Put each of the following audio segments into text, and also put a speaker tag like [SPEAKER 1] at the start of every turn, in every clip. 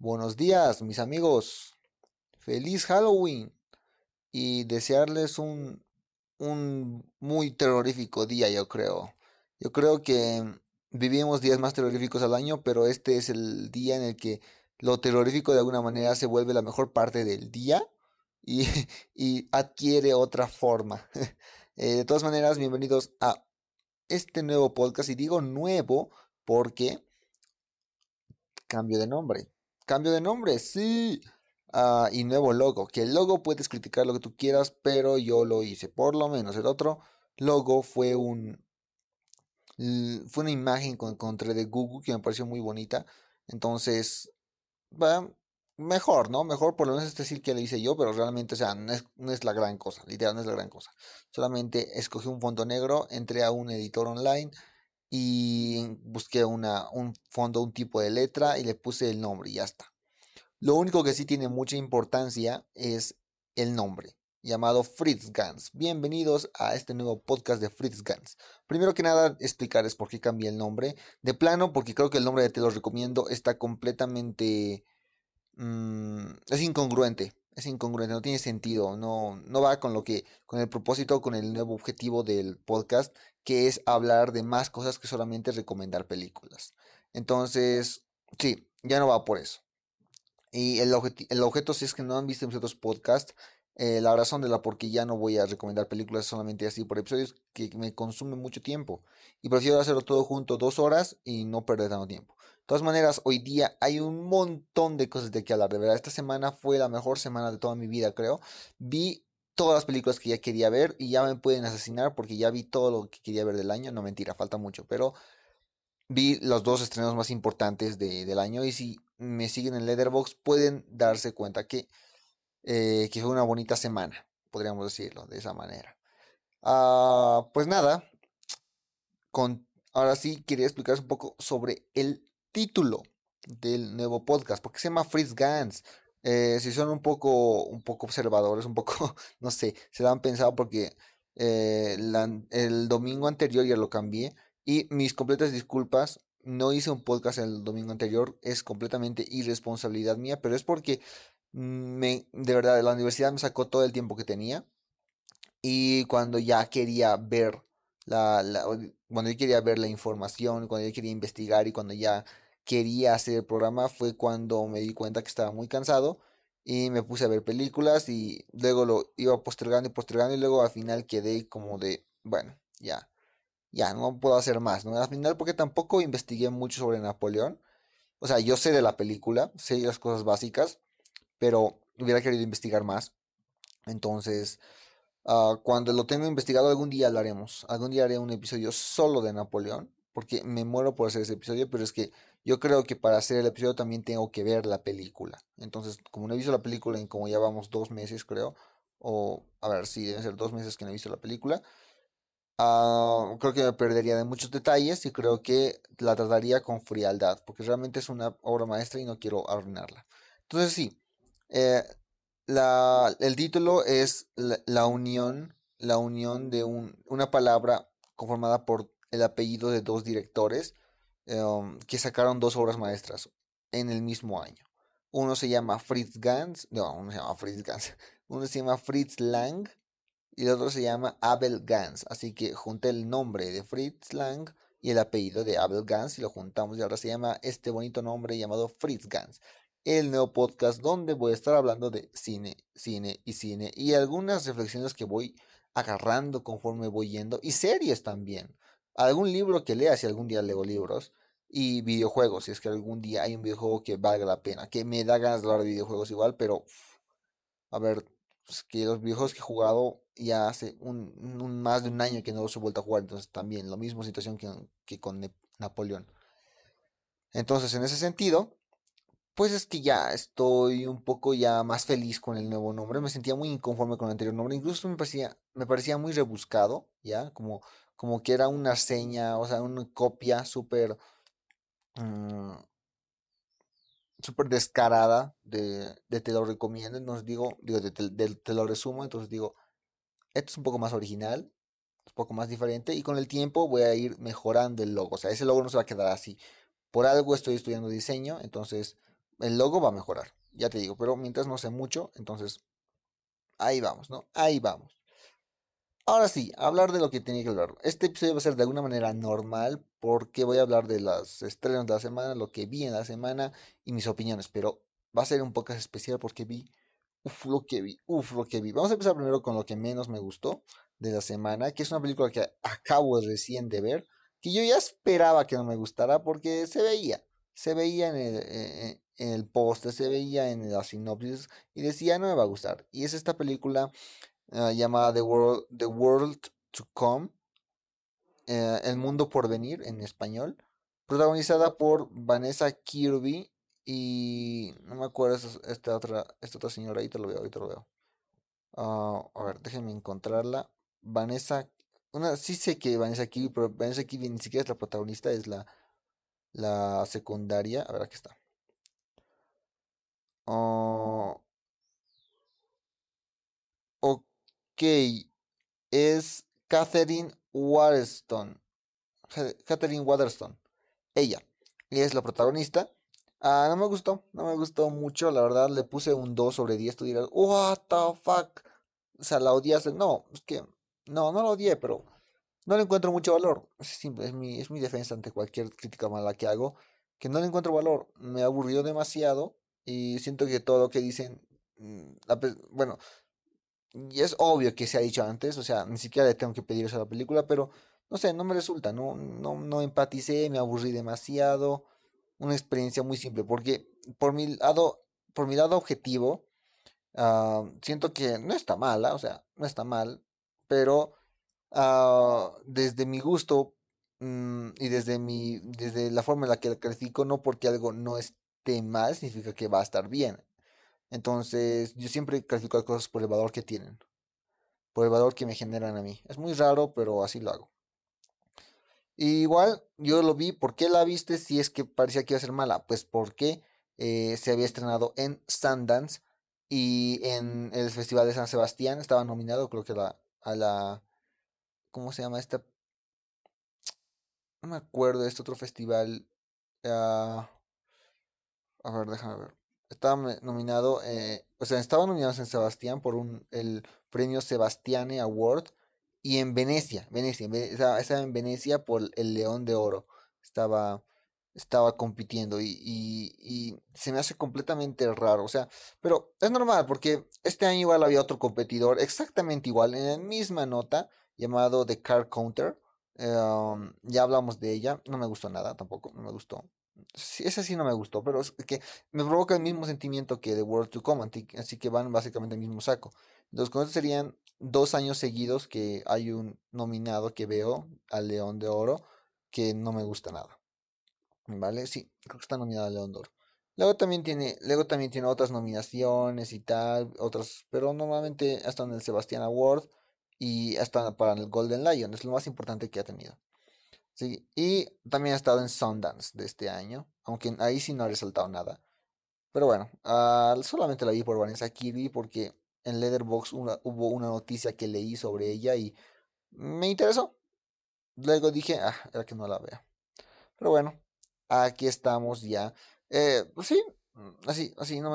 [SPEAKER 1] Buenos días, mis amigos. Feliz Halloween. Y desearles un, un muy terrorífico día, yo creo. Yo creo que vivimos días más terroríficos al año, pero este es el día en el que lo terrorífico de alguna manera se vuelve la mejor parte del día y, y adquiere otra forma. Eh, de todas maneras, bienvenidos a este nuevo podcast. Y digo nuevo porque cambio de nombre. Cambio de nombre, sí. Ah, y nuevo logo. Que el logo puedes criticar lo que tú quieras, pero yo lo hice. Por lo menos el otro logo fue un. Fue una imagen que encontré de Google que me pareció muy bonita. Entonces, bueno, mejor, ¿no? Mejor por lo menos es decir que lo hice yo, pero realmente, o sea, no es, no es la gran cosa. Literal, no es la gran cosa. Solamente escogí un fondo negro, entré a un editor online y busqué una, un fondo, un tipo de letra y le puse el nombre y ya está. Lo único que sí tiene mucha importancia es el nombre, llamado Fritz Gans. Bienvenidos a este nuevo podcast de Fritz Gans. Primero que nada, explicarles por qué cambié el nombre. De plano, porque creo que el nombre de Te lo recomiendo está completamente... Mm, es incongruente es incongruente, no tiene sentido, no, no va con lo que, con el propósito, con el nuevo objetivo del podcast, que es hablar de más cosas que solamente recomendar películas. Entonces, sí, ya no va por eso. Y el, el objeto, si es que no han visto mis otros podcasts, eh, la razón de la por qué ya no voy a recomendar películas solamente así por episodios que me consume mucho tiempo. Y prefiero hacerlo todo junto dos horas y no perder tanto tiempo todas maneras, hoy día hay un montón de cosas de que hablar. De verdad, esta semana fue la mejor semana de toda mi vida, creo. Vi todas las películas que ya quería ver y ya me pueden asesinar porque ya vi todo lo que quería ver del año. No mentira, falta mucho, pero vi los dos estrenos más importantes del año y si me siguen en Letterboxd pueden darse cuenta que, eh, que fue una bonita semana, podríamos decirlo de esa manera. Ah, pues nada, con, ahora sí quería explicaros un poco sobre el título del nuevo podcast, porque se llama Fritz Gans. Eh, si son un poco, un poco observadores, un poco, no sé, se lo han pensado porque eh, el domingo anterior ya lo cambié y mis completas disculpas, no hice un podcast el domingo anterior, es completamente irresponsabilidad mía, pero es porque me, de verdad, la universidad me sacó todo el tiempo que tenía y cuando ya quería ver la, la, cuando yo quería ver la información, cuando yo quería investigar y cuando ya quería hacer el programa fue cuando me di cuenta que estaba muy cansado y me puse a ver películas y luego lo iba postergando y postergando y luego al final quedé como de, bueno, ya, ya, no puedo hacer más, ¿no? Al final porque tampoco investigué mucho sobre Napoleón, o sea, yo sé de la película, sé las cosas básicas, pero hubiera querido investigar más, entonces... Ah, cuando lo tenga investigado algún día lo haremos. Algún día haré un episodio solo de Napoleón porque me muero por hacer ese episodio, pero es que yo creo que para hacer el episodio también tengo que ver la película. Entonces, como no he visto la película en como ya vamos dos meses, creo, o a ver, si deben ser dos meses que no he visto la película, uh, creo que me perdería de muchos detalles y creo que la trataría con frialdad, porque realmente es una obra maestra y no quiero arruinarla. Entonces, sí, eh, la, el título es la, la, unión, la unión de un, una palabra conformada por el apellido de dos directores em, que sacaron dos obras maestras en el mismo año. Uno se llama Fritz Gans, no, uno se llama Fritz Gans, uno se llama Fritz Lang y el otro se llama Abel Gans. Así que junté el nombre de Fritz Lang y el apellido de Abel Gans y lo juntamos y ahora se llama este bonito nombre llamado Fritz Gans. El nuevo podcast donde voy a estar hablando de cine, cine y cine y algunas reflexiones que voy agarrando conforme voy yendo y series también algún libro que lea si algún día leo libros y videojuegos, si es que algún día hay un videojuego que valga la pena, que me da ganas de hablar de videojuegos igual, pero a ver, pues, que los videojuegos que he jugado ya hace un, más de un año que no los he vuelto a jugar, entonces también, la misma situación que, que con Napoleón. Entonces, en ese sentido, pues es que ya estoy un poco ya más feliz con el nuevo nombre. Me sentía muy inconforme con el anterior nombre. Incluso me parecía, me parecía muy rebuscado, ¿ya? Como, como que era una seña, o sea, una copia súper... Mm, súper descarada de, te lo recomiendo, entonces digo, digo, te lo resumo, entonces digo, esto es un poco más original, un poco más diferente y con el tiempo voy a ir mejorando el logo, o sea, ese logo no se va a quedar así. Por algo estoy estudiando diseño, entonces el logo va a mejorar, ya te digo, pero mientras no sé mucho, entonces ahí vamos, ¿no? Ahí vamos. Ahora sí, hablar de lo que tenía que hablar. Este episodio va a ser de alguna manera normal porque voy a hablar de las estrenos de la semana, lo que vi en la semana y mis opiniones, pero va a ser un poco especial porque vi, uff, lo que vi, uff, lo que vi. Vamos a empezar primero con lo que menos me gustó de la semana, que es una película que acabo recién de ver, que yo ya esperaba que no me gustara porque se veía, se veía en el, eh, en el póster, se veía en la sinopsis y decía no me va a gustar. Y es esta película ah, llamada The World, The World to Come, eh, El Mundo por Venir en español, protagonizada por Vanessa Kirby y no me acuerdo esta otra, esta otra señora, ahorita lo veo, ahorita lo veo. Ah, a ver, déjenme encontrarla. Vanessa, una, sí sé que Vanessa Kirby, pero Vanessa Kirby ni siquiera es la protagonista, es la, la secundaria. A ver, aquí está. Oh, ok, es Catherine Waterston. Catherine Waterston. Ella. Y es la protagonista. Ah, no me gustó, no me gustó mucho, la verdad le puse un 2 sobre 10, tú dirás, what the fuck, o sea, la odiaste, no, es que, no, no la odié, pero no le encuentro mucho valor, es es mi, es mi defensa ante cualquier crítica mala que hago, que no le encuentro valor, me aburrió demasiado, y siento que todo lo que dicen, mm, bueno, y es obvio que se ha dicho antes, o sea, ni siquiera le tengo que pedir eso a la película, pero no sé, no me resulta, no, no, no empaticé, me aburrí demasiado, una experiencia muy simple, porque por mi lado, por mi lado objetivo, ah, siento que no está mala, o sea, no está mal, pero ah, desde mi gusto mm, y desde mi, desde la forma en la que la califico, no porque algo no es mal significa que va a estar bien. Entonces, yo siempre califico las cosas por el valor que tienen, por el valor que me generan a mí. Es muy raro, pero así lo hago. igual, yo lo vi, ¿por qué la viste si es que parecía que iba a ser mala? Pues porque eh, se había estrenado en Sundance y en el Festival de San Sebastián estaba nominado, creo que a la... ¿Cómo se llama esta? No me acuerdo de este otro festival. Ah, a ver, déjame ver. Estaba nominado, eh, o sea, estaba nominado en Sebastián por un, el premio Sebastiane Award y en Venecia, Venecia, estaba, en Venecia por el León de Oro. Estaba, estaba compitiendo y, y, se me hace completamente raro, o sea, pero es normal porque este año igual había otro competidor exactamente igual, en la misma nota, llamado The Car Counter. Em, ya hablamos de ella, no me gustó nada tampoco, no me gustó. Sí, ese sí no me gustó, pero es que me provoca el mismo sentimiento que The World to Come, así que van básicamente el mismo saco. Entonces, con esto serían dos años seguidos que hay un nominado que veo al León de Oro que no me gusta nada. ¿Vale? Sí, creo que está nominado al León de Oro. Luego también tiene, luego también tiene otras nominaciones y tal, otras, pero normalmente hasta en el Sebastian Award y hasta para el Golden Lion, es lo más importante que ha tenido. Sí, y también ha estado en Sundance de este año, aunque ahí sí no ha resaltado nada. Pero bueno, ah, solamente la vi por Vanessa Kirby porque en Leatherbox hubo una noticia que leí sobre ella y me interesó. Luego dije, ah, era que no la vea. Pero bueno, aquí estamos ya. Eh, pues sí, así, así, no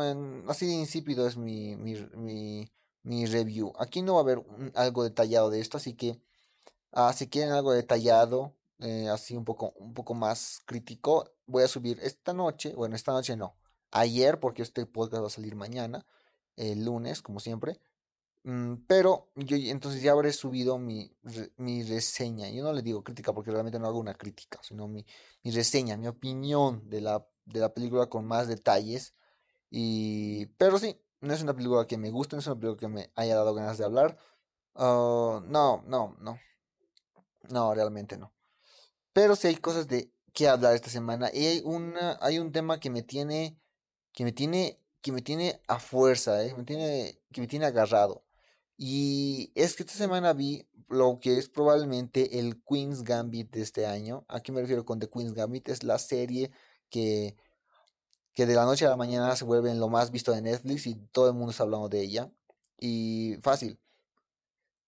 [SPEAKER 1] así de insípido es mi, mi, mi, mi, review. Aquí no va a haber algo detallado de esto, así que ah, si quieren algo detallado, eh, así un poco, un poco más crítico, voy a subir esta noche, bueno, esta noche no, ayer, porque este podcast va a salir mañana, el lunes, como siempre. Mm, pero yo entonces ya habré subido mi, mi reseña. Yo no le digo crítica porque realmente no hago una crítica, sino mi, mi reseña, mi opinión de la, de la película con más detalles. Y, pero sí, no es una película que me guste, no es una película que me haya dado ganas de hablar. Ah, no, no, no. No, realmente no. Pero sí hay cosas de qué hablar esta semana. Y hay una, hay un tema que me tiene, que me tiene, que me tiene a fuerza, ¿eh? me tiene, que me tiene agarrado. Y es que esta semana vi lo que es probablemente el Queen's Gambit de este año. ¿A qué me refiero con The Queen's Gambit? Es la serie que, que de la noche a la mañana se vuelve lo más visto de Netflix y todo el mundo está hablando de ella. Y fácil,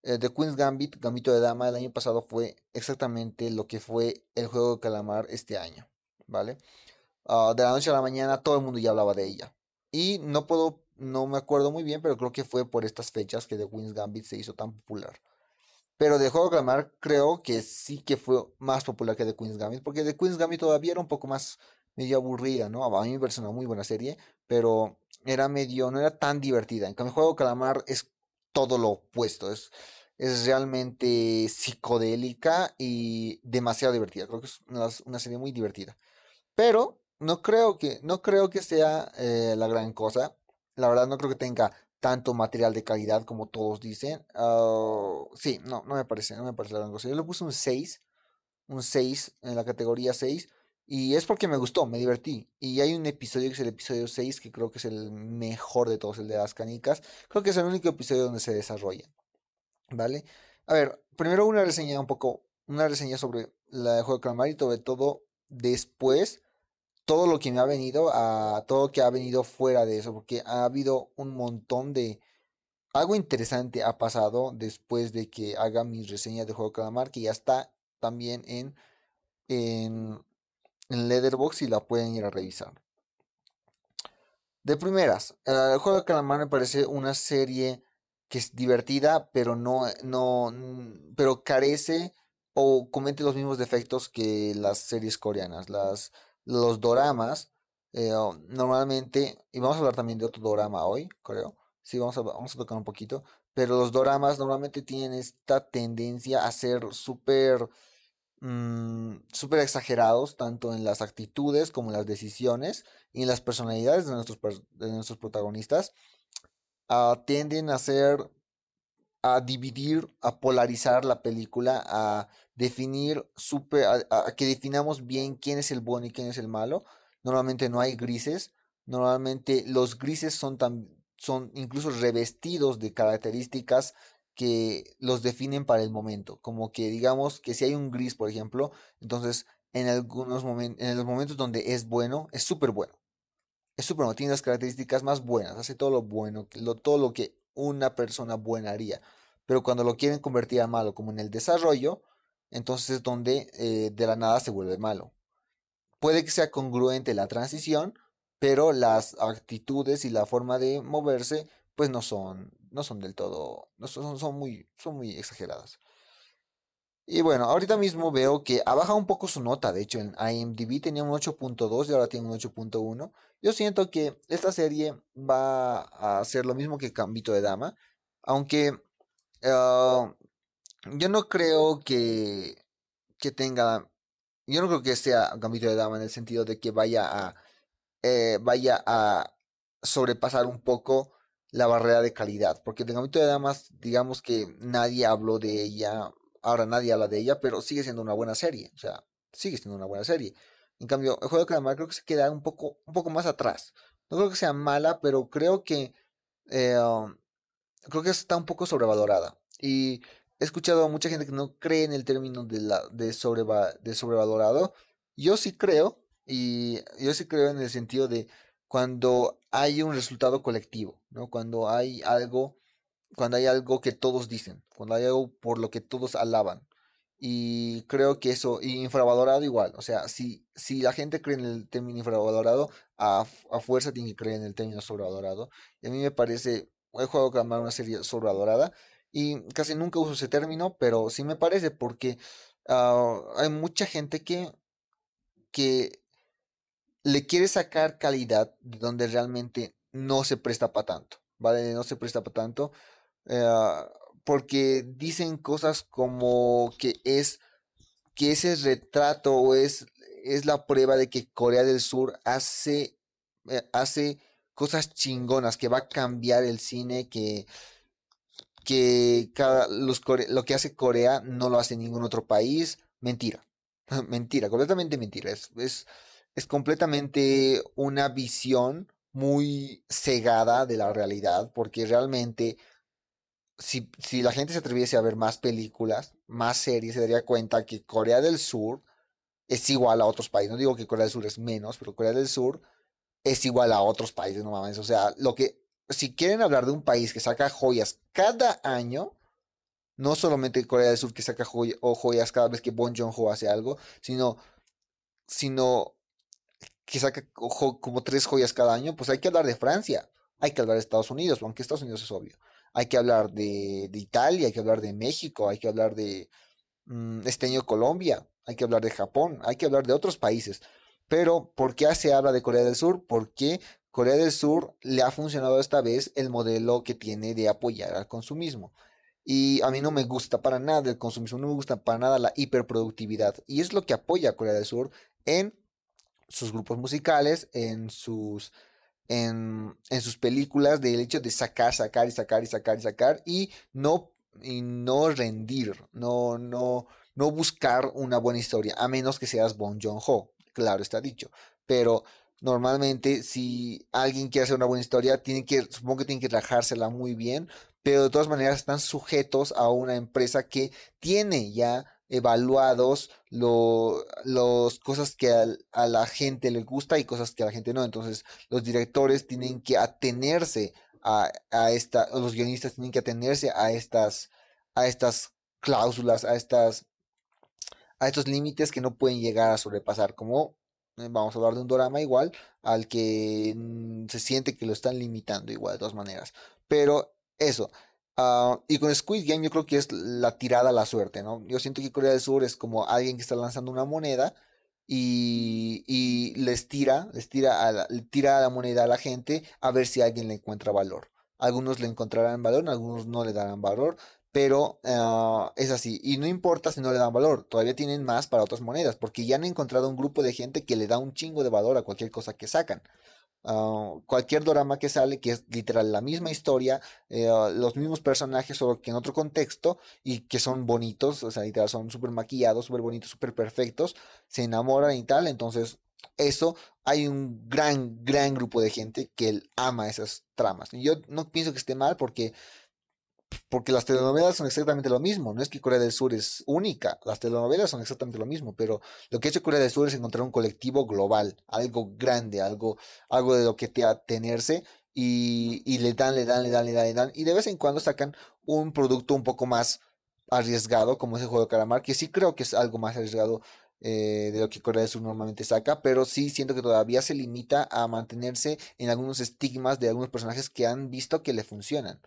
[SPEAKER 1] eh, The Queen's Gambit, Gambito de Dama, el año pasado fue exactamente lo que fue el juego de calamar este año, ¿vale? ah, de la noche a la mañana todo el mundo ya hablaba de ella. Y no puedo, no me acuerdo muy bien, pero creo que fue por estas fechas que The Queen's Gambit se hizo tan popular. Pero de Juego de Calamar creo que sí que fue más popular que The Queen's Gambit, porque The Queen's Gambit todavía era un poco más medio aburrida, ¿no? A mí me parece una muy buena serie, pero era medio, no era tan divertida. En cambio, Juego de Calamar es todo lo opuesto, es, es realmente psicodélica y demasiado divertida. Creo que es una, serie muy divertida. Pero no creo que, no creo que sea eh, la gran cosa. La verdad no creo que tenga tanto material de calidad como todos dicen. Ah, sí, no, no me parece, no me parece la gran cosa. Yo le puse un 6, un 6 en la categoría 6. Y es porque me gustó, me divertí. Y hay un episodio que es el episodio 6, que creo que es el mejor de todos, el de las canicas. Creo que es el único episodio donde se desarrolla. ¿Vale? A ver, primero una reseña un poco, una reseña sobre la de Juego de Calamar y sobre todo después todo lo que me ha venido a todo lo que ha venido fuera de eso, porque ha habido un montón de algo interesante ha pasado después de que haga mis reseñas de Juego de Calamar, que ya está también en en, en Leatherbox y la pueden ir a revisar. De primeras, el Juego de Calamar me parece una serie que es divertida, pero no, no, pero carece o comete los mismos defectos que las series coreanas. Las, los doramas, eh, normalmente, y vamos a hablar también de otro dorama hoy, creo. Sí, vamos a, vamos a tocar un poquito. Pero los doramas normalmente tienen esta tendencia a ser súper mm, súper exagerados, tanto en las actitudes como en las decisiones y en las personalidades de nuestros, de nuestros protagonistas. Ah, tienden a ser, a dividir, a polarizar la película, a definir, super, a, que definamos bien quién es el bueno y quién es el malo. Normalmente no hay grises, normalmente los grises son, tan, son incluso revestidos de características que los definen para el momento. Como que digamos que si hay un gris, por ejemplo, entonces en algunos momentos, en los momentos donde es bueno, es súper bueno es súper tiene las características más buenas, hace todo lo bueno, todo lo que una persona buena haría. Pero cuando lo quieren convertir a malo, como en el desarrollo, entonces es donde eh, de la nada se vuelve malo. Puede que sea congruente la transición, pero las actitudes y la forma de moverse, pues no son, no son del todo, no son, son, muy, son muy exageradas. Y bueno, ahorita mismo veo que ha bajado un poco su nota. De hecho, en IMDb tenía un 8.2 y ahora tiene un 8.1. Yo siento que esta serie va a ser lo mismo que Cambito de Dama. Aunque ah, yo no creo que, que tenga. Yo no creo que sea Gambito de Dama en el sentido de que vaya a. Eh, vaya a sobrepasar un poco la barrera de calidad. Porque de Gambito de Damas, digamos que nadie habló de ella Ahora nadie habla de ella, pero sigue siendo una buena serie. O sea, sigue siendo una buena serie. En cambio, el juego de calamar creo que se queda un poco, un poco más atrás. No creo que sea mala, pero creo que eh, um, creo que está un poco sobrevalorada. Y he escuchado a mucha gente que no cree en el término de, la, de, de sobrevalorado. Yo sí creo, y yo sí creo en el sentido de cuando hay un resultado colectivo, ¿no? Cuando hay algo cuando hay algo que todos dicen, cuando hay algo por lo que todos alaban. Y creo que eso, y infravalorado igual, o sea, si, si la gente cree en el término infravalorado, a, a fuerza tiene que creer en el término sobrevalorado. Y a mí me parece, he jugado llamar una serie sobrevalorada, y casi nunca uso ese término, pero sí me parece porque ah, hay mucha gente que, que le quiere sacar calidad de donde realmente no se presta para tanto, ¿vale? No se presta para tanto. Eh, porque dicen cosas como que es que ese retrato es, es la prueba de que Corea del Sur hace, eh, hace cosas chingonas, que va a cambiar el cine, que, que cada, los lo que hace Corea no lo hace ningún otro país. Mentira. mentira, completamente mentira. Es, es, es completamente una visión muy cegada de la realidad, porque realmente si, si la gente se atreviese a ver más películas, más series, se daría cuenta que Corea del Sur es igual a otros países. No digo que Corea del Sur es menos, pero Corea del Sur es igual a otros países, no mames. O sea, lo que, si quieren hablar de un país que saca joyas cada año, no solamente Corea del Sur que saca joyas cada vez que Bon Joon-ho hace algo, sino, sino que saca como tres joyas cada año, pues hay que hablar de Francia, hay que hablar de Estados Unidos, aunque Estados Unidos es obvio. Hay que hablar de, Italia, hay que hablar de México, hay que hablar de mm, este año Colombia, hay que hablar de Japón, hay que hablar de otros países. Pero, ¿por qué se habla de Corea del Sur? Porque Corea del Sur le ha funcionado esta vez el modelo que tiene de apoyar al consumismo. Y a mí no me gusta para nada el consumismo, no me gusta para nada la hiperproductividad. Y es lo que apoya a Corea del Sur en sus grupos musicales, en sus, en, sus películas, del hecho de sacar, sacar y sacar y sacar y sacar y no, y no rendir, no, no, no buscar una buena historia, a menos que seas Bon Joon-ho, claro está dicho. Pero normalmente si alguien quiere hacer una buena historia, tiene que, supongo que tiene que trabajársela muy bien, pero de todas maneras están sujetos a una empresa que tiene ya evaluados los cosas que a la gente le gusta y cosas que a la gente no. Entonces, los directores tienen que atenerse a, a esta, los guionistas tienen que atenerse a estas, a estas cláusulas, a estas, a estos límites que no pueden llegar a sobrepasar, como eh, vamos a hablar de un drama igual al que mm, se siente que lo están limitando igual de todas maneras. Pero eso, Ah, y con Squid Game yo creo que es la tirada a la suerte, ¿no? Yo siento que Corea del Sur es como alguien que está lanzando una moneda y, y les tira, les tira a la, tira a la moneda a la gente a ver si alguien le encuentra valor. Algunos le encontrarán valor, algunos no le darán valor, pero ah, es así. Y no importa si no le dan valor, todavía tienen más para otras monedas, porque ya han encontrado un grupo de gente que le da un chingo de valor a cualquier cosa que sacan. Ah, cualquier drama que sale, que es literal la misma historia, eh, ah, los mismos personajes, solo que en otro contexto, y que son bonitos, o sea, literal son súper maquillados, súper bonitos, súper perfectos, se enamoran y tal, entonces eso hay un gran, gran grupo de gente que ama esas tramas. Yo no pienso que esté mal porque porque las telenovelas son exactamente lo mismo, no es que Corea del Sur es única, las telenovelas son exactamente lo mismo, pero lo que ha hecho Corea del Sur es encontrar un colectivo global, algo grande, algo, algo de lo que te atenerse y, y le dan, le dan, le dan, le dan, le dan, y de vez en cuando sacan un producto un poco más arriesgado, como ese juego de calamar, que sí creo que es algo más arriesgado eh, de lo que Corea del Sur normalmente saca, pero sí siento que todavía se limita a mantenerse en algunos estigmas de algunos personajes que han visto que le funcionan.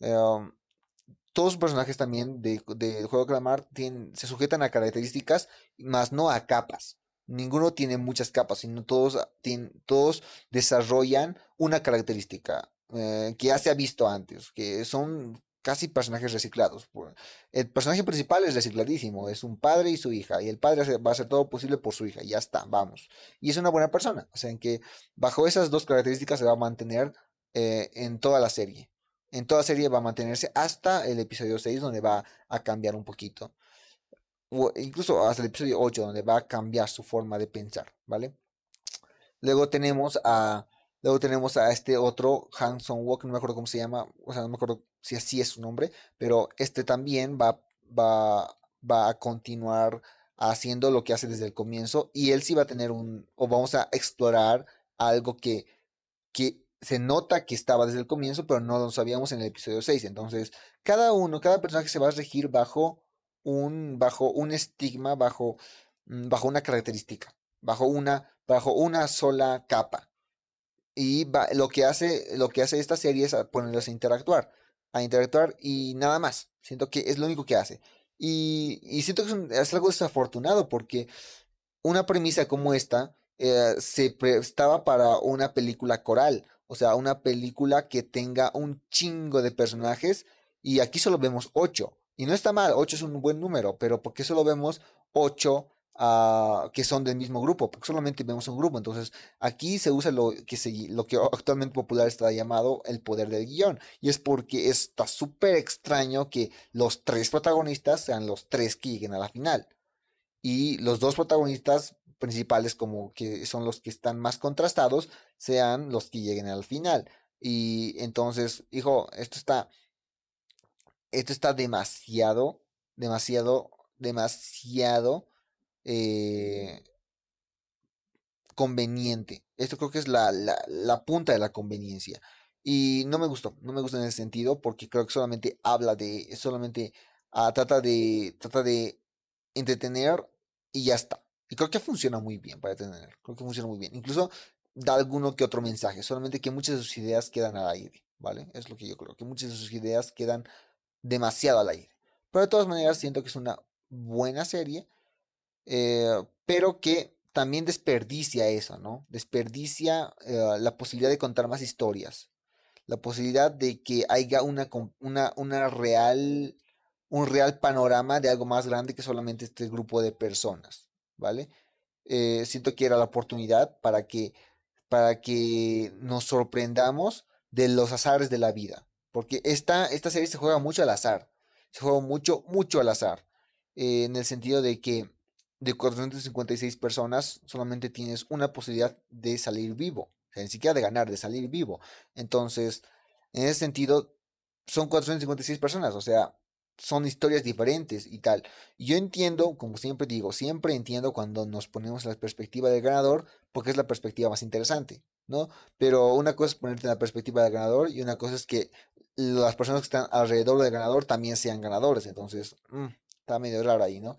[SPEAKER 1] Em, todos los personajes también de, Juego de Calamar se sujetan a características, más no a capas. Ninguno tiene muchas capas, sino todos, tienen, todos desarrollan una característica eh, que ya se ha visto antes, que son casi personajes reciclados. El personaje principal es recicladísimo, es un padre y su hija, y el padre va a hacer todo posible por su hija, y ya está, vamos. Y es una buena persona, o sea, en que bajo esas dos características se va a mantener eh, en toda la serie en toda serie va a mantenerse hasta el episodio 6 donde va a cambiar un poquito. Incluso hasta el episodio 8 donde va a cambiar su forma de pensar, ¿vale? Luego tenemos a luego tenemos a este otro Hanson Walk, no me acuerdo cómo se llama, o sea, no me acuerdo si así es su nombre, pero este también va va va a continuar haciendo lo que hace desde el comienzo y él sí va a tener un o vamos a explorar algo que que se nota que estaba desde el comienzo, pero no lo sabíamos en el episodio 6. Entonces, cada uno, cada personaje se va a regir bajo un, bajo un estigma, bajo, mm, bajo una característica, bajo una, bajo una sola capa. Y lo, que hace, lo que hace esta serie es ponerlos a interactuar, a interactuar y nada más. Siento que es lo único que hace. Y, y siento que es, algo desafortunado porque una premisa como esta eh, se prestaba para una película coral o sea, una película que tenga un chingo de personajes y aquí solo vemos ocho. Y no está mal, ocho es un buen número, pero ¿por qué solo vemos ocho ah, que son del mismo grupo? Porque solamente vemos un grupo. Entonces, aquí se usa lo que, lo que actualmente popular está llamado el poder del guion. Y es porque está súper extraño que los tres protagonistas sean los tres que lleguen a la final. Y los dos protagonistas principales como que son los que están más contrastados sean los que lleguen al final. Y entonces, hijo, esto está, esto está demasiado, demasiado, demasiado eh, conveniente. Esto creo que es la, la, punta de la conveniencia. Y no me gustó, no me gusta en ese sentido porque creo que solamente habla de, solamente ah, trata de, trata de entretener y ya está Y creo que funciona muy bien para tener. Creo que funciona muy bien. Incluso da alguno que otro mensaje. Solamente que muchas de sus ideas quedan al aire. ¿Vale? Es lo que yo creo. Que muchas de sus ideas quedan demasiado al aire. Pero de todas maneras siento que es una buena serie. Eh, pero que también desperdicia eso, ¿no? Desperdicia eh, la posibilidad de contar más historias. La posibilidad de que haya una, una, una real, un real panorama de algo más grande que solamente este grupo de personas. ¿Vale? Eh, siento que era la oportunidad para que, para que nos sorprendamos de los azares de la vida, porque esta, esta serie se juega mucho al azar, se juega mucho, mucho al azar, eh, en el sentido de que de 456 personas solamente tienes una posibilidad de salir vivo, o sea, ni siquiera de ganar, de salir vivo. Entonces, en ese sentido, son 456 personas, o sea, son historias diferentes y tal. Yo entiendo, como siempre digo, siempre entiendo cuando nos ponemos en la perspectiva del ganador, porque es la perspectiva más interesante, ¿no? Pero una cosa es ponerte en la perspectiva del ganador y una cosa es que las personas que están alrededor del ganador también sean ganadores. Entonces, mm, está medio raro ahí, ¿no?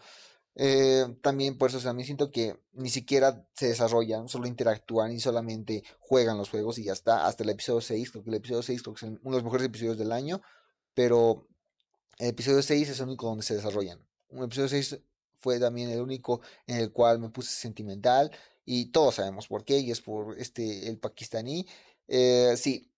[SPEAKER 1] Eh, también por eso o sea, siento que ni siquiera se desarrollan, solo interactúan y solamente juegan los juegos y ya está. Hasta el episodio 6, creo que el episodio 6 creo que es uno de los mejores episodios del año, pero el episodio 6 es el único donde se desarrollan. Un episodio 6 fue también el único en el cual me puse sentimental y todos sabemos por qué y es por este el pakistaní. Eh, sí,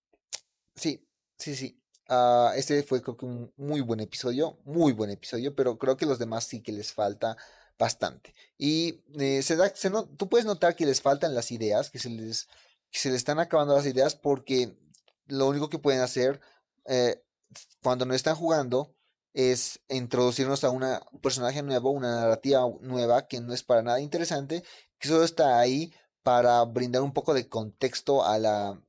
[SPEAKER 1] sí, sí, sí. Uh, este fue creo que un muy buen episodio, muy buen episodio, pero creo que los demás sí que les falta bastante. Y eh, se da, se no, tú puedes notar que les faltan las ideas, que se les, que se les están acabando las ideas porque lo único que pueden hacer eh, cuando no están jugando es introducirnos a un personaje nuevo, una narrativa nueva que no es para nada interesante, que solo está ahí para brindar un poco de contexto a la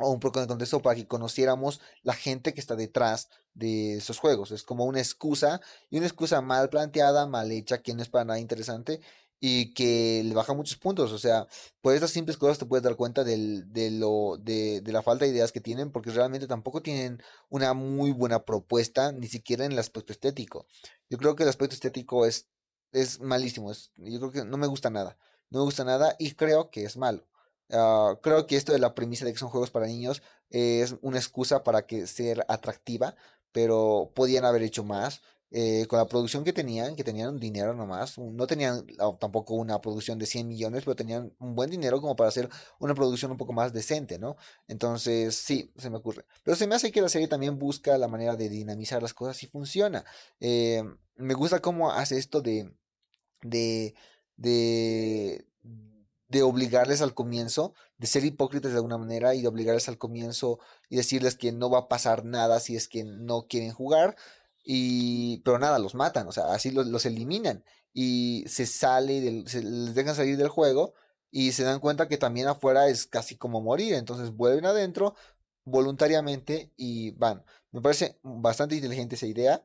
[SPEAKER 1] o un poco de contexto para que conociéramos la gente que está detrás de esos juegos. Es como una excusa y una excusa mal planteada, mal hecha, que no es para nada interesante y que le baja muchos puntos. O sea, por estas simples cosas te puedes dar cuenta de, lo, de, de, la falta de ideas que tienen, porque realmente tampoco tienen una muy buena propuesta, ni siquiera en el aspecto estético. Yo creo que el aspecto estético es, es malísimo. Es, yo creo que no me gusta nada. No me gusta nada y creo que es malo. Uh, creo que esto de la premisa de que son juegos para niños es una excusa para que ser atractiva, pero podían haber hecho más. Eh, con la producción que tenían, que tenían dinero nomás, no tenían ah, tampoco una producción de 100 millones, pero tenían un buen dinero como para hacer una producción un poco más decente, ¿no? Entonces, sí, se me ocurre. Pero se me hace que la serie también busca la manera de dinamizar las cosas y funciona. Eh, me gusta cómo hace esto de, de, de, de obligarles al comienzo, de ser hipócritas de alguna manera y de obligarles al comienzo y decirles que no va a pasar nada si es que no quieren jugar y, pero nada, los matan, o sea, así los, los eliminan y se sale, se les dejan salir del juego y se dan cuenta que también afuera es casi como morir, entonces vuelven adentro voluntariamente y van. Me parece bastante inteligente esa idea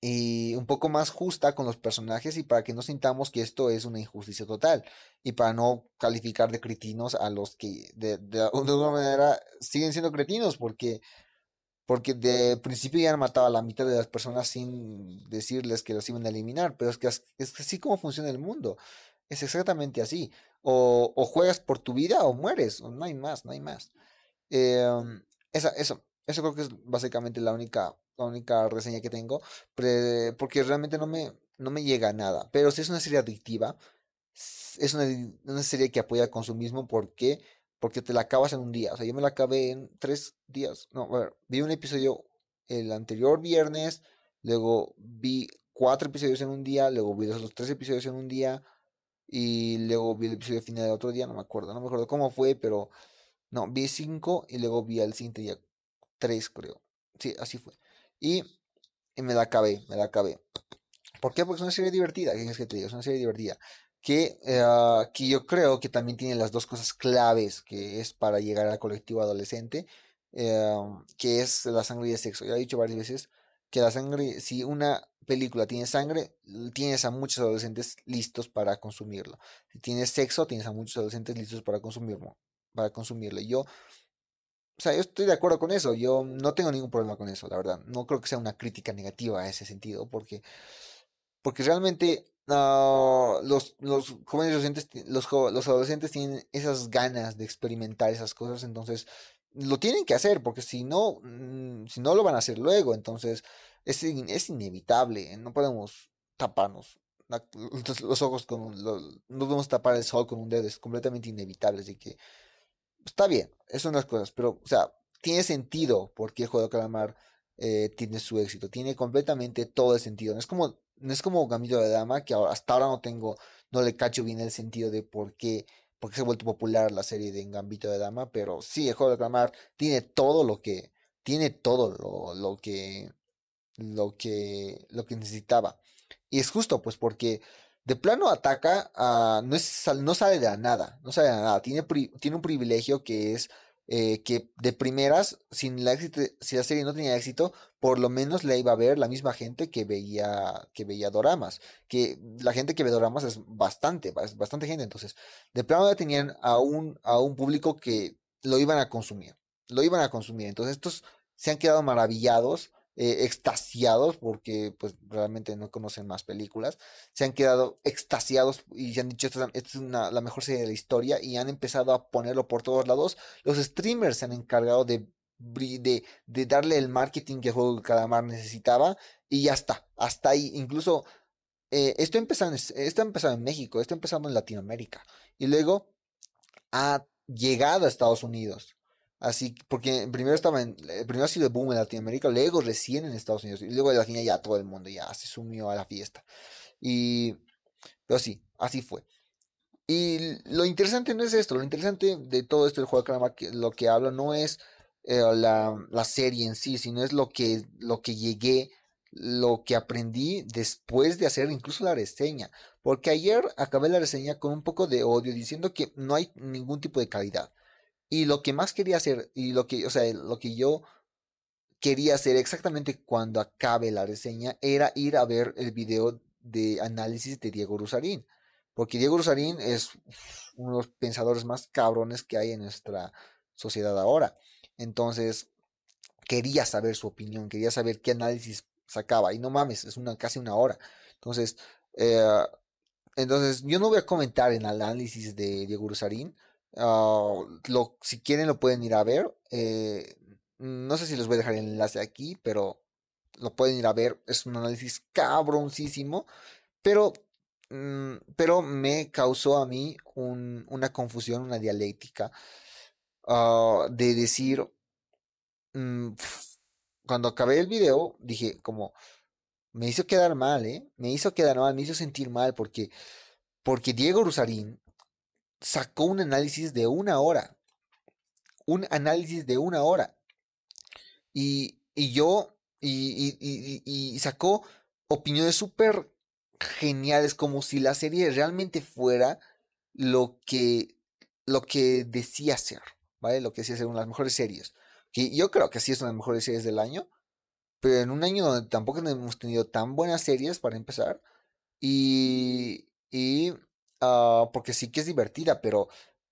[SPEAKER 1] y un poco más justa con los personajes y para que no sintamos que esto es una injusticia total y para no calificar de cretinos a los que de, de, de alguna manera siguen siendo cretinos porque porque de principio ya han matado a la mitad de las personas sin decirles que los iban a eliminar, pero es que es, así como funciona el mundo, es exactamente así, o, o, juegas por tu vida o mueres, no hay más, no hay más. Em, eso, eso creo que es básicamente la única, la única reseña que tengo, porque realmente no me, no me llega a nada, pero si es una serie adictiva, es una, una serie que apoya el consumismo porque porque te la acabas en un día. O sea, yo me la acabé en tres días. No, a ver, vi un episodio el anterior viernes, luego vi cuatro episodios en un día, luego vi los tres episodios en un día y luego vi el episodio final del otro día, no me acuerdo, no me acuerdo cómo fue, pero no, vi cinco y luego vi al siguiente día tres, creo. Sí, así fue. Y, y me la acabé, me la acabé. ¿Por qué? Porque es una serie divertida, ¿qué es que te digo? Es una serie divertida que, uh, que yo creo que también tiene las dos cosas claves que es para llegar al colectivo adolescente, uh, que es la sangre y el sexo. Ya he dicho varias veces que la sangre, si una película tiene sangre, tienes a muchos adolescentes listos para consumirlo. Si tienes sexo, tienes a muchos adolescentes listos para consumirlo. Para consumirlo. yo, o sea, yo estoy de acuerdo con eso. Yo no tengo ningún problema con eso, la verdad. No creo que sea una crítica negativa a ese sentido, porque, porque realmente no, los, los jóvenes adolescentes, los, los adolescentes tienen esas ganas de experimentar esas cosas, entonces lo tienen que hacer, porque si no, mm, si no lo van a hacer luego, entonces es, es inevitable, no podemos taparnos los ojos con no podemos tapar el sol con un dedo, es completamente inevitable, así que está bien, esas son las cosas, pero, o sea, tiene sentido porque el juego de calamar eh, tiene su éxito, tiene completamente todo el sentido, es como, no es como Gambito de Dama, que hasta ahora no tengo, no le cacho bien el sentido de por qué, por qué se ha vuelto popular la serie de Gambito de Dama, pero sí, el juego de calamar tiene todo lo que, tiene todo lo, lo que, lo que, lo que necesitaba. Y es justo, pues, porque de plano ataca a. No, es, no sale de la nada. No sale de nada. Tiene, tiene un privilegio que es. Eh, que de primeras, sin la éxito, si la serie no tenía éxito, por lo menos la iba a ver la misma gente que veía, que veía doramas. Que la gente que ve doramas es bastante, bastante gente. Entonces, de plano ya tenían a un, a un público que lo iban a consumir. Lo iban a consumir. Entonces, estos se han quedado maravillados eh, extasiados porque pues realmente no conocen más películas, se han quedado extasiados y se han dicho esta, es la mejor serie de la historia y han empezado a ponerlo por todos lados. Los streamers se han encargado de, darle el marketing que juego de calamar necesitaba y ya está, hasta ahí. Incluso eh, esto, empezando, esto ha empezado en México, esto ha empezado en Latinoamérica y luego ha llegado a Estados Unidos. Así, porque primero estaba en, eh, primero ha sido el boom en Latinoamérica, luego recién en Estados Unidos, y luego de la final ya todo el mundo ya se sumió a la fiesta. Y, pero sí, así fue. Y lo interesante no es esto, lo interesante de todo esto del juego de calamar, que lo que hablo no es eh, la, la, serie en sí, sino es lo que, lo que llegué, lo que aprendí después de hacer incluso la reseña. Porque ayer acabé la reseña con un poco de odio, diciendo que no hay ningún tipo de calidad. Y lo que más quería hacer, y lo que, o sea, lo que yo quería hacer exactamente cuando acabe la reseña era ir a ver el video de análisis de Diego Rusarín. Porque Diego Rusarín es uno de los pensadores más cabrones que hay en nuestra sociedad ahora. Entonces, quería saber su opinión, quería saber qué análisis sacaba. Y no mames, es una, casi una hora. Entonces, eh, entonces yo no voy a comentar el análisis de Diego Rusarín Ah, lo, si quieren lo pueden ir a ver. Eh, no sé si les voy a dejar el enlace aquí, pero lo pueden ir a ver. Es un análisis cabroncísimo. Pero, mm, pero me causó a mí una confusión, una dialéctica. Ah, de decir. Mm, cuando acabé el video, dije como. Me hizo quedar mal, ¿eh? Me hizo quedar mal, me hizo sentir mal porque. Porque Diego Rusarín sacó un análisis de una hora. Un análisis de una hora. Y, y yo, y, y, sacó opiniones súper geniales, como si la serie realmente fuera lo que, lo que decía ser, ¿vale? Lo que decía ser una de las mejores series. Que yo creo que sí es una de las mejores series del año, pero en un año donde tampoco hemos tenido tan buenas series para empezar. Y, y Ah, porque sí que es divertida, pero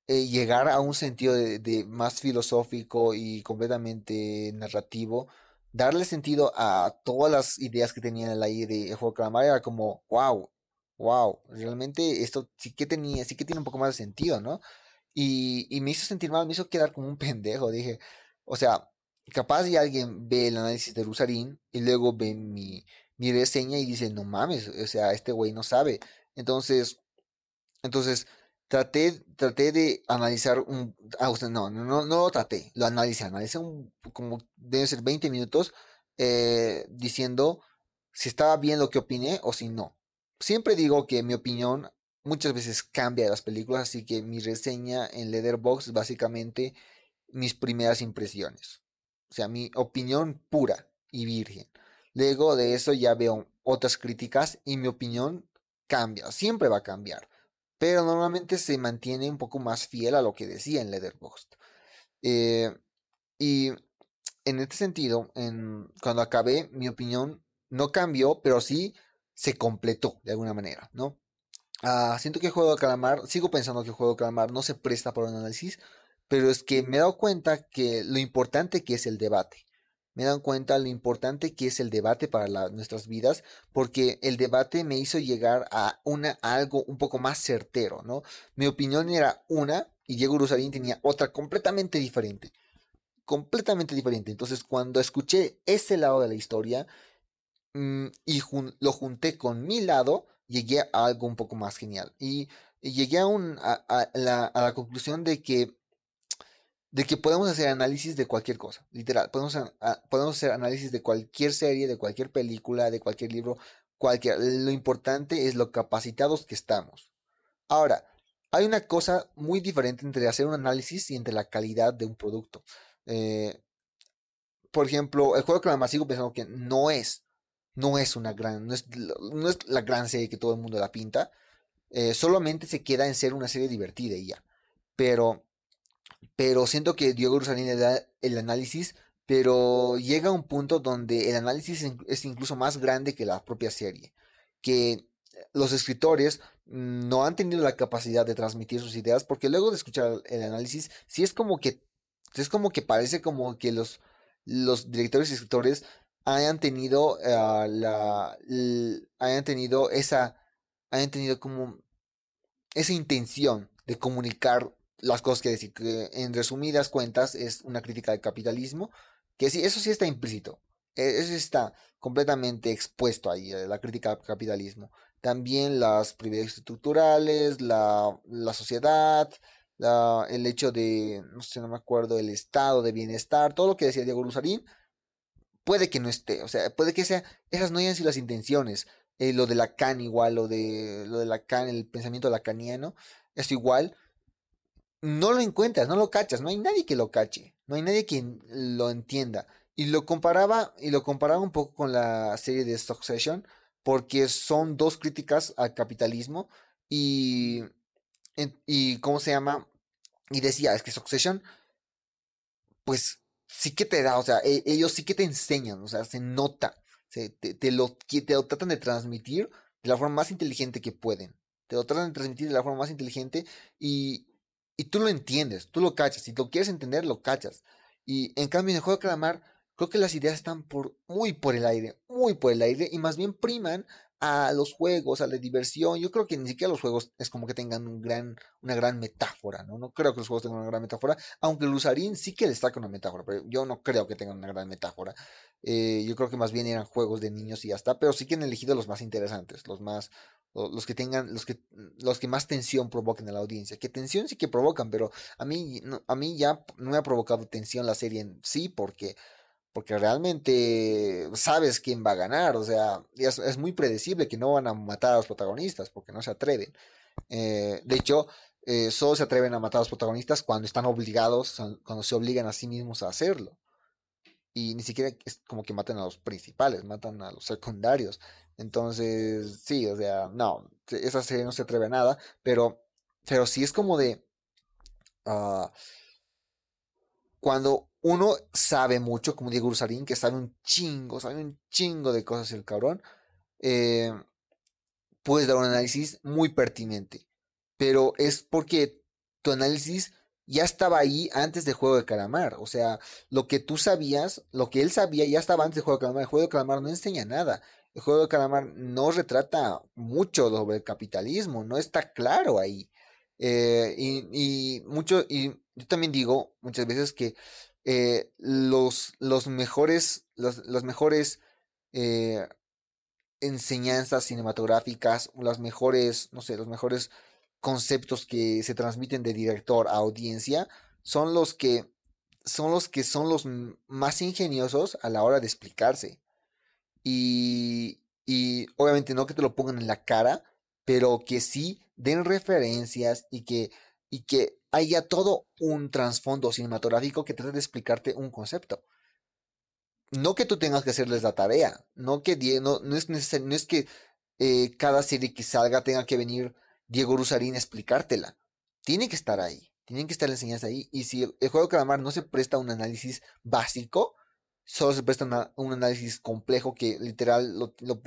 [SPEAKER 1] eh, llegar a un sentido de, más filosófico y completamente narrativo, darle sentido a todas las ideas que tenían el aire de Juego Calamar era como, wow, wow, realmente esto sí que tenía, sí que tiene un poco más de sentido, ¿no? Y, y me hizo sentir mal, me hizo quedar como un pendejo, dije, o sea, capaz si alguien ve el análisis de Rusarín y luego ve mi, mi reseña y dice, no mames, o sea, este güey no sabe. Entonces, entonces, traté, traté de analizar un... Ah, no, no, no, no lo traté, lo analicé, analicé un, como debe ser 20 minutos eh, diciendo si estaba bien lo que opiné o si no. Siempre digo que mi opinión muchas veces cambia de las películas, así que mi reseña en Leatherbox es básicamente mis primeras impresiones. O sea, mi opinión pura y virgen. Luego de eso ya veo otras críticas y mi opinión cambia, siempre va a cambiar pero normalmente se mantiene un poco más fiel a lo que decía en Letterboxd. Eh, y en este sentido, en, cuando acabé, mi opinión no cambió, pero sí se completó de alguna manera, ¿no? Ah, siento que el juego de calamar, sigo pensando que el juego de calamar no se presta para un análisis, pero es que me he dado cuenta que lo importante que es el debate. Me dan cuenta lo importante que es el debate para nuestras vidas, porque el debate me hizo llegar a, una, algo un poco más certero, ¿no? Mi opinión era una y Diego Rusarín tenía otra completamente diferente, completamente diferente. Entonces, cuando escuché ese lado de la historia mm, y lo junté con mi lado, llegué a algo un poco más genial. Y, llegué a, un, a la conclusión de que de que podemos hacer análisis de cualquier cosa, literal. Podemos, podemos hacer análisis de cualquier serie, de cualquier película, de cualquier libro, cualquier. Lo importante es lo capacitados que estamos. Ahora, hay una cosa muy diferente entre hacer un análisis y entre la calidad de un producto. Eh, por ejemplo, el juego que más sigo pensando que no es, no es una gran, no es, no es la gran serie que todo el mundo la pinta. Eh, solamente se queda en ser una serie divertida y ya. Pero pero siento que Diego Rosalín le da el análisis, pero llega a un punto donde el análisis es incluso más grande que la propia serie, que los escritores no han tenido la capacidad de transmitir sus ideas, porque luego de escuchar el análisis, sí es como que, es como que parece como que los, los directores y escritores hayan tenido uh, la, hayan tenido esa, hayan tenido como esa intención de comunicar las cosas que decir, que en resumidas cuentas es una crítica del capitalismo, que sí, eso sí está implícito, e, eso está completamente expuesto ahí, eh, la crítica al capitalismo. También las privilegios estructurales, la, la sociedad, el hecho de, no sé, no me acuerdo, el estado de bienestar, todo lo que decía Diego Luzarín, puede que no esté, o sea, puede que sea, esas no hayan sido las intenciones. Eh, lo de Lacan igual, lo de, lo de Lacan, el pensamiento lacaniano, es igual, no lo encuentras, no lo cachas, no hay nadie que lo cache, no hay nadie que lo entienda. Y lo comparaba, y lo comparaba un poco con la serie de Succession, porque son dos críticas al capitalismo y, y ¿cómo se llama? Y decía, es que Succession, pues sí que te da, o sea, e, ellos sí que te enseñan, o sea, se nota, te, lo, te lo tratan de transmitir de la forma más inteligente que pueden. Te lo tratan de transmitir de la forma más inteligente y, y tú lo entiendes, tú lo cachas. Si lo quieres entender, lo cachas. Y en cambio, en el juego de calamar, creo que las ideas están por, muy por el aire, muy por el aire, y más bien priman a los juegos, a la diversión. Yo creo que ni siquiera los juegos es como que tengan un gran, una gran metáfora, ¿no? No creo que los juegos tengan una gran metáfora, aunque el Usarín sí que destaca una metáfora, pero yo no creo que tengan una gran metáfora. Eh, yo creo que más bien eran juegos de niños y ya está, pero sí que han elegido los más interesantes, los más, los que tengan, los que, los que más tensión provoquen a la audiencia. Que tensión sí que provocan, pero a mí, a mí ya no me ha provocado tensión la serie en sí, porque porque realmente sabes quién va a ganar, o sea, es, muy predecible que no van a matar a los protagonistas, porque no se atreven. Eh, de hecho, eh, solo se atreven a matar a los protagonistas cuando están obligados, cuando se obligan a sí mismos a hacerlo. Y ni siquiera es como que maten a los principales, matan a los secundarios. Entonces, sí, o sea, no, esa serie no se atreve a nada, pero, pero sí es como de... Ah, cuando uno sabe mucho, como Diego Ursarín, que sabe un chingo, sabe un chingo de cosas el cabrón, eh, puedes dar un análisis muy pertinente. Pero es porque tu análisis ya estaba ahí antes del juego de calamar. O sea, lo que tú sabías, lo que él sabía ya estaba antes del juego de calamar. El juego de calamar no enseña nada. El juego de calamar no retrata mucho sobre el capitalismo, no está claro ahí. Eh, y, mucho, y yo también digo muchas veces que eh, los, los mejores, los, mejores eh, enseñanzas cinematográficas, las mejores, no sé, los mejores conceptos que se transmiten de director a audiencia son los que son los que son los más ingeniosos a la hora de explicarse. Y, y obviamente no que te lo pongan en la cara, pero que sí den referencias y que, y que haya todo un trasfondo cinematográfico que trate de explicarte un concepto. No que tú tengas que hacerles la tarea, no que no, no es necesario, que eh, cada serie que salga tenga que venir Diego Rusarín a explicártela. Tiene que estar ahí, tienen que estar las enseñanzas ahí. Y si el, juego de calamar no se presta a un análisis básico, solo se presta un análisis complejo que literal lo, lo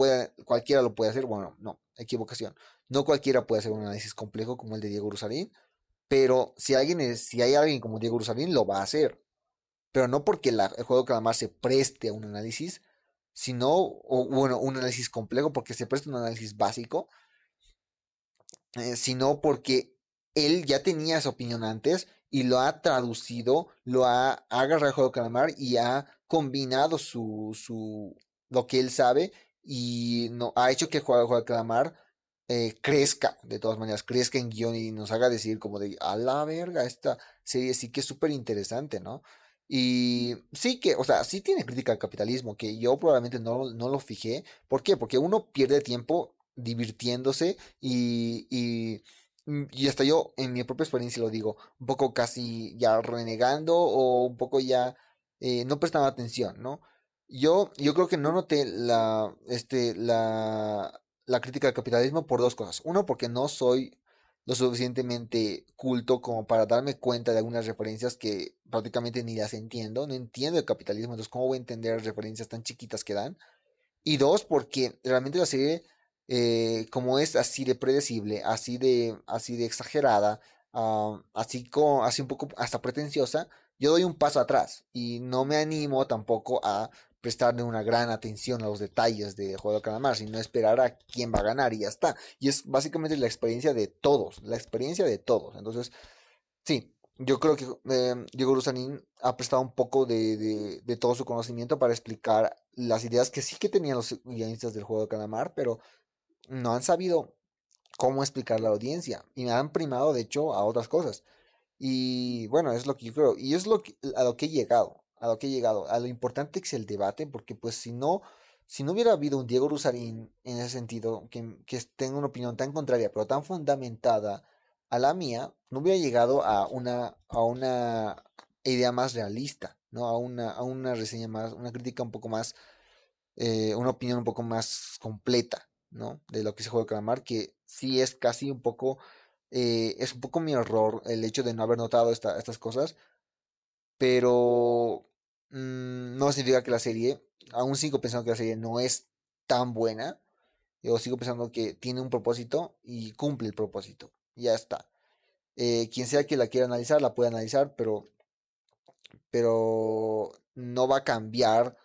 [SPEAKER 1] cualquiera lo puede hacer. Bueno, no, equivocación. No cualquiera puede hacer un análisis complejo como el de Diego Rusarín pero si alguien es, si hay alguien como Diego Rosalín, lo va a hacer. pero no porque el juego de calamar se preste a un análisis, sino, o bueno, un análisis complejo, porque se presta un análisis básico, eh, sino porque él ya tenía esa opinión antes y lo ha traducido, lo ha, agarrado el juego de calamar y ha combinado su, su, lo que él sabe y no, ha hecho que el juego de calamar eh, crezca, de todas maneras, crezca en guion y nos haga decir como de, a la verga, esta serie sí que es súper interesante, ¿no? Y sí que, o sea, sí tiene crítica al capitalismo, que yo probablemente no, no lo fijé. ¿Por qué? Porque uno pierde tiempo divirtiéndose y, y, mm, y hasta yo en mi propia experiencia lo digo, un poco casi ya renegando o un poco ya eh, no prestando atención, ¿no? Yo, yo creo que no noté la, este, la, la crítica al capitalismo por dos cosas. Uno, porque no soy lo suficientemente culto como para darme cuenta de algunas referencias que prácticamente ni las entiendo. No entiendo el capitalismo, entonces ¿cómo voy a entender referencias tan chiquitas que dan? Y dos, porque realmente la serie, eh, como es así de predecible, así de, así de exagerada, ah, así, como, así un poco hasta pretenciosa, yo doy un paso atrás y no me animo tampoco a prestarle una gran atención a los detalles de Juego de Calamar, sino esperar a quién va a ganar y ya está. Y es básicamente la experiencia de todos, la experiencia de todos. Entonces, sí, yo creo que eh, Diego Rusanín ha prestado un poco de, de, todo su conocimiento para explicar las ideas que sí que tenían los guionistas del Juego de Calamar, pero no han sabido cómo explicar la audiencia y han primado, de hecho, a otras cosas. Y bueno, es lo que yo creo. Y es lo a lo que he llegado a lo que he llegado, a lo importante que es el debate, porque pues si no, si no hubiera habido un Diego Rusarín en ese sentido, que, que tenga una opinión tan contraria, pero tan fundamentada a la mía, no hubiera llegado a una, a una idea más realista, ¿no? A una, a una reseña más, una crítica un poco más, eh, una opinión un poco más completa, ¿no? De lo que se juega Calamar, que sí es casi un poco, eh, es un poco mi error el hecho de no haber notado estas cosas, pero mm, no significa que la serie, aún sigo pensando que la serie no es tan buena, yo sigo pensando que tiene un propósito y cumple el propósito, ya está. Eh, quien sea que la quiera analizar, la puede analizar, pero, pero no va a cambiar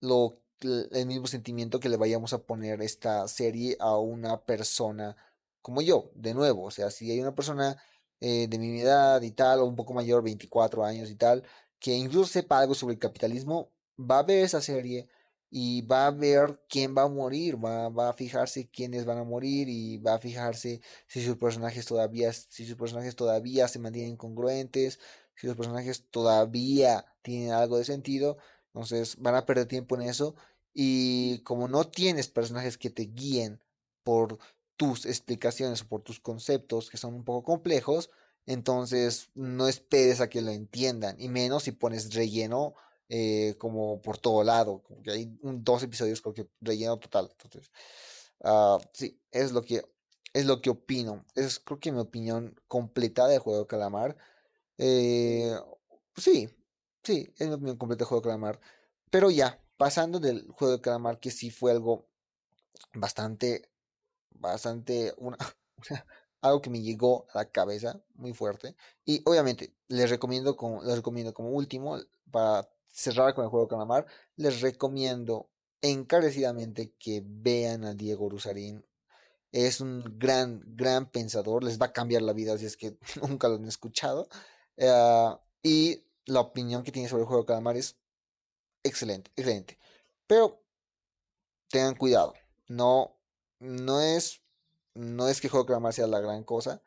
[SPEAKER 1] lo, el mismo sentimiento que le vayamos a poner esta serie a una persona como yo, de nuevo, o sea, si hay una persona eh, de mi edad y tal, o un poco mayor, 24 años y tal, que incluso sepa algo sobre el capitalismo, va a ver esa serie y va a ver quién va a morir, va, va a fijarse quiénes van a morir y va a fijarse si sus personajes todavía, si sus personajes todavía se mantienen congruentes, si los personajes todavía tienen algo de sentido, entonces van a perder tiempo en eso y como no tienes personajes que te guíen por tus explicaciones o por tus conceptos que son un poco complejos, entonces no esperes a que lo entiendan, y menos si pones relleno eh, como por todo lado, como que hay dos episodios con que relleno total. Entonces, uh, sí, es lo que es lo que opino. Es creo que mi opinión completa de Juego de Calamar. Eh, sí, sí, es mi opinión completa de Juego de Calamar. Pero ya, pasando del Juego de Calamar, que sí fue algo bastante bastante, una, algo que me llegó a la cabeza muy fuerte. Y obviamente, les recomiendo como, les recomiendo como último, para cerrar con el juego Calamar, les recomiendo encarecidamente que vean a Diego Rusarín. Es un gran, gran pensador, les va a cambiar la vida si es que nunca lo han escuchado. Eh, y la opinión que tiene sobre el juego de Calamar es excelente, excelente. Pero tengan cuidado, no no es, no es que Juego Calamar sea la gran cosa,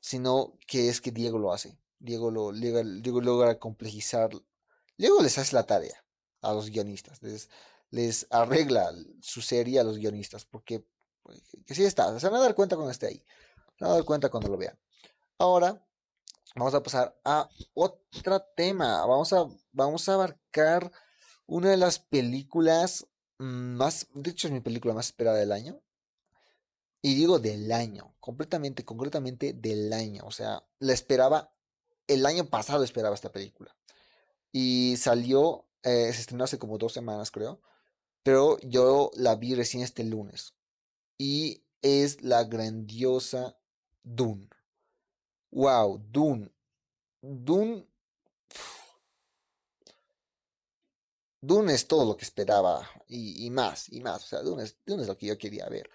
[SPEAKER 1] sino que es que Diego lo hace. Diego, lo, logra complejizar. Diego les hace la tarea a los guionistas. Les, les arregla su serie a los guionistas. Porque pues, que sí está. Se van a dar cuenta cuando esté ahí. Se van a dar cuenta cuando lo vean. Ahora vamos a pasar a otro tema. Vamos a, vamos a abarcar una de las películas Mm, más, de hecho es mi película más esperada del año. Y digo del año, completamente, concretamente del año. O sea, la esperaba, el año pasado esperaba esta película. Y salió, eh, se estrenó hace como dos semanas creo. Pero yo la vi recién este lunes. Y es la grandiosa Dune. Wow, Dune. Dune Dune es todo lo que esperaba y, más, y más. O sea, Dune es, Dune es lo que yo quería ver.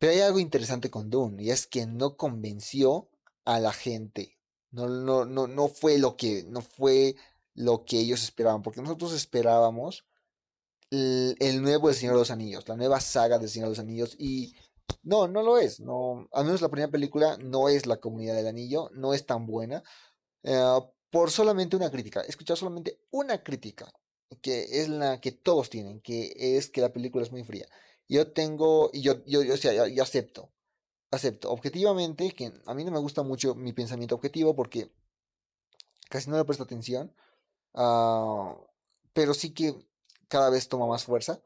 [SPEAKER 1] Pero hay algo interesante con Dune y es que no convenció a la gente. No, no, no, no fue lo que, no fue lo que ellos esperaban, porque nosotros esperábamos el, nuevo El Señor de los Anillos, la nueva saga del Señor de los Anillos y no, no lo es. No, al menos la primera película no es la Comunidad del Anillo, no es tan buena. Eh, por solamente una crítica. He escuchado solamente una crítica, que es la que todos tienen, que es que la película es muy fría. Yo tengo, y yo, yo, yo, yo acepto, acepto objetivamente que a mí no me gusta mucho mi pensamiento objetivo porque casi no le presto atención, uh, pero sí que cada vez toma más fuerza.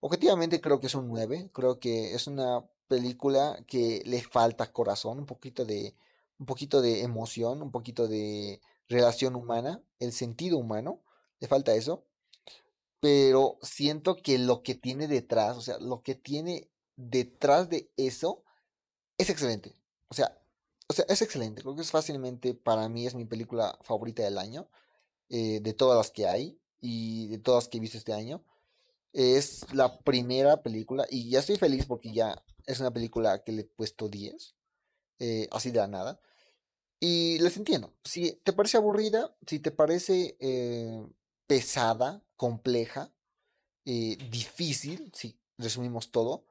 [SPEAKER 1] Objetivamente creo que es un 9, creo que es una película que le falta corazón, un poquito de un poquito de emoción, un poquito de relación humana, el sentido humano, le falta eso. Pero siento que lo que tiene detrás, o sea, lo que tiene detrás de eso es excelente. O sea, o sea, es excelente. Creo que es fácilmente, para mí, es mi película favorita del año. Eh, de todas las que hay y de todas que he visto este año. Es la primera película y ya estoy feliz porque ya es una película que le he puesto 10, eh, así de la nada. Y les entiendo, si te parece aburrida, si te parece eh, pesada, compleja, difícil, si resumimos todo,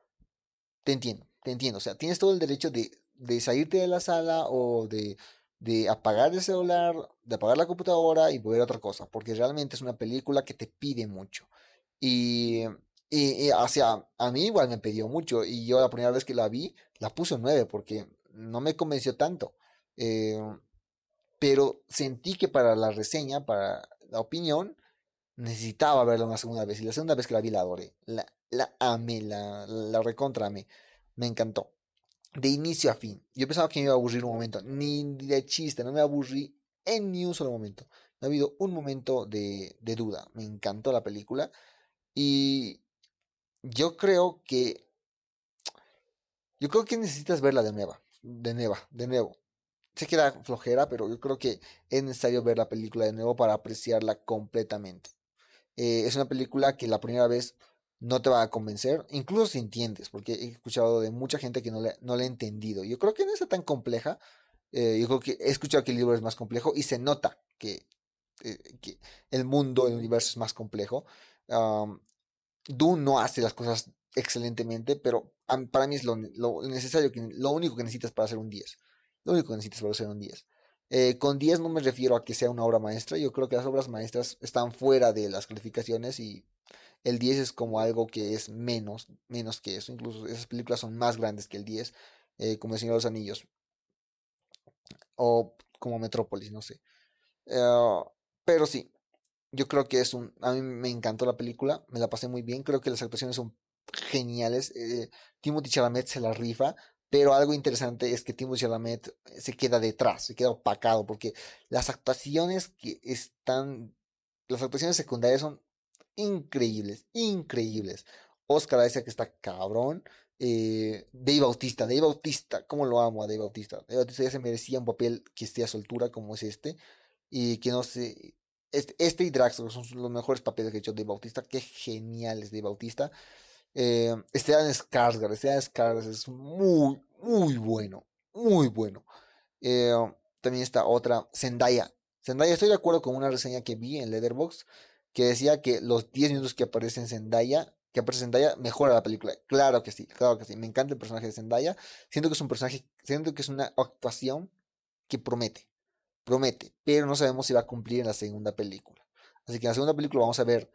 [SPEAKER 1] te entiendo, te entiendo. O sea, tienes todo el derecho de, de salirte de la sala o de de apagar el celular, de apagar la computadora y ver otra cosa, porque realmente es una película que te pide mucho. Y, y, hacia, a mí igual me pidió mucho, y yo la primera vez que la vi, la puse un 9, porque no me convenció tanto. Eh, pero sentí que para la reseña, para la opinión, necesitaba verla una segunda vez. Y la segunda vez que la vi la adoré. La, la amé, la, la recontra Me encantó de inicio a fin. Yo pensaba que me iba a aburrir un momento, ni de chiste, no me aburrí en ni un solo momento. No ha habido un momento de, de duda. Me encantó la película y yo creo que yo creo que necesitas verla de nuevo, de nuevo, de nuevo. Se queda flojera, pero yo creo que es necesario ver la película de nuevo para apreciarla completamente. Eh, es una película que la primera vez no te va a convencer, incluso si entiendes, porque he escuchado de mucha gente que no le, no le ha entendido. Yo creo que no es tan compleja, eh, yo creo que he escuchado que el libro es más complejo y se nota que, eh, que el mundo, el universo es más complejo. Um, Dune no hace las cosas excelentemente, pero para mí es lo, necesario, que, lo único que necesitas para hacer un 10. Lo único que necesitas para hacer un 10. Eh, con 10 no me refiero a que sea una obra maestra, yo creo que las obras maestras están fuera de las calificaciones y el 10 es como algo que es menos, menos que eso. Incluso esas películas son más grandes que el 10, eh, como El Señor de los Anillos. O como Metrópolis, no sé. Eh, pero sí, yo creo que es un... A mí me encantó la película, me la pasé muy bien, creo que las actuaciones son geniales. Eh, Timothy Chalamet se la rifa, pero algo interesante es que Timothy Chalamet se queda detrás, se queda opacado, porque las actuaciones que están... Las actuaciones secundarias son increíbles, increíbles. Oscar Isaac que está cabrón. Eh, Dave Bautista, Dave Bautista, ¿cómo lo amo a Dave Bautista? Dave Bautista ya se merecía un papel que esté a su altura como es este. Y que no sé. Este, este y Drax son los mejores papeles que ha hecho Dave Bautista. Qué genial es Dave Bautista. Eh, Esteban Skarsgård, Esteban Skarsgård es muy, muy bueno. Muy bueno. Eh, también está otra, Zendaya. Zendaya, estoy de acuerdo con una reseña que vi en Leatherbox que decía que los 10 minutos que aparece en Zendaya, que aparece en Zendaya, mejora la película. Claro que sí, claro que sí. Me encanta el personaje de Zendaya. Siento que es un personaje, siento que es una actuación que promete, promete, pero no sabemos si va a cumplir en la segunda película. Así que en la segunda película vamos a ver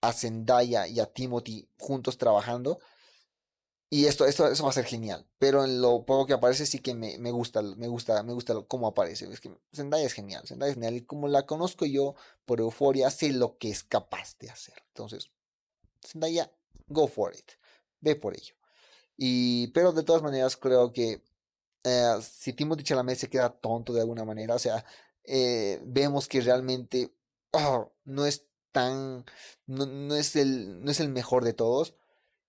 [SPEAKER 1] a Zendaya y a Timothy juntos trabajando y esto, esto, eso va a ser genial. Pero en lo poco que aparece sí que me, me gusta, me gusta, me gusta cómo aparece. Es que Zendaya es genial, Zendaya es genial. Y como la conozco yo por euforia, sé lo que es capaz de hacer. Entonces, Zendaya, go for it. Ve por ello. Y, pero de todas maneras, creo que eh, si Timothy Chalamet se queda tonto de alguna manera, o sea, eh, vemos que realmente oh, no es tan, no, no, es el, no es el mejor de todos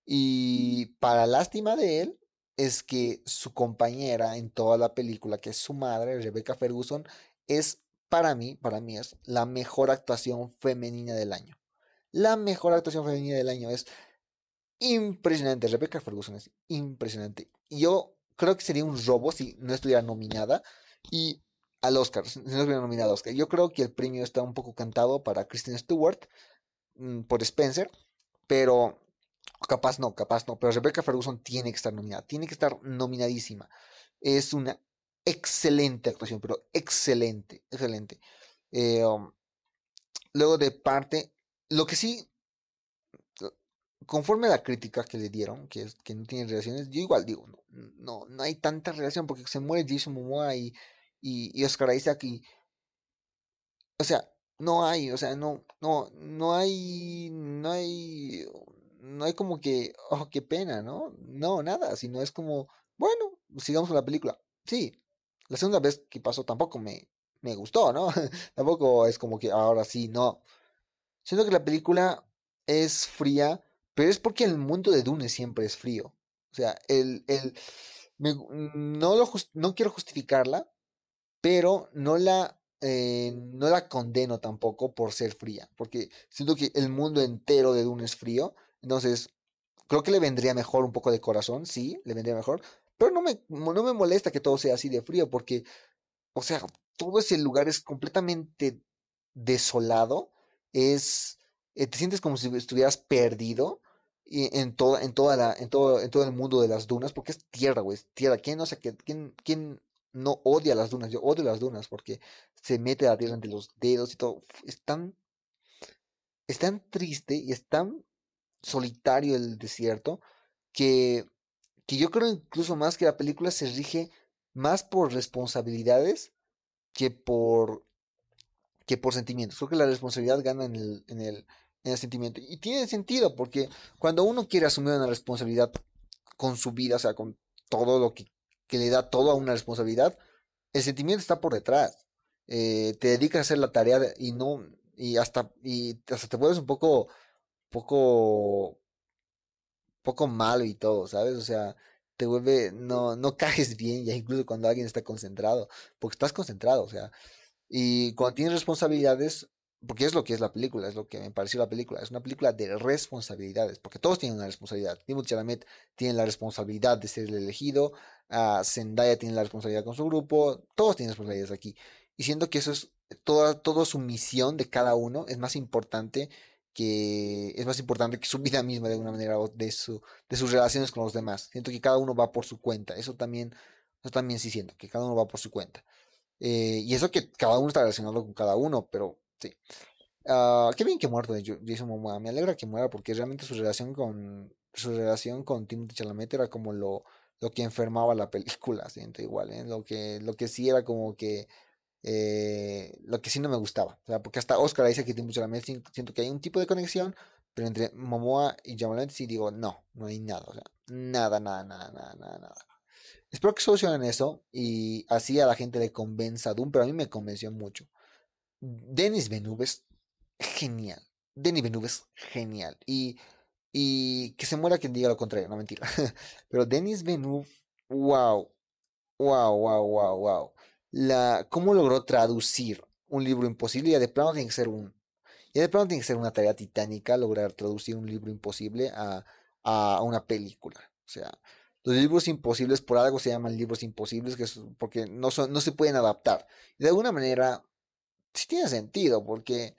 [SPEAKER 1] y para lástima de él, es que su compañera en toda la película, que es su madre, Rebecca Ferguson, es para mí, para mí es la mejor actuación femenina del año. la mejor actuación femenina del año. Es impresionante. Rebecca Ferguson es impresionante. Yo creo que sería un robo si no estuviera nominada. Y al Oscar, si no estuviera nominada al Oscar. Yo creo que el premio está un poco cantado para Kristen Stewart mm, por Spencer. Pero capaz no, capaz no. Pero Rebecca Ferguson tiene que estar nominada. Tiene que estar nominadísima. Es una excelente actuación, pero excelente, excelente. Eh, um, luego de parte, lo que sí, conforme a la crítica que le dieron, que, es, que no tiene relaciones, yo igual digo, no, no, no hay tanta relación porque se muere Jason Momoa y, y, Oscar Isaac y, o sea, no hay, o sea, no, no, no hay, no hay, no hay como que, oh, qué pena, ¿no? No, nada, sino es como, bueno, sigamos con la película. Sí, la segunda vez que pasó tampoco me, me gustó, ¿no? tampoco es como que ahora sí, no. Siento que la película es fría, pero es porque el mundo de Dune siempre es frío. O sea, el, el, no, lo no quiero justificarla, pero no la, eh, no la condeno tampoco por ser fría, porque siento que el mundo entero de Dune es frío, entonces creo que le vendría mejor un poco de corazón, sí, le vendría mejor, pero no me, no me molesta que todo sea así de frío, porque, o sea, todo ese lugar es completamente desolado, es, eh, te sientes como si estuvieras perdido en, toda, en, toda la, en, todo, en todo el mundo de las dunas, porque es tierra, güey, es tierra. ¿Quién no, sé, quién, quién no odia las dunas? Yo odio las dunas porque se mete la tierra entre los dedos y todo. Es tan, es tan triste y es tan solitario el desierto que, que yo creo incluso más que la película se rige más por responsabilidades que por que por sentimientos. Creo que la responsabilidad gana en el, en el, en el sentimiento. Y tiene sentido, porque cuando uno quiere asumir una responsabilidad con su vida, o sea, con todo lo que, que le da todo a una responsabilidad, el sentimiento está por detrás. Eh, te dedicas a hacer la tarea y no, y hasta, y hasta te vuelves un poco, poco, poco malo y todo, ¿sabes? O sea, te vuelve, no, no caes bien, ya incluso cuando alguien está concentrado, porque estás concentrado, o sea, y cuando tienes responsabilidades, porque es lo que es la película, es lo que me pareció la película, es una película de responsabilidades, porque todos tienen una responsabilidad. Timothée Chalamet tiene la responsabilidad de ser el elegido, uh, Zendaya tiene la responsabilidad con su grupo, todos tienen responsabilidades aquí. Y siento que eso es toda, toda su misión de cada uno es más importante que es más importante que su vida misma de alguna manera o de su de sus relaciones con los demás. Siento que cada uno va por su cuenta. Eso también eso también sí siento que cada uno va por su cuenta. Eh, y eso que cada uno está relacionado con cada uno, pero sí. Uh, qué bien que muerto Jason Momoa. Me alegra que muera porque realmente su relación con su relación con Timothy Chalamet era como lo, lo que enfermaba la película, siento igual, ¿eh? Lo que lo que sí era como que eh, lo que sí no me gustaba. O sea, porque hasta Oscar dice que Timothy Chalamet siento que hay un tipo de conexión, pero entre Momoa y Chalamet sí digo, no, no hay nada, nada, nada, nada, nada, nada, nada. Espero que solucionen eso y así a la gente le convenza a Doom, pero a mí me convenció mucho. Denis es genial. Denis es genial. Y, y que se muera quien diga lo contrario, no mentira. pero Denis Venube, wow. Wow, wow, wow, wow. La, ¿Cómo logró traducir un libro imposible? Ya de plano tiene que ser un. Ya de plano tiene que ser una tarea titánica lograr traducir un libro imposible a, a una película. O sea, los libros imposibles por algo se llaman libros imposibles, que es porque no, son, no se pueden adaptar. De alguna manera, sí tiene sentido, porque,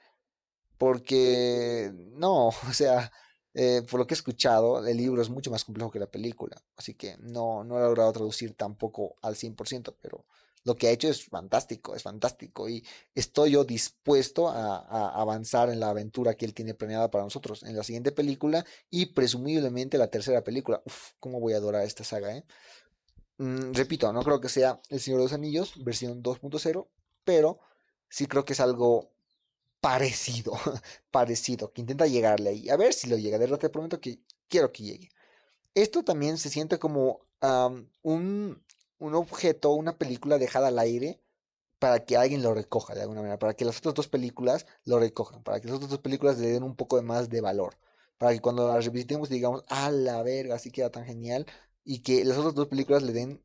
[SPEAKER 1] porque no, o sea, eh, por lo que he escuchado, el libro es mucho más complejo que la película. Así que no, no he logrado traducir tampoco al 100%, pero lo que ha hecho es fantástico, es fantástico. Y estoy yo dispuesto a, avanzar en la aventura que él tiene planeada para nosotros en la siguiente película y presumiblemente la tercera película. Uf, cómo voy a adorar esta saga, ¿eh? Mm, repito, no creo que sea El Señor de los Anillos, versión 2.0, pero sí creo que es algo parecido, parecido, que intenta llegarle ahí. A ver si lo llega, de verdad te prometo que quiero que llegue. Esto también se siente como un, un objeto, una película dejada al aire para que alguien lo recoja de alguna manera, para que las otras dos películas lo recojan, para que las otras dos películas le den un poco de más de valor, para que cuando las revisitemos digamos, a la verga, así queda tan genial, y que las otras dos películas le den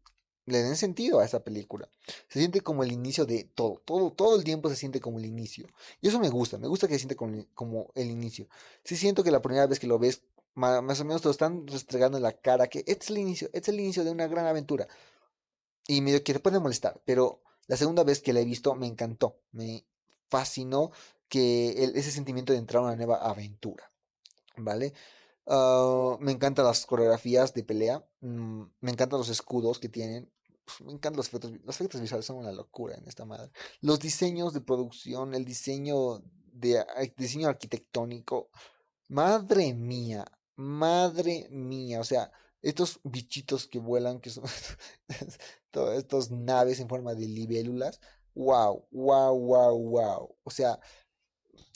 [SPEAKER 1] le den sentido a esa película. Se siente como el inicio de todo, todo, todo el tiempo se siente como el inicio. Y eso me gusta, me gusta que se siente como, como el inicio. Sí siento que la primera vez que lo ves, más, o menos te lo están restregando en la cara, que este es el inicio, este es el inicio de una gran aventura. Y medio que te puede molestar, pero la segunda vez que la he visto me encantó, me fascinó que ese sentimiento de entrar a una nueva aventura, ¿vale? Ah, me encantan las coreografías de pelea, mm, me encantan los escudos que tienen, me encantan los efectos, los efectos visuales son una locura en esta madre. Los diseños de producción, el diseño de diseño arquitectónico, madre mía, madre mía, o sea, estos bichitos que vuelan, que son todas estas naves en forma de libélulas, wow, wow, wow, wow. O sea,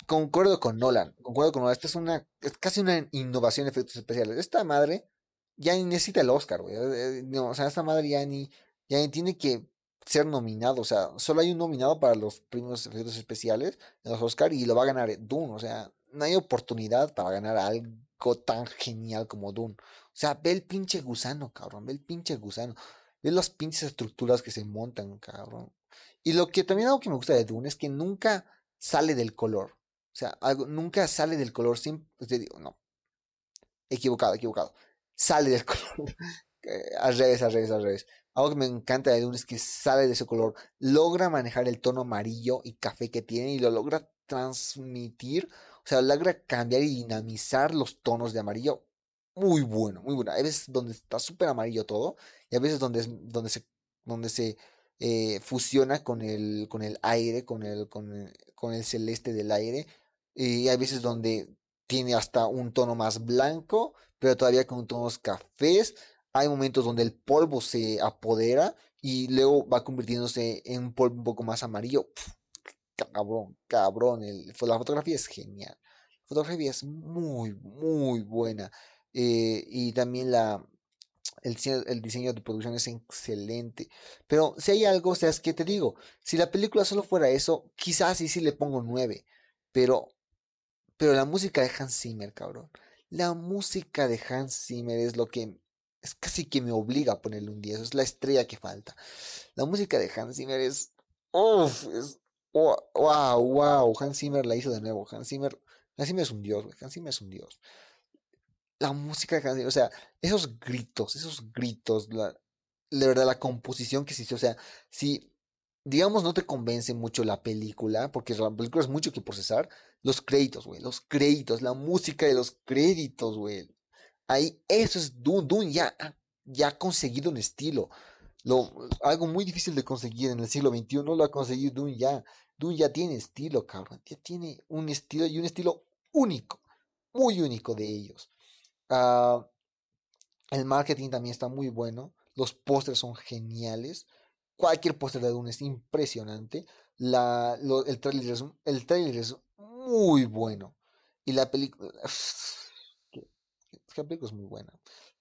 [SPEAKER 1] concuerdo con Nolan, concuerdo con Nolan, esta es una, es casi una innovación de efectos especiales. Esta madre ya ni necesita el Oscar, güey. Eh, eh, o sea, esta madre ya ni, ya tiene que ser nominado, o sea, solo hay un nominado para los primeros efectos especiales en los Oscar y lo va a ganar Dune, o sea, no hay oportunidad para ganar algo tan genial como Dune. O sea, ve el pinche gusano, cabrón, ve el pinche gusano, ve las pinches estructuras que se montan, cabrón. Y lo que también algo que me gusta de Dune es que nunca sale del color. O sea, algo, nunca sale del color, siempre, te digo, no. Equivocado, equivocado. Sale del color. Eh, al revés, al revés, al revés. Algo que me encanta de Dune es que sale de ese color, logra manejar el tono amarillo y café que tiene y lo logra transmitir, o sea, logra cambiar y dinamizar los tonos de amarillo. Muy bueno, muy bueno. Hay veces donde está súper amarillo todo y a veces donde, donde se, donde se eh, fusiona con el, con el aire, con el, con el, con el celeste del aire. Y hay veces donde tiene hasta un tono más blanco, pero todavía con tonos cafés. Hay momentos donde el polvo se apodera y luego va convirtiéndose en un polvo un poco más amarillo. cabrón, cabrón. La fotografía es genial. La fotografía es muy, muy buena. Eh, y también la, el, el, diseño de producción es excelente. Pero si hay algo, o sea, es que te digo, si la película solo fuera eso, quizás sí, sí le pongo 9. Pero, pero la música de Hans Zimmer, cabrón. La música de Hans Zimmer es lo que es casi que me obliga a ponerle un 10. Es la estrella que falta. La música de Hans Zimmer es. Uff, es. wow, wow. Hans Zimmer la hizo de nuevo. Hans Zimmer, Hans Zimmer es un dios, Hans Zimmer es un dios. La música de Hans Zimmer, o sea, esos gritos, esos gritos, la, la verdad, la composición que se hizo, o sea, si, digamos, no te convence mucho la película, porque la película es mucho que procesar, los créditos, güey, los créditos, la música de los créditos, güey Ahí, eso es Dune. Dune ya, ya ha conseguido un estilo. Lo, algo muy difícil de conseguir en el siglo XXI lo ha conseguido Dune ya. Dune ya tiene estilo, cabrón. Ya tiene un estilo y un estilo único. Muy único de ellos. Ah, el marketing también está muy bueno. Los pósters son geniales. Cualquier póster de Dune es impresionante. La, el, trailer es, el trailer es muy bueno. Y la película que película es muy buena.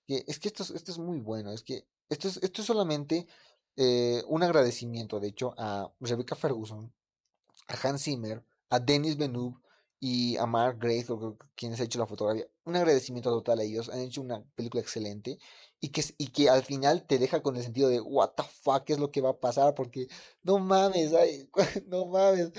[SPEAKER 1] Es que esto, esto es muy bueno. Es que esto es, esto es solamente eh, un agradecimiento, de hecho, a Rebecca Ferguson, a Hans Zimmer, a Dennis Benub y a Mark Grace, quienes han hecho la fotografía. Un agradecimiento total a ellos. Han hecho una película excelente y que, y que al final te deja con el sentido de, what the fuck es lo que va a pasar, porque no mames, no mames.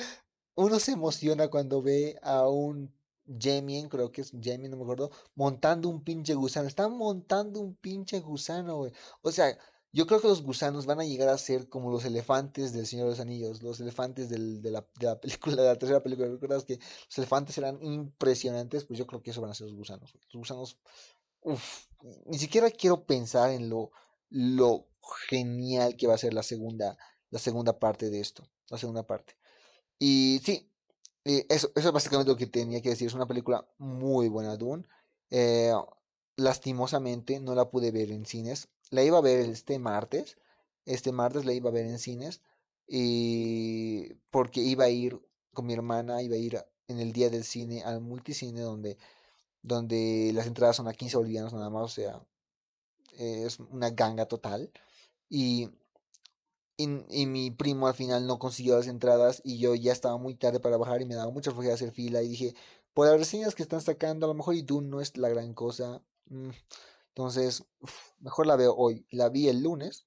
[SPEAKER 1] Uno se emociona cuando ve a un Jamie, creo que es Jamie, no me acuerdo, montando un pinche gusano. Están montando un pinche gusano, güey. O sea, yo creo que los gusanos van a llegar a ser como los elefantes del Señor de los Anillos, los elefantes del, de, la, de, la, película, de la tercera película. ¿Recuerdas que los elefantes eran impresionantes? Pues yo creo que eso van a ser los gusanos. Los gusanos, uff, ni siquiera quiero pensar en lo, lo genial que va a ser la segunda, la segunda parte de esto, la segunda parte. Y sí, eso, eso es básicamente lo que tenía que decir. Es una película muy buena, Dune. Eh, lastimosamente no la pude ver en cines. La iba a ver este martes. Este martes la iba a ver en cines. Y porque iba a ir con mi hermana, iba a ir en el día del cine al multicine donde, donde las entradas son a 15 bolivianos nada más. O sea, es una ganga total. Y y, mi primo al final no consiguió las entradas y yo ya estaba muy tarde para bajar y me daba mucha flojera hacer fila y dije, por las reseñas que están sacando, a lo mejor y tú no es la gran cosa. Mm, entonces, mejor la veo hoy. La vi el lunes.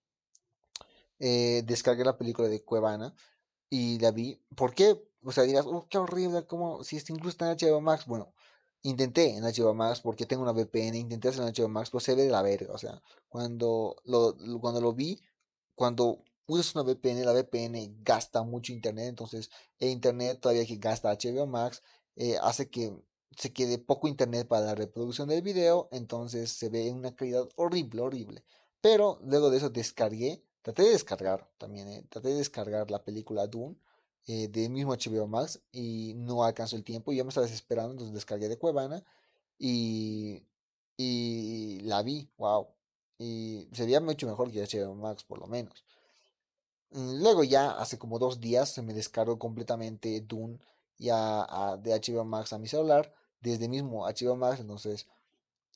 [SPEAKER 1] eh, descargué la película de Cuevana y la vi. ¿Por qué? O sea, dirás, oh, qué horrible, como si este incluso está en HBO Max. Bueno, intenté en HBO Max porque tengo una VPN, intenté hacer en HBO Max, pero se ve de la verga. O sea, cuando lo, cuando lo vi, cuando usas una VPN, la VPN gasta mucho internet, entonces el internet todavía que gasta HBO Max eh, hace que se quede poco internet para la reproducción del video, entonces se ve en una calidad horrible, horrible. Pero luego de eso descargué, traté de descargar también, eh, traté de descargar la película Dune eh, del mismo HBO Max y no alcanzó el tiempo y ya me estaba desesperando, entonces descargué de Cuevana y, y la vi, wow. Y sería mucho mejor que HBO Max por lo menos. Luego ya hace como dos días se me descargó completamente Dune ya de HBO Max a mi celular desde mismo HBO Max, entonces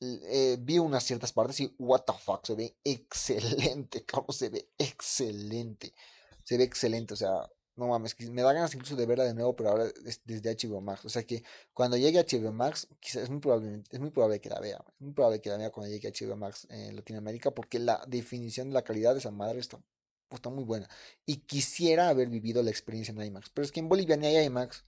[SPEAKER 1] eh, vi unas ciertas partes y what the fuck, se ve excelente, cabrón, se ve excelente, se ve excelente, o sea, no mames, me da ganas incluso de verla de nuevo, pero ahora desde HBO Max, o sea que cuando llegue a HBO Max, quizás es muy probable, es muy probable que la vea, es muy probable que la vea cuando llegue a HBO Max en Latinoamérica, porque la definición de la calidad de esa madre está, está muy buena, y quisiera haber vivido la experiencia en IMAX, pero es que en Bolivia ni hay IMAX,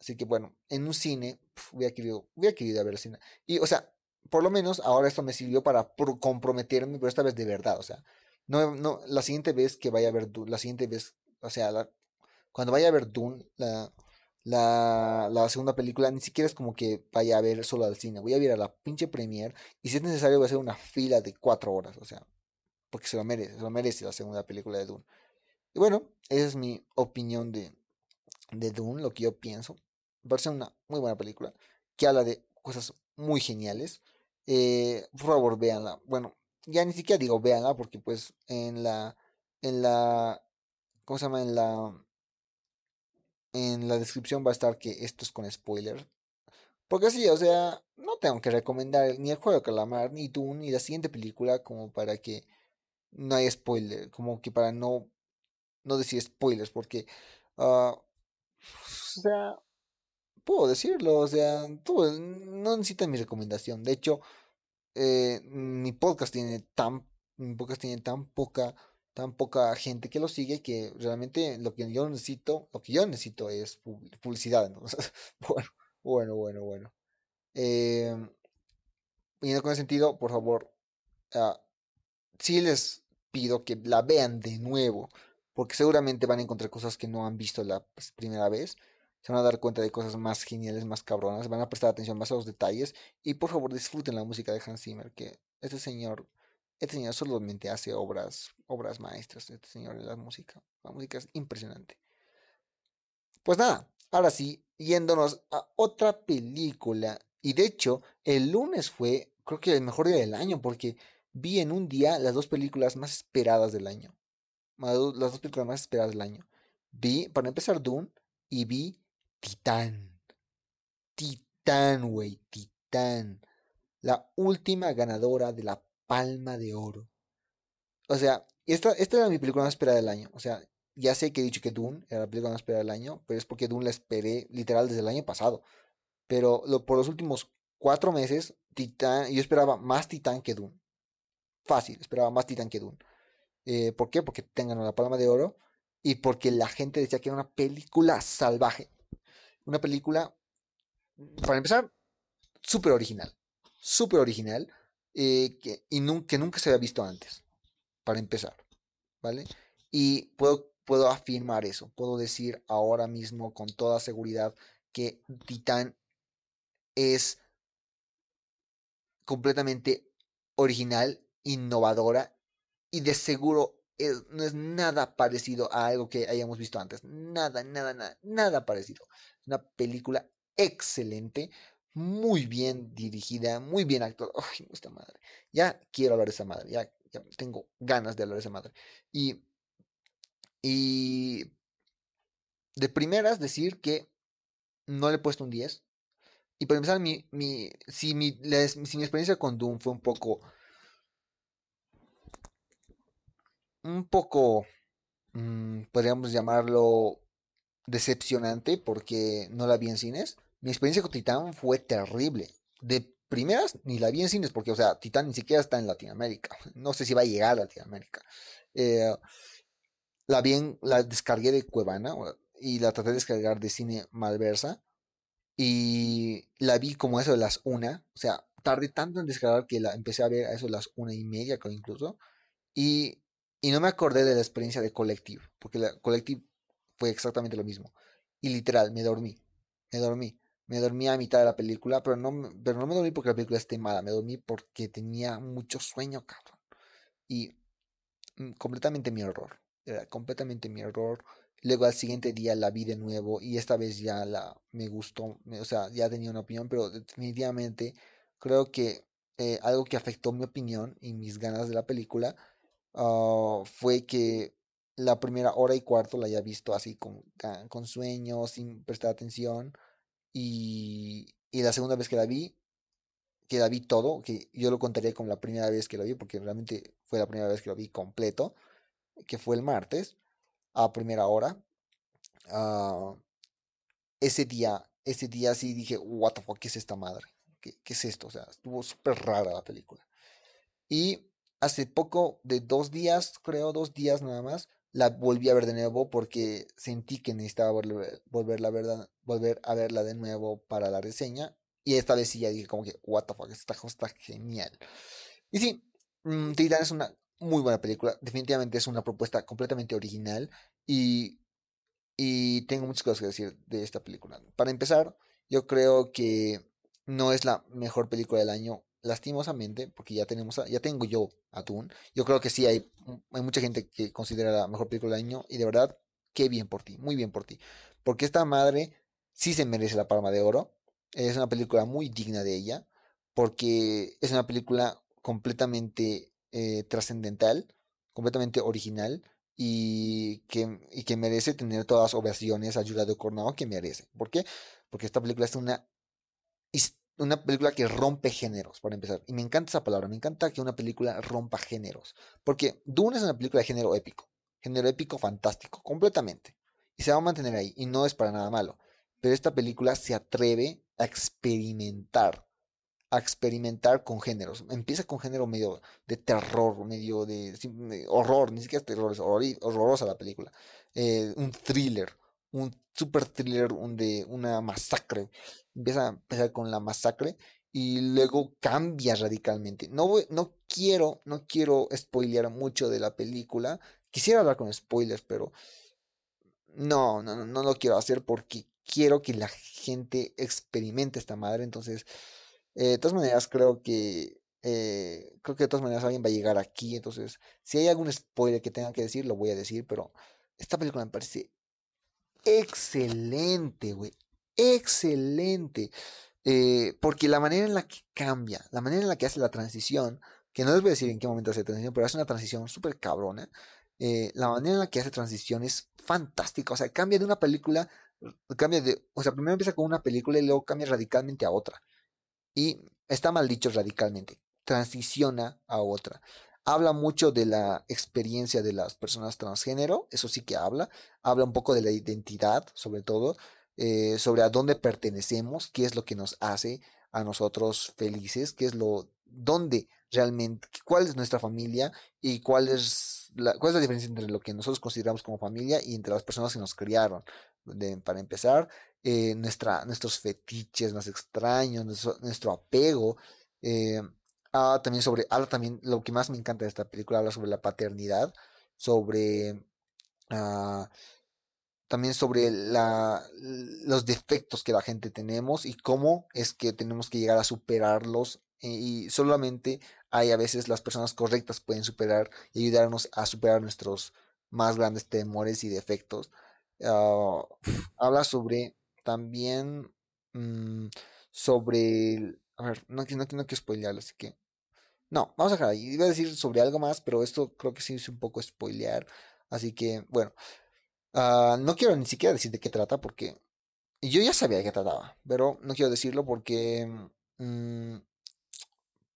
[SPEAKER 1] Así que bueno, en un cine, hubiera, querido, hubiera querido ver cine. Y, o sea, por lo menos ahora esto me sirvió para comprometerme, pero esta vez de verdad, o sea, no, no, la siguiente vez que vaya a ver Dune, la siguiente vez, o sea, cuando vaya a ver Dune, la, la, la, segunda película, ni siquiera es como que vaya a ver solo al cine, voy a ir a la pinche premiere y si es necesario voy a hacer una fila de cuatro horas, o sea, porque se lo merece, se lo merece la segunda película de Dune. Y bueno, esa es mi opinión de, de Dune, lo que yo pienso parece una muy buena película que habla de cosas muy geniales. Eh, por favor, véanla. Bueno, ya ni siquiera digo véanla porque pues en la en la ¿cómo se llama? En la en la descripción va a estar que esto es con spoiler. Porque sí, o sea, no tengo que recomendar ni el juego de calamar, ni Dune, ni la siguiente película como para que no haya spoiler, como que para no no decir spoilers porque uh, o sea, puedo decirlo, o sea, tú no necesitas mi recomendación. De hecho, eh, mi podcast tiene tan, mi podcast tiene tan poca, tan poca gente que lo sigue que realmente lo que yo necesito, lo que yo necesito es publicidad. bueno, bueno, bueno, bueno. Eh, y con ese sentido, por favor, uh, sí les pido que la vean de nuevo, porque seguramente van a encontrar cosas que no han visto la pues, primera vez se van a dar cuenta de cosas más geniales, más cabronas, van a prestar atención más a los detalles y por favor disfruten la música de Hans Zimmer, que este señor, este señor solamente hace obras, obras maestras, este señor en la música, la música es impresionante. Pues nada, ahora sí, yéndonos a otra película y de hecho el lunes fue creo que el mejor día del año porque vi en un día las dos películas más esperadas del año. Las dos películas más esperadas del año. Vi, para empezar, Dune y vi Titán. Titán, güey, Titán. La última ganadora de la Palma de Oro. O sea, esta, esta era mi película más esperada del año. O sea, ya sé que he dicho que Dune era la película más esperada del año, pero es porque Dune la esperé literal desde el año pasado. Pero por los últimos cuatro meses, Titán, yo esperaba más Titán que Dune. Fácil, esperaba más Titán que Dune. Eh, ¿Por qué? Porque tengan la palma de oro y porque la gente decía que era una película salvaje. Una película, para empezar, súper original. Súper original. Eh, que, y que nunca se había visto antes. Para empezar. ¿Vale? Y puedo, puedo afirmar eso. Puedo decir ahora mismo con toda seguridad que Titán es completamente original, innovadora y de seguro no es nada parecido a algo que hayamos visto antes. Nada, nada, nada, nada parecido. Una película excelente, muy bien dirigida, muy bien actuada. Ay, esta madre. Ya quiero hablar de esa madre, ya, tengo ganas de hablar de esa madre. Y, y de primeras decir que no le he puesto un 10. Y para empezar, mi, mi, si, mi, si mi experiencia con Doom fue un poco... Un poco... Mm, podríamos llamarlo decepcionante porque no la vi en cines. Mi experiencia con Titán fue terrible. De primeras ni la vi en cines porque, o sea, Titán ni siquiera está en Latinoamérica. No sé si va a llegar a Latinoamérica. Eh, la bien, la descargué de Cuevana y la traté de descargar de cine Malversa y la vi como eso de las una, o sea, tardé tanto en descargar que la empecé a ver a eso de las una y media incluso y, y no me acordé de la experiencia de Collective, porque la Collective fue exactamente lo mismo y literal, me dormí, me dormí. Me dormí a mitad de la película, pero no, pero no me dormí porque la película esté mala, me dormí porque tenía mucho sueño, cabrón. Y mm, completamente mi error, era completamente mi error. Luego al siguiente día la vi de nuevo y esta vez ya la me gustó, o sea, ya tenía una opinión, pero definitivamente creo que eh, algo que afectó mi opinión y mis ganas de la película ah, fue que la primera hora y cuarto la haya visto así con, con sueño, sin prestar atención y, la segunda vez que la vi, que la vi todo, que yo lo contaría como la primera vez que lo vi, porque realmente fue la primera vez que lo vi completo, que fue el martes, a primera hora. Ah, ese día, ese día sí dije, what the fuck, ¿qué es esta madre? ¿Qué, qué es esto? O sea, estuvo súper rara la película. Y hace poco, de dos días, creo, dos días nada más, la volví a ver de nuevo porque sentí que necesitaba volver, volver, a verla de nuevo para la reseña. Y esta vez sí ya dije como que, what the fuck, esta cosa está genial. Y sí, mm, Titan es una muy buena película. Definitivamente es una propuesta completamente original. Y, y tengo muchas cosas que decir de esta película. Para empezar, yo creo que no es la mejor película del año lastimosamente, porque ya tenemos, ya tengo yo Atún, yo creo que sí hay, hay mucha gente que considera la mejor película del año y de verdad, qué bien por ti, muy bien por ti, porque esta madre sí se merece la palma de oro, es una película muy digna de ella, porque es una película completamente eh, trascendental, completamente original y que, y que merece tener todas las ovaciones a de Cornado que merece. ¿Por qué? Porque esta película es una una película que rompe géneros, para empezar. Y me encanta esa palabra, me encanta que una película rompa géneros. Porque Dune es una película de género épico. Género épico fantástico, completamente. Y se va a mantener ahí. Y no es para nada malo. Pero esta película se atreve a experimentar. A experimentar con géneros. Empieza con género medio de terror, medio de, horror. Ni siquiera es terror, es horrorosa la película. Eh, un thriller. Un super thriller de una masacre empieza a empezar con la masacre y luego cambia radicalmente. No, no quiero, no quiero spoilear mucho de la película. Quisiera hablar con spoilers, pero no, no, no lo quiero hacer porque quiero que la gente experimente esta madre. Entonces, eh, de todas maneras, creo que eh, creo que de todas maneras alguien va a llegar aquí. Entonces, si hay algún spoiler que tenga que decir, lo voy a decir. Pero esta película me parece excelente, güey excelente. Eh, porque la manera en la que cambia, la manera en la que hace la transición, que no les voy a decir en qué momento hace transición, pero hace una transición súper cabrona. Eh, la manera en la que hace transición es fantástica. O sea, cambia de una película, cambia de. O sea, primero empieza con una película y luego cambia radicalmente a otra. Y está mal dicho radicalmente. Transiciona a otra. Habla mucho de la experiencia de las personas transgénero, eso sí que habla. Habla un poco de la identidad, sobre todo. Eh, sobre a dónde pertenecemos, qué es lo que nos hace a nosotros felices, qué es lo, dónde realmente, cuál es nuestra familia y cuál es la, cuál es la diferencia entre lo que nosotros consideramos como familia y entre las personas que nos criaron. para empezar, eh, nuestra, nuestros fetiches más extraños, nuestro, apego. Eh, también sobre, habla también, lo que más me encanta de esta película, habla sobre la paternidad, sobre ah, también sobre la, los defectos que la gente tenemos y cómo es que tenemos que llegar a superarlos y solamente hay a veces las personas correctas pueden superar y ayudarnos a superar nuestros más grandes temores y defectos. Ah, habla sobre también mm, sobre a ver, no, no, spoilearlo, así que no, vamos a dejar ahí. Iba a decir sobre algo más, pero esto creo que sí es un poco spoilear. Así que, bueno, Ah, no quiero ni siquiera decir de qué trata porque yo ya sabía de qué trataba, pero no quiero decirlo porque... Mm,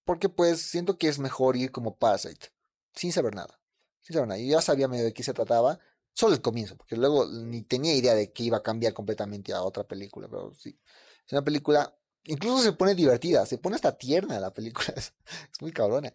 [SPEAKER 1] porque pues siento que es mejor ir como Parasite, sin saber nada. Sin saber nada. Yo ya sabía medio de qué se trataba, solo el comienzo, porque luego ni tenía idea de que iba a cambiar completamente a otra película, pero sí. Es una película, incluso se pone divertida, se pone hasta tierna la película, es, muy cabrona.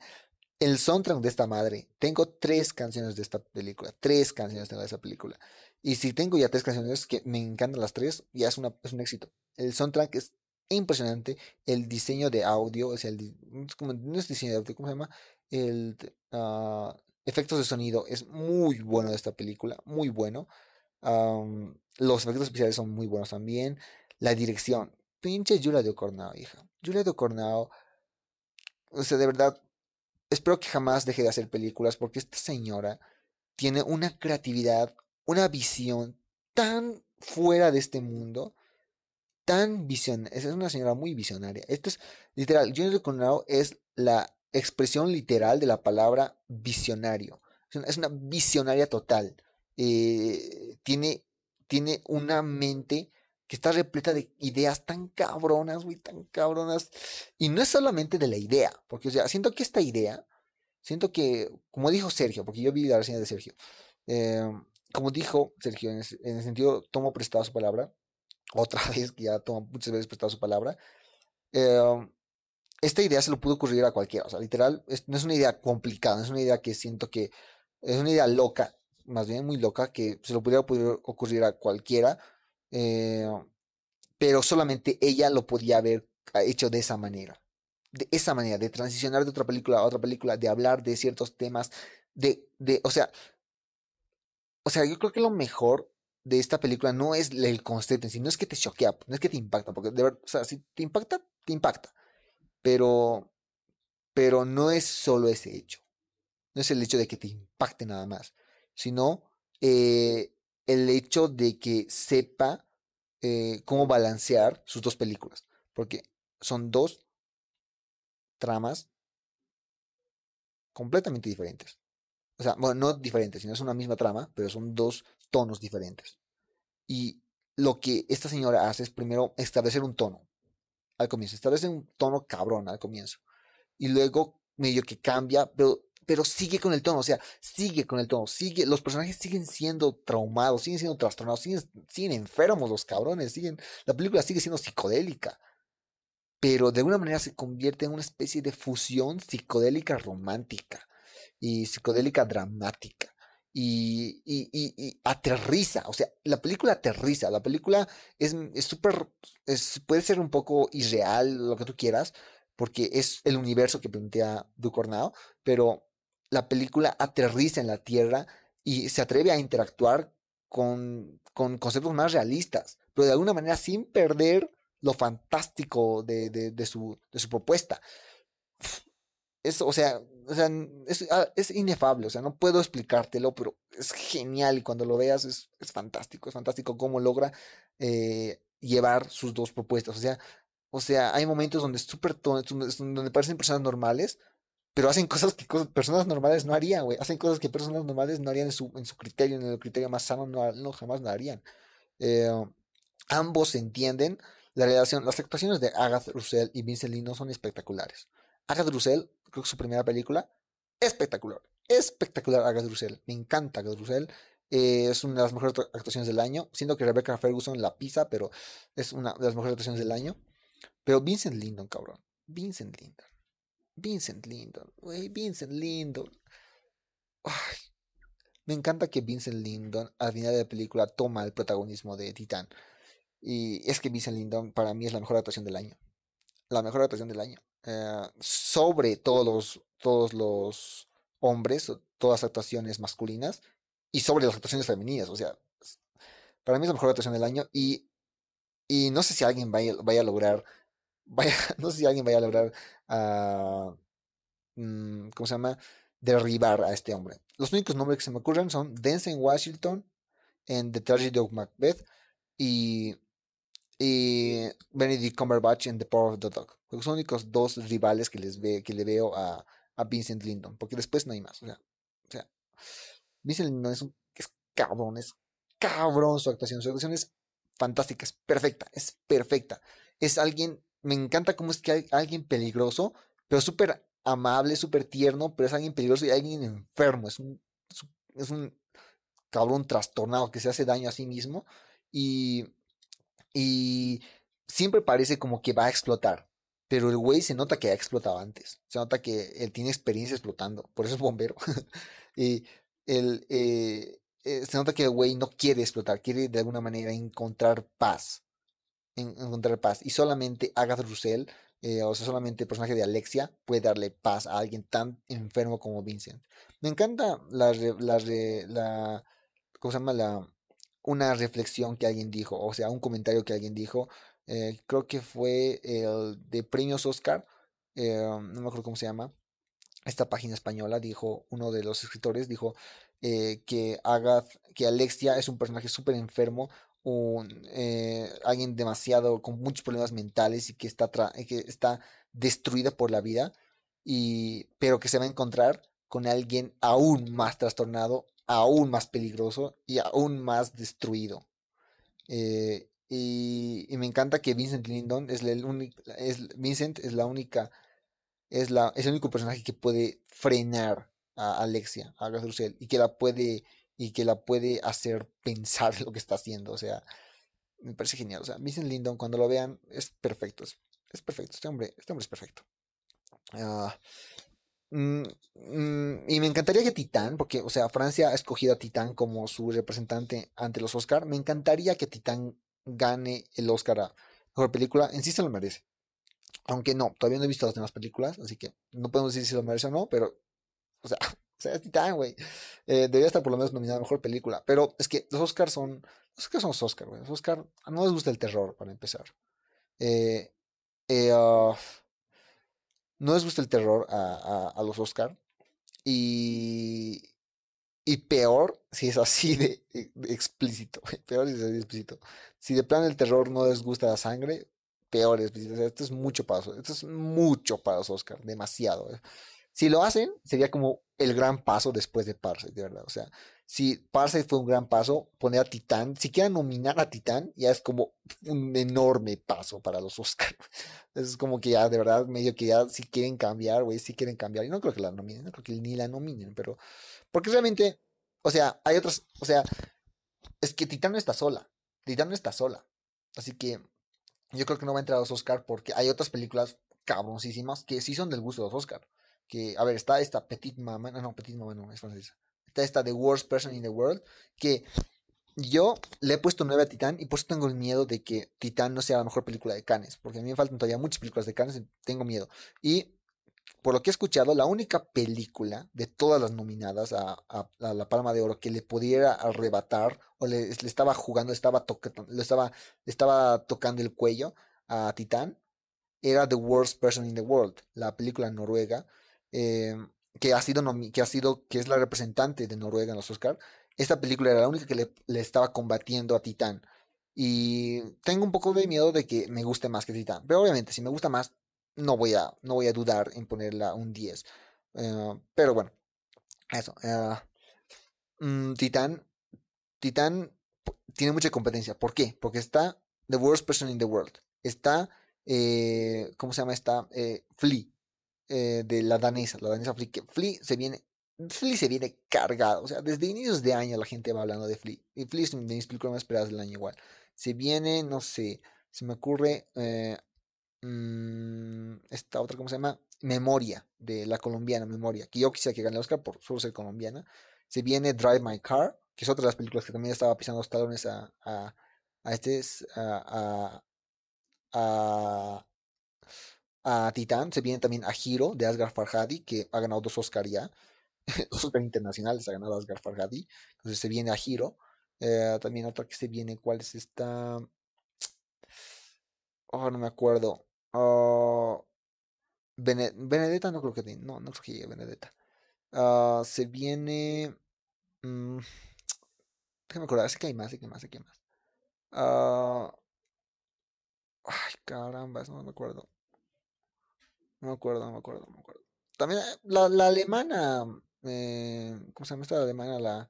[SPEAKER 1] el soundtrack de esta madre. Tengo tres canciones de esta película. Tres canciones tengo de esa película. Y si tengo ya tres canciones que me encantan las tres, ya es, es un éxito. El soundtrack es impresionante. El diseño de audio, o sea, el, no es diseño de audio, ¿cómo se llama? El uh, efectos de sonido es muy bueno de esta película, muy bueno. Los efectos especiales son muy buenos también. La dirección, pinche Julia de Ocornao, hija. Julia de Ocornao, o sea, de verdad, espero que jamás deje de hacer películas porque esta señora tiene una creatividad, una visión tan fuera de este mundo, tan visionaria. Es una señora muy visionaria. Esto es literal. Julia de Ocornao es la expresión literal de la palabra visionario. Es una visionaria total. Eh, tiene, tiene una mente que está repleta de ideas tan cabronas, güey, tan cabronas. Y no es solamente de la idea, porque, o sea, siento que esta idea, siento que, como dijo Sergio, porque yo vi la reseña de Sergio, em, como dijo Sergio, en, el sentido, tomo prestado su palabra, otra vez, que ya tomo muchas veces prestado su palabra, em, esta idea se lo pudo ocurrir a cualquiera, o sea, literal, no es una idea complicada, es una idea que siento que, es una idea loca, más bien muy loca, que se lo pudiera ocurrir a cualquiera, eh, pero solamente ella lo podía haber hecho de esa manera. De esa manera, de transicionar de otra película a otra película, de hablar de ciertos temas, de, de, o sea, o sea, yo creo que lo mejor de esta película no es el concepto en sí, no es que te choquea, no es que te impacta, porque de verdad, o sea, si te impacta, te impacta, pero, pero no es solo ese hecho, no es el hecho de que te impacte nada más, sino eh, el hecho de que sepa eh, cómo balancear sus dos películas. Porque son dos tramas completamente diferentes. O sea, bueno, no diferentes, sino es una misma trama, pero son dos tonos diferentes. Y lo que esta señora hace es primero establecer un tono al comienzo, establece un tono cabrón al comienzo. Y luego medio que cambia, pero pero sigue con el tono, o sea, sigue con el tono, sigue, los personajes siguen siendo traumados, siguen siendo trastornados, siguen, siguen enfermos los cabrones, siguen, la película sigue siendo psicodélica, pero de alguna manera se convierte en una especie de fusión psicodélica romántica y psicodélica dramática. Y, y, y, aterriza, o sea, la película aterriza, la película es súper, es, puede ser un poco irreal, lo que tú quieras, porque es el universo que plantea Ducornao, pero la película aterriza en la Tierra y se atreve a interactuar con, con conceptos más realistas, pero de alguna manera sin perder lo fantástico de, de, su, de su propuesta. Es, o sea, o sea es, ah, es, inefable, o sea, no puedo explicártelo, pero es genial y cuando lo veas es, es fantástico, es fantástico cómo logra eh, llevar sus dos propuestas. O sea, o sea, hay momentos donde es súper donde parecen personas normales, pero hacen cosas que personas normales no harían, güey. Hacen cosas que personas normales no harían en su, criterio, en el criterio más sano, no, no jamás lo harían. Eh, ambos entienden la relación, las actuaciones de Agatha Russell y Vincent Lino son espectaculares. Agatha Russell, creo que su primera película, espectacular, espectacular Agatha Russell, me encanta Agatha Russell, eh, es una de las mejores actuaciones del año, siento que Rebecca Ferguson la pisa, pero es una de las mejores actuaciones del año. Pero Vincent Lindon, cabrón, Vincent Lindon Vincent Lindon, güey, Vincent Lindon. me encanta que Vincent Lindon al final de la película toma el protagonismo de Titán. Y es que Vincent Lindon para mí es la mejor actuación del año. La mejor actuación del año. Eh, sobre todos los, todos los hombres, todas las actuaciones masculinas y sobre las actuaciones femeninas. O sea, para mí es la mejor actuación del año y, y no sé si alguien vaya, vaya a lograr vaya, no sé si alguien vaya a lograr, uh, ¿cómo se llama? Derribar a este hombre. Los únicos nombres que se me ocurren son Denzel Washington en The Tragedy of Macbeth y, y Benedict Cumberbatch en The Power of the Dog. Son los únicos dos rivales que, les ve, que le veo a, a Vincent Lindon, porque después no hay más. O sea, o sea Vincent Lindon es, un, es cabrón, es cabrón su actuación. Su actuación es fantástica, es perfecta, es perfecta. Es alguien me encanta cómo es que hay alguien peligroso, pero súper amable, súper tierno, pero es alguien peligroso y alguien enfermo. Es un, es un cabrón trastornado que se hace daño a sí mismo y, y siempre parece como que va a explotar. pero el güey se nota que ha explotado antes. Se nota que él tiene experiencia explotando. Por eso es bombero. y el, eh, eh, se nota que el güey no quiere explotar. Quiere de alguna manera encontrar paz. Encontrar paz. Y solamente Agatha Russell, eh, o sea, solamente el personaje de Alexia puede darle paz a alguien tan enfermo como Vincent. Me encanta la, la, la ¿cómo se llama? La, una reflexión que alguien dijo, o sea, un comentario que alguien dijo eh, creo que fue el de premios Oscar, eh, no me acuerdo cómo se llama, esta página española, dijo, uno de los escritores dijo que Agath, que Alexia es un personaje súper enfermo, un, alguien demasiado con muchos problemas mentales y que está, que está destruida por la vida, y, pero que se va a encontrar con alguien aún más trastornado, aún más peligroso y aún más destruido. Eh, y, me encanta que Vincent Lindon es, el único, es Vincent es la única, es, la, es el único personaje que puede frenar a Alexia, a Gastrusel, y que la puede, y que la puede hacer pensar lo que está haciendo. O sea, me parece genial. O sea, Vincent Lindon, cuando lo vean, es perfecto. Es, perfecto. Este hombre, este hombre es perfecto. Ah, mm, mm, y me encantaría que Titán, porque, o sea, Francia ha escogido a Titán como su representante ante los Oscar. Me encantaría que Titán gane el Oscar a mejor película, en sí se lo merece. Aunque no, todavía no he visto las demás películas, así que no podemos decir si lo merece o no, pero, o sea, o sea es Titán, güey. Eh, debería estar por lo menos nominada mejor película. Pero es que los Oscars son, los Oscars son los Oscars, güey. Los Oscars, no les gusta el terror, para empezar. Eh, eh, ah, no les gusta el terror a, a, los Oscars. Y, y peor si es así de, explícito. Peor si es así de explícito. Si de plan el terror no les gusta la sangre, peor explícito. esto es mucho paso. Esto es mucho para los Oscar. Demasiado. Eh. Si lo hacen, sería como el gran paso después de Parse, de verdad. O sea, si Parse fue un gran paso, poner a Titán, si quieren nominar a Titán, ya es como un enorme paso para los Oscar. Es como que ya, de verdad, medio que ya si quieren cambiar, güey, si quieren cambiar. Y no creo que la nominen, no creo que ni la nominen, pero porque realmente, o sea, hay otras, o sea, es que Titán no está sola. Titán no está sola. Así que yo creo que no va a entrar a los Oscar porque hay otras películas cabroncísimas que sí son del gusto de los Oscar. Que, a ver, está esta Petit Maman, no, Petit Maman no, es francesa. Está esta The Worst Person in the World, que yo le he puesto 9 a Titán y por eso tengo el miedo de que Titán no sea la mejor película de Cannes, porque a mí me faltan todavía muchas películas de Cannes tengo miedo. Y por lo que he escuchado, la única película de todas las nominadas a, la Palma de Oro que le pudiera arrebatar o le, estaba jugando, estaba le estaba, estaba tocando el cuello a Titán era The Worst Person in the World, la película noruega em, que ha sido que ha sido que es la representante de Noruega en los Oscars. Esta película era la única que le, le estaba combatiendo a Titán. Y tengo un poco de miedo de que me guste más que Titán. Pero obviamente, si me gusta más, no voy a, no voy a dudar en ponerla un 10. Eh, pero bueno, eso. Eh, mm, Titán, Titán tiene mucha competencia. ¿Por qué? Porque está The Worst Person in the World. Está, eh, ¿cómo se llama esta? Flea, de la danesa, la danesa Flea. Que Flea se viene, Flea se viene cargado. O sea, desde inicios de año la gente va hablando de Flea. Y Flea es de mis películas más esperadas del año igual. Se viene, no sé, se me ocurre Mm, esta otra, ¿cómo se llama? Memoria, de la colombiana Memoria, que yo quisiera que gane el Oscar por solo ser colombiana. Se viene Drive My Car, que es otra de las películas que también estaba pisando los talones a, a, a este, a, Titán. Se viene también a Hiro, de Asghar Farhadi, que ha ganado dos Oscar ya. dos Oscar internacionales ha ganado Asghar Farhadi. Entonces se viene a Hiro. Eh, también otra que se viene, ¿cuál es esta? Oh, no me acuerdo. Uh, Benedetta no creo que no, no creo que llegue Benedetta. Uh, se viene. Um, déjame acordar, sé que hay más, sé que más, sé que hay más. Uh, ay, caramba, no me acuerdo. No me acuerdo, no me acuerdo, no me acuerdo. También la, la alemana. Eh, ¿Cómo se llama esta alemana? La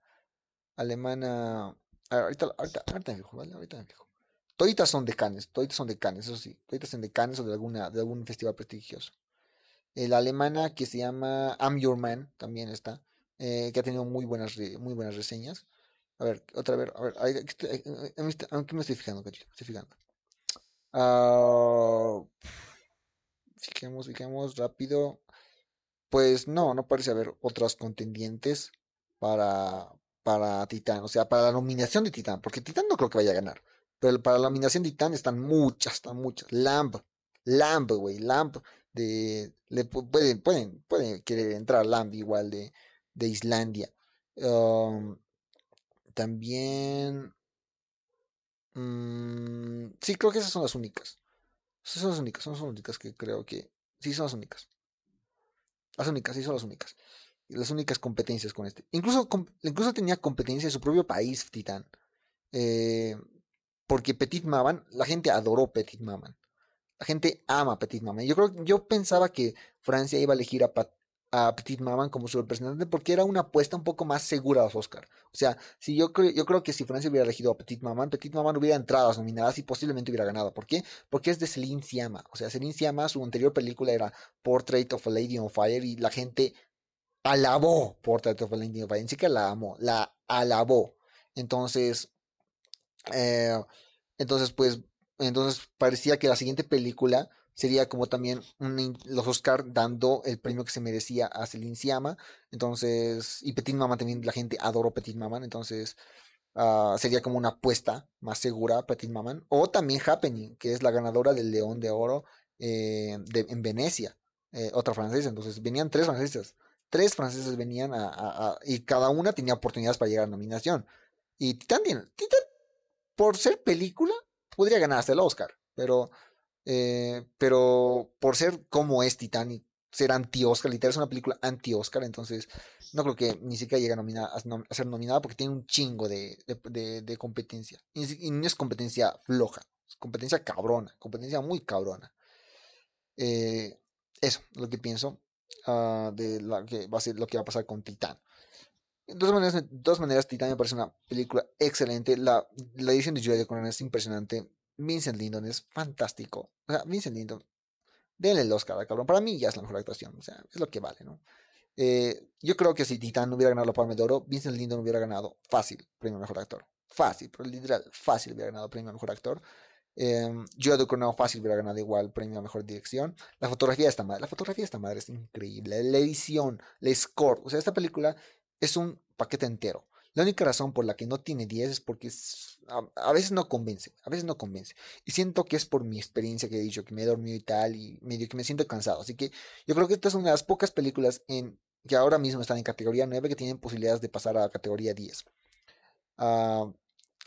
[SPEAKER 1] alemana. Ahorita, ahorita, ahorita me fijo, ¿vale? Ahorita me fijo. Toditas son de Cannes, toditas son de Cannes, eso sí. Toditas son de Cannes o de, alguna, de algún festival prestigioso. la alemana que se llama I'm Your Man también está, eh, que ha tenido muy buenas, muy buenas reseñas. A ver, otra vez, a ver, ¿qué me estoy fijando, Me estoy fijando. Uh, fijemos, fijemos rápido. Pues no, no parece haber otras contendientes para, para Titán, o sea, para la nominación de Titán, porque Titán no creo que vaya a ganar, pero para la nominación de Titán están muchas, están muchas. Lamb, Lamb, güey, Lamb de le pueden pueden pueden querer entrar Lamb igual de, de Islandia. Um, también mmm, sí creo que esas son las únicas. Son las únicas, son las únicas que creo que sí son las únicas. Las únicas, sí son las únicas. Las únicas competencias con este. Incluso, incluso tenía competencia en su propio país, Titán. Eh, porque Petit Maman, la gente adoró Petit Maman. La gente ama Petit Maman. Yo creo, yo pensaba que Francia iba a elegir a, a Petit Maman como su representante porque era una apuesta un poco más segura a los Oscar. O sea, si yo creo, yo creo que si Francia hubiera elegido a Petit Maman, Petit Maman hubiera entrado a las nominadas y posiblemente hubiera ganado. ¿Por qué? Porque es de Celine Sciamma. O sea, Celine Sciamma, su anterior película era Portrait of a Lady on Fire y la gente alabó Portrait of a Lady on Fire. Ni siquiera la amó, la alabó. Entonces, eh, entonces, pues, entonces parecía que la siguiente película sería como también los Oscar dando el premio que se merecía a Celine Siama. Entonces, y Petit Maman también, la gente adoró Petit Maman, entonces uh, sería como una apuesta más segura Petit Maman. O también Happening, que es la ganadora del León de Oro eh, en Venecia, eh, otra francesa. Entonces, venían tres francesas. Tres franceses venían a, y cada una tenía oportunidades para llegar a nominación. Y Titan, Titan, por ser película, podría ganar hasta el Oscar, pero eh, pero por ser como es Titanic, ser anti-Oscar, literal es una película anti-Oscar, entonces no creo que ni siquiera llegue a, a, ser nominada porque tiene un chingo de, competencia. Y, no es competencia floja, es competencia cabrona, competencia muy cabrona. Eh, eso es lo que pienso uh, de lo que va a pasar con Titán. De todas maneras, de todas maneras Titán me parece una película excelente. La, edición de Julia de Conan es impresionante. Vincent Lindon es fantástico. O sea, Vincent Lindon, denle el Oscar, cabrón. Para mí ya es la mejor actuación. O sea, es lo que vale, ¿no? Eh, yo creo que si Titán hubiera ganado la Palma de Oro, Vincent Lindon hubiera ganado fácil premio mejor actor. Fácil, pero literal, fácil hubiera ganado premio mejor actor. Eh, Joe Coronado fácil hubiera ganado igual premio a mejor dirección. La fotografía de esta madre, la fotografía de esta madre es increíble. La edición, el score, o sea, esta película es un paquete entero. La única razón por la que no tiene 10 es porque a, veces no convence, a veces no convence. Y siento que es por mi experiencia que he dicho, que me he dormido y tal, y medio que me siento cansado. Así que yo creo que esta es una de las pocas películas en, que ahora mismo están en categoría 9 que tienen posibilidades de pasar a categoría 10. Ah,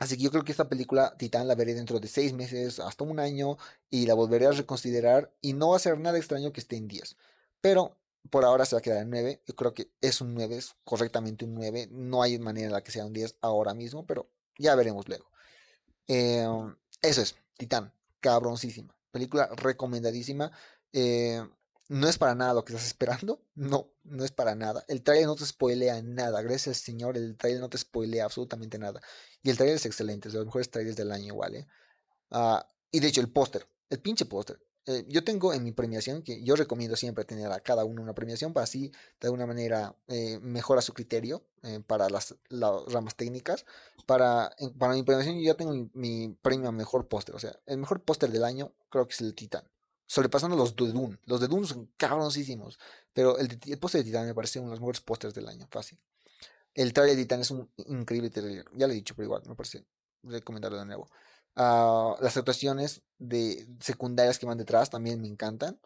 [SPEAKER 1] así que yo creo que esta película, Titán, la veré dentro de 6 meses, hasta un año, y la volveré a reconsiderar, y no va a ser nada extraño que esté en 10. Pero por ahora se va a quedar en 9. Yo creo que es un 9, es correctamente un 9. No hay manera en la que sea un 10 ahora mismo, pero ya veremos luego. Eh, eso es, Titán, cabroncísima. Película recomendadísima. Eh, no es para nada lo que estás esperando. No, no es para nada. El trailer no te spoilea nada. Gracias Señor, el trailer no te spoilea absolutamente nada. Y el trailer es excelente, es de los mejores trailers del año igual. ¿eh? Uh, y de hecho, el póster, el pinche póster. Eh, yo tengo en mi premiación, que yo recomiendo siempre tener a cada uno una premiación para así de alguna manera eh, mejora su criterio eh, para las, ramas técnicas. Para, para mi premiación yo ya tengo mi, premio a mejor póster. O sea, el mejor póster del año creo que es el Titan. Sobrepasando los de Dune. Los de Dune son cabroncísimos. Pero el, el póster de Titan me parece uno de los mejores pósters del año, fácil. El trailer de Titan es un increíble trailer. Ya lo he dicho, pero igual me parece recomendarlo de nuevo. Ah, las actuaciones de secundarias que van detrás también me encantan.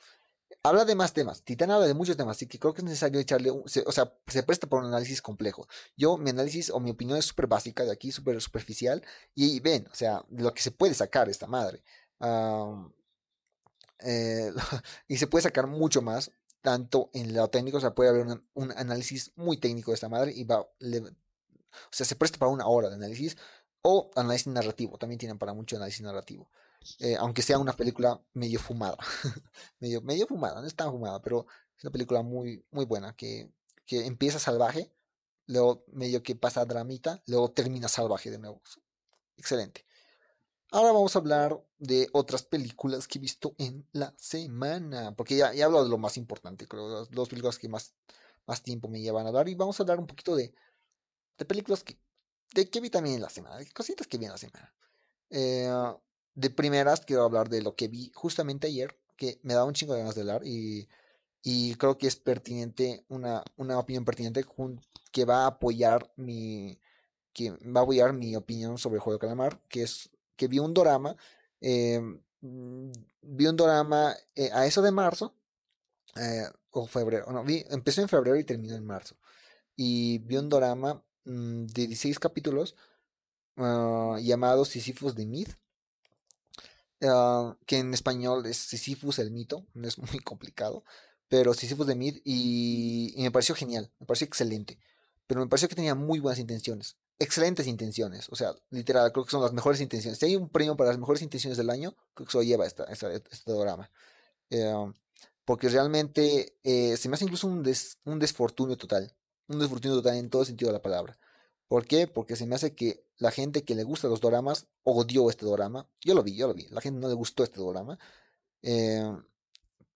[SPEAKER 1] Habla de más temas. Titán habla de muchos temas, así que creo que es necesario echarle, o sea, se presta por un análisis complejo. Yo, mi análisis o mi opinión es súper básica, de aquí, súper superficial, y ven, o sea, lo que se puede sacar esta madre. Eh, y se puede sacar mucho más, tanto en lo técnico, o sea, puede haber un, análisis muy técnico de esta madre, y va, o sea, se presta para una hora de análisis, o análisis narrativo, también tienen para mucho análisis narrativo. Eh, aunque sea una película medio fumada. medio, medio fumada, no es tan fumada, pero es una película muy, muy buena que, que empieza salvaje, luego medio que pasa dramita, luego termina salvaje de nuevo. Excelente. Ahora vamos a hablar de otras películas que he visto en la semana, porque ya, he hablado de lo más importante, creo, las dos películas que más, más tiempo me llevan a hablar, y vamos a hablar un poquito de, de películas que de qué vi también en la semana, cositas que vi en la semana. Eh, de primeras quiero hablar de lo que vi justamente ayer, que me da un chingo de ganas de hablar y, y creo que es pertinente, una, una opinión pertinente que va a apoyar mi, que va a apoyar mi opinión sobre el juego de calamar, que es que vi un drama, eh, mm, vi un drama eh, a eso de marzo, o febrero, no, vi, empezó en febrero y terminó en marzo, y vi un drama mm, de 16 capítulos uh, llamado Sisyphus de Myth, uh, que en español es Sisyphus el mito, no es muy complicado, pero Sisyphus de Myth y, me pareció genial, me pareció excelente, pero me pareció que tenía muy buenas intenciones excelentes intenciones. O sea, literal, creo que son las mejores intenciones. Si hay un premio para las mejores intenciones del año, creo que se lo lleva esta, este drama. Eh, porque realmente eh, se me hace incluso un, des, un desfortunio total. Un desfortunio total en todo sentido de la palabra. ¿Por qué? Porque se me hace que la gente que le gusta los doramas odió este drama. Yo lo vi, yo lo vi. La gente no le gustó este drama. Eh,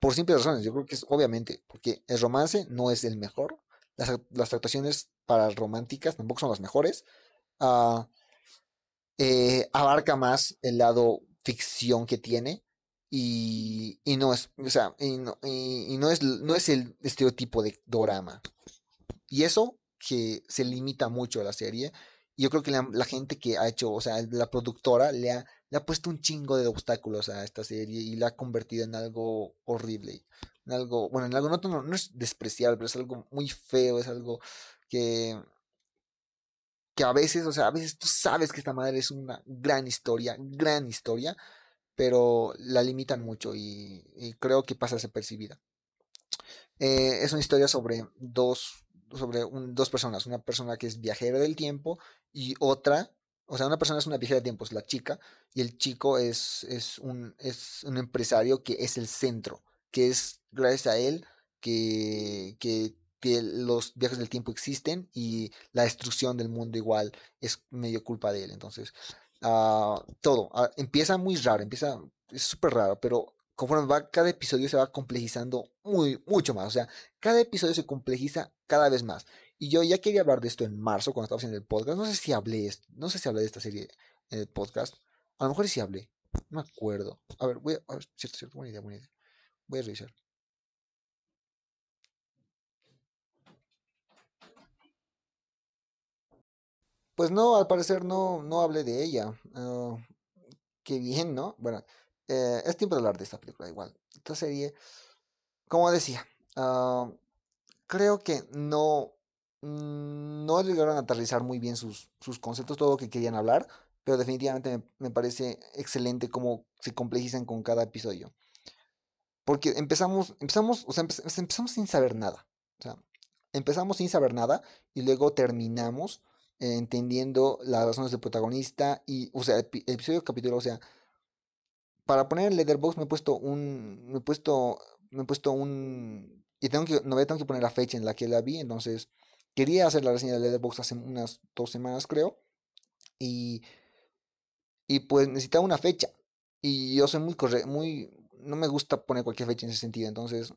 [SPEAKER 1] por simples razones. Yo creo que es obviamente porque el romance no es el mejor. Las, las actuaciones para románticas tampoco son las mejores. Ah, eh, abarca más el lado ficción que tiene. Y, no es, o sea, y, no, es, no es el estereotipo de dorama. Y eso que se limita mucho a la serie. Yo creo que la, gente que ha hecho, o sea, la productora le ha, le ha puesto un chingo de obstáculos a esta serie y la ha convertido en algo horrible. En algo, bueno, en algo no, no, no es despreciable, pero es algo muy feo, es algo que, que a veces, o sea, a veces tú sabes que esta madre es una gran historia, gran historia, pero la limitan mucho y, creo que pasa desapercibida. Eh, es una historia sobre dos, sobre dos personas, una persona que es viajera del tiempo y otra, o sea, una persona es una viajera del tiempo, es la chica, y el chico es, es, un, es un empresario que es el centro, que es gracias a él que, que que los viajes del tiempo existen y la destrucción del mundo igual es medio culpa de él. Entonces, uh, todo uh, empieza muy raro, empieza, es súper raro, pero conforme va, cada episodio se va complejizando muy, mucho más. O sea, cada episodio se complejiza cada vez más. Y yo ya quería hablar de esto en marzo cuando estaba haciendo el podcast. No sé si hablé, no sé si hablé de esta serie en el podcast. A lo mejor sí hablé. No me acuerdo. A ver, voy a, a ver, cierto, cierto, buena idea, buena idea. Voy a revisar. Pues no, al parecer no, no hablé de ella. Uh, qué bien, ¿no? Bueno, eh, es tiempo de hablar de esta película igual. Esta serie, como decía, uh, creo que no, mm, no llegaron a aterrizar muy bien sus, sus conceptos, todo lo que querían hablar, pero definitivamente me, me parece excelente cómo se complejizan con cada episodio. Porque empezamos, empezamos, o sea, empezamos sin saber nada. O sea, empezamos sin saber nada y luego terminamos entendiendo las razones del protagonista y, o sea, episodio capítulo, o sea, para poner el letterbox me he puesto un, me he puesto, me he puesto un, y tengo que, no tengo que poner la fecha en la que la vi, entonces quería hacer la reseña de letterbox hace unas dos semanas creo, y, y pues necesitaba una fecha, y yo soy muy corre muy, no me gusta poner cualquier fecha en ese sentido, entonces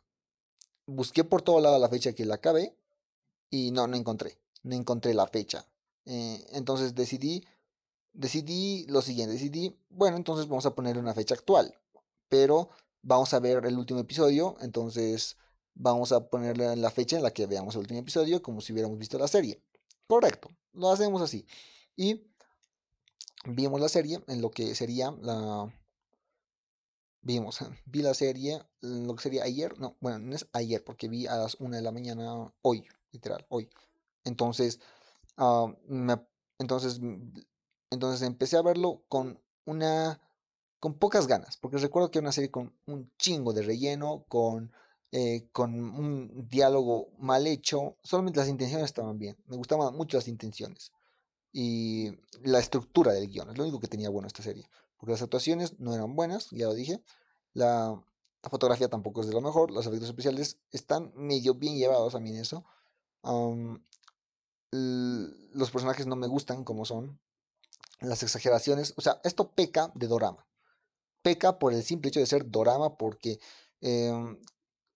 [SPEAKER 1] busqué por todo lado la fecha que la acabé, y no, no encontré, no encontré la fecha. Eh, entonces decidí, decidí lo siguiente, decidí, bueno, entonces vamos a poner una fecha actual, pero vamos a ver el último episodio, entonces vamos a ponerle la fecha en la que veamos el último episodio como si hubiéramos visto la serie. Correcto, lo hacemos así. Y vimos la serie en lo que sería la... Vimos, vi la serie, en lo que sería ayer, no, bueno, no es ayer porque vi a las 1 de la mañana hoy, literal, hoy. Entonces, Ah, entonces, entonces empecé a verlo con una con pocas ganas, porque recuerdo que era una serie con un chingo de relleno, con, eh, con un diálogo mal hecho, solamente las intenciones estaban bien, me gustaban mucho las intenciones y la estructura del guion, es lo único que tenía bueno esta serie, porque las actuaciones no eran buenas, ya lo dije, la, fotografía tampoco es de lo mejor, los efectos especiales están medio bien llevados a mí en eso, los personajes no me gustan como son. Las exageraciones. O sea, esto peca de dorama. Peca por el simple hecho de ser dorama porque em,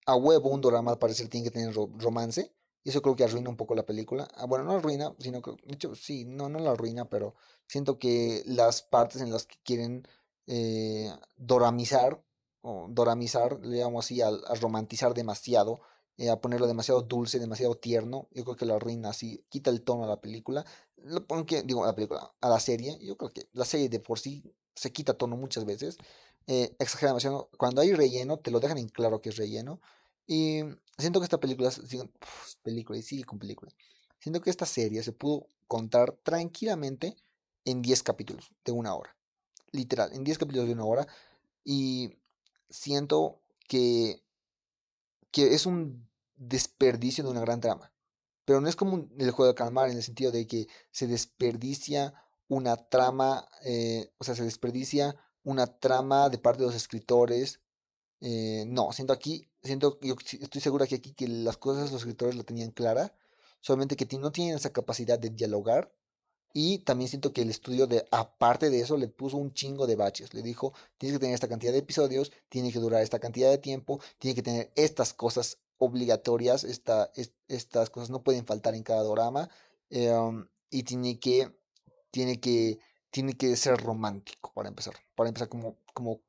[SPEAKER 1] a huevo un dorama al parecer tiene que tener romance. Y eso creo que arruina un poco la película. Ah, bueno, no arruina, sino que, de hecho, sí, no, no la arruina, pero siento que las partes en las que quieren eh, doramizar o doramizar, digamos así, a, romantizar demasiado, eh, a ponerlo demasiado dulce, demasiado tierno. Yo creo que lo arruina así, quita el tono a la película. Aunque, digo, a la película, a la serie. Yo creo que la serie de por sí se quita tono muchas veces. Eh, exagera demasiado. Cuando hay relleno, te lo dejan en claro que es relleno. Y siento que esta película, película y sigue con película. Siento que esta serie se pudo contar tranquilamente en 10 capítulos de una hora. Literal, en 10 capítulos de una hora. Y siento que, que es un desperdicio de una gran trama. Pero no es como el juego de calmar en el sentido de que se desperdicia una trama, eh, o sea, se desperdicia una trama de parte de los escritores. Eh, no, siento aquí, siento, yo estoy segura que aquí que las cosas los escritores la tenían clara, solamente que no tienen esa capacidad de dialogar y también siento que el estudio de, aparte de eso, le puso un chingo de baches. Le dijo, tienes que tener esta cantidad de episodios, tiene que durar esta cantidad de tiempo, tiene que tener estas cosas obligatorias, esta, estas cosas no pueden faltar en cada drama. Em, y tiene que, tiene que, tiene que ser romántico para empezar. Para empezar como, como,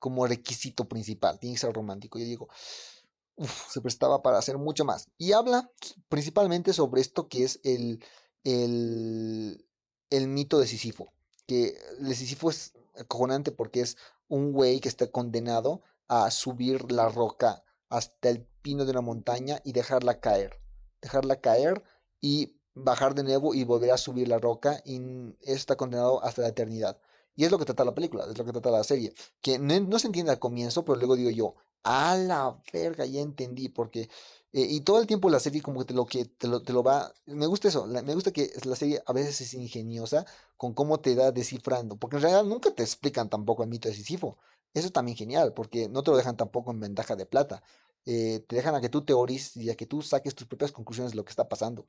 [SPEAKER 1] como requisito principal. Tiene que ser romántico. Yo digo, se prestaba para hacer mucho más. Y habla principalmente sobre esto que es el el, el mito de Sísifo. Que el Sísifo es acojonante porque es un güey que está condenado a subir la roca hasta el pino de una montaña y dejarla caer. Dejarla caer y bajar de nuevo y volver a subir la roca y está condenado hasta la eternidad. Y es lo que trata la película, es lo que trata la serie. Que no, no se entiende al comienzo, pero luego digo yo, a la verga, ya entendí, porque eh, y todo el tiempo la serie como que te lo, que te lo, te lo va... Me gusta eso, me gusta que la serie a veces es ingeniosa con cómo te da descifrando, porque en realidad nunca te explican tampoco el mito de Sísifo. Eso es también genial, porque no te lo dejan tampoco en ventaja de plata. Eh, te dejan a que tú teorices y a que tú saques tus propias conclusiones de lo que está pasando.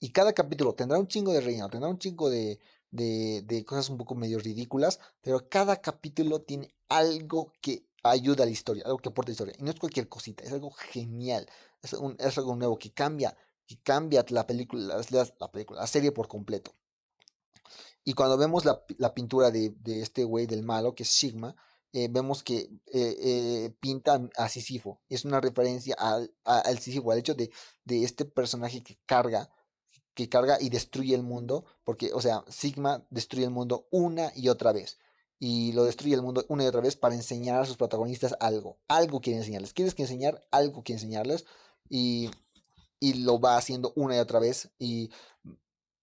[SPEAKER 1] Y cada capítulo tendrá un chingo de relleno, tendrá un chingo de, de, de cosas un poco medio ridículas, pero cada capítulo tiene algo que ayuda a la historia, algo que aporta a la historia. Y no es cualquier cosita, es algo genial, es, un, es algo nuevo que cambia, que cambia la película, la, la, película, la serie por completo. Y cuando vemos la, la pintura de, este güey del malo, que es Sigma, eh, vemos que eh, eh, pinta a Sísifo. Es una referencia al, al Sísifo, al hecho de, de este personaje que carga que carga y destruye el mundo, porque, o sea, Sigma destruye el mundo una y otra vez y lo destruye el mundo una y otra vez para enseñar a sus protagonistas algo. Algo quiere enseñarles. Quieres que enseñar, algo quiere enseñarles y, y lo va haciendo una y otra vez. Y,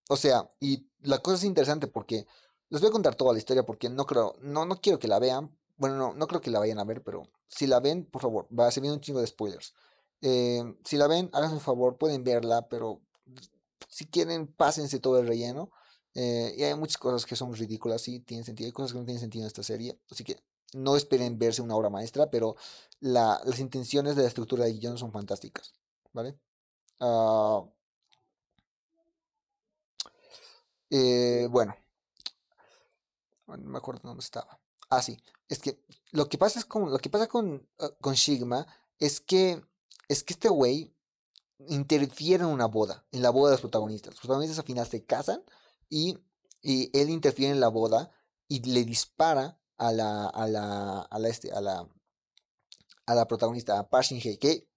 [SPEAKER 1] o sea, y la cosa es interesante porque les voy a contar toda la historia porque no creo, no, no quiero que la vean. Bueno, no, no creo que la vayan a ver, pero si la ven, por favor, va a ser un chingo de spoilers. Eh, si la ven, háganse un favor, pueden verla, pero si quieren, pásense todo el relleno. Eh, y hay muchas cosas que son ridículas, sí, tienen sentido. Hay cosas que no tienen sentido en esta serie. Así que no esperen verse una obra maestra, pero las intenciones de la estructura de guion son fantásticas. ¿Vale? Uh, eh, bueno. No me acuerdo dónde estaba. Ah, sí. Es que lo que pasa es con, lo que pasa con, uh, con Sigma es que es que este güey interfiere en una boda, en la boda de los protagonistas. Los protagonistas al final se casan y, él interfiere en la boda y le dispara a la, a la, a la, este, a la, a la protagonista, a Parsin Hay, que,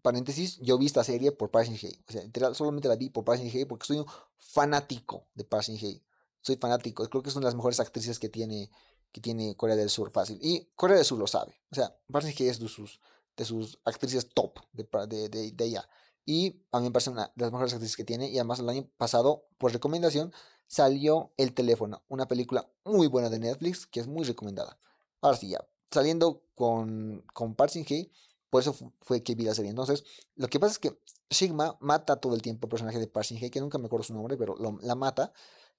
[SPEAKER 1] paréntesis, yo vi esta serie por Parsin Hay, o sea, solamente la vi por Parsin Hay porque soy un fanático de Parsin Hay, soy fanático, creo que es una de las mejores actrices que tiene, que tiene Corea del Sur, fácil, y Corea del Sur lo sabe, o sea, Parsin Hay es de sus, de sus actrices top de, de, de ella, y a mí me parece una de las mejores actrices que tiene. Y además el año pasado, por recomendación, salió El teléfono, una película muy buena de Netflix que es muy recomendada. Ahora sí, ya, saliendo con, con Parson Hay, por eso fue que vi la serie. Entonces, lo que pasa es que Sigma mata todo el tiempo al personaje de Parson Hay, que nunca me acuerdo su nombre, pero la mata.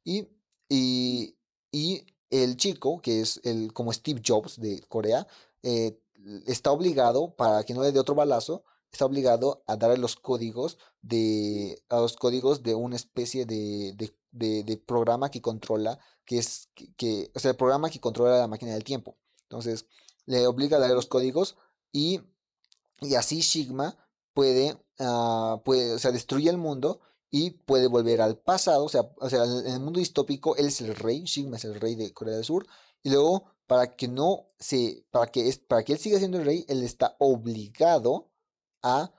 [SPEAKER 1] Y, y, y, el chico, que es el como Steve Jobs de Corea, eh, está obligado, para que no le dé otro balazo, está obligado a darle los códigos de, a los códigos de una especie de, de, de, programa que controla, que es, que, o sea, el programa que controla la máquina del tiempo. Entonces, le obliga a darle los códigos y, y así Sigma puede, uh, puede, o sea, destruye el mundo y puede volver al pasado, o sea, o sea, en el mundo distópico él es el rey, Sigma es el rey de Corea del Sur, y luego para que no se, para que, es, para que él siga siendo el rey, él está obligado a,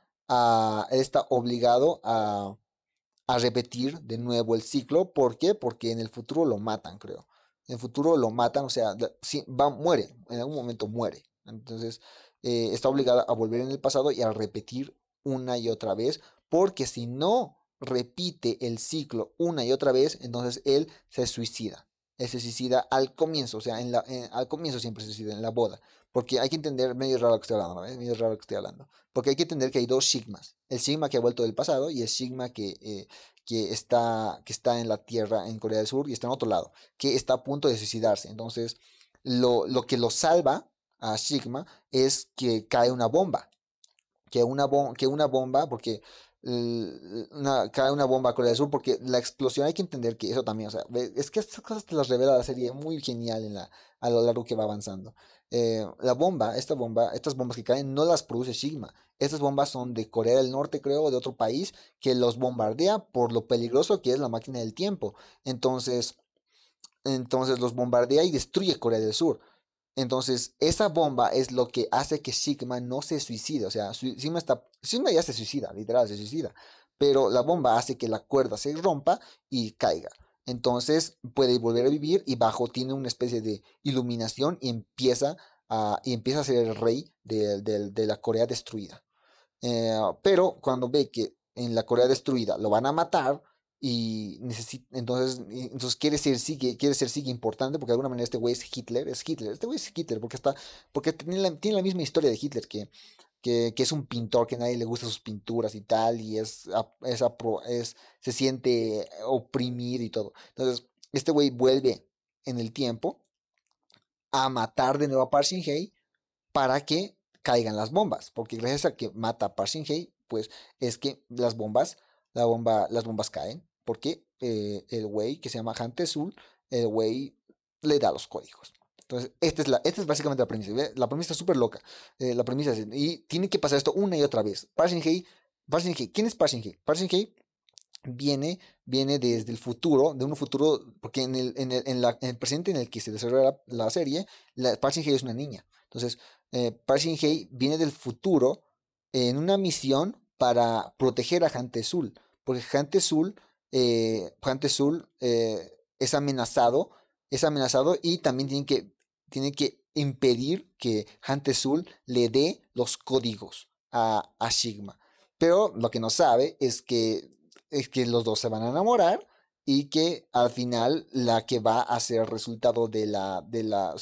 [SPEAKER 1] él está obligado a, a repetir de nuevo el ciclo. ¿Por qué? Porque en el futuro lo matan, creo. En el futuro lo matan, o sea, va, muere, en algún momento muere. Entonces, eh, está obligado a volver en el pasado y a repetir una y otra vez, porque si no repite el ciclo una y otra vez, entonces él se suicida. Él se suicida al comienzo, o sea, en la, al comienzo siempre se suicida, en la boda. Porque hay que entender, medio raro que estoy hablando, ¿no? Raro que estoy hablando. Porque hay que entender que hay dos sigmas. El sigma que ha vuelto del pasado y el sigma que, eh, que, está, que está en la tierra en Corea del Sur y está en otro lado, que está a punto de suicidarse. Entonces, lo, lo que lo salva a Sigma es que cae una bomba. Que una, que una bomba, porque una, cae una bomba a Corea del Sur porque la explosión hay que entender que eso también, o sea, es que estas cosas te las revela la serie muy genial en la, a lo largo que va avanzando. Eh, la bomba, esta bomba, estas bombas que caen no las produce Sigma. Estas bombas son de Corea del Norte, creo, de otro país, que los bombardea por lo peligroso que es la máquina del tiempo. Entonces, entonces los bombardea y destruye Corea del Sur. Entonces, esa bomba es lo que hace que Sigma no se suicide. O sea, Sigma, está, Sigma ya se suicida, literal, se suicida. Pero la bomba hace que la cuerda se rompa y caiga. Entonces puede volver a vivir y bajo tiene una especie de iluminación y empieza a, y empieza a ser el rey de, la Corea destruida. Eh, pero cuando ve que en la Corea destruida lo van a matar, y entonces, entonces quiere ser sigue, quiere ser sigue importante porque de alguna manera este güey es Hitler, es Hitler, este güey es Hitler porque está, porque tiene la, tiene la misma historia de Hitler que, que, que, es un pintor que a nadie le gusta sus pinturas y tal y es, es, se siente oprimido y todo. Entonces, este güey vuelve en el tiempo a matar de nuevo a Park Shin para que caigan las bombas, porque gracias a que mata a Park Shin pues es que las bombas, la bomba, las bombas caen porque eh, el güey que se llama Hante Sul, el güey le da los códigos. Entonces, esta es, la, esta es básicamente la premisa. La premisa es súper loca. Eh, la premisa es, y tiene que pasar esto una y otra vez. Parsing Hay, ¿quién es Parsing Hay? Parsing Hay viene, viene desde el futuro, de un futuro, porque en el, en el, en la, en el presente en el que se desarrolla la, serie, la, Parsing Hay es una niña. Entonces, eh, Parsing Hay viene del futuro en una misión para proteger a Hante Sul, porque Hante Sul eh, eh, es amenazado, es amenazado y también tiene que, que impedir que Sul le dé los códigos a, a Sigma. Pero lo que no sabe es que, es que los dos se van a enamorar y que al final la que va a ser resultado de la, de la,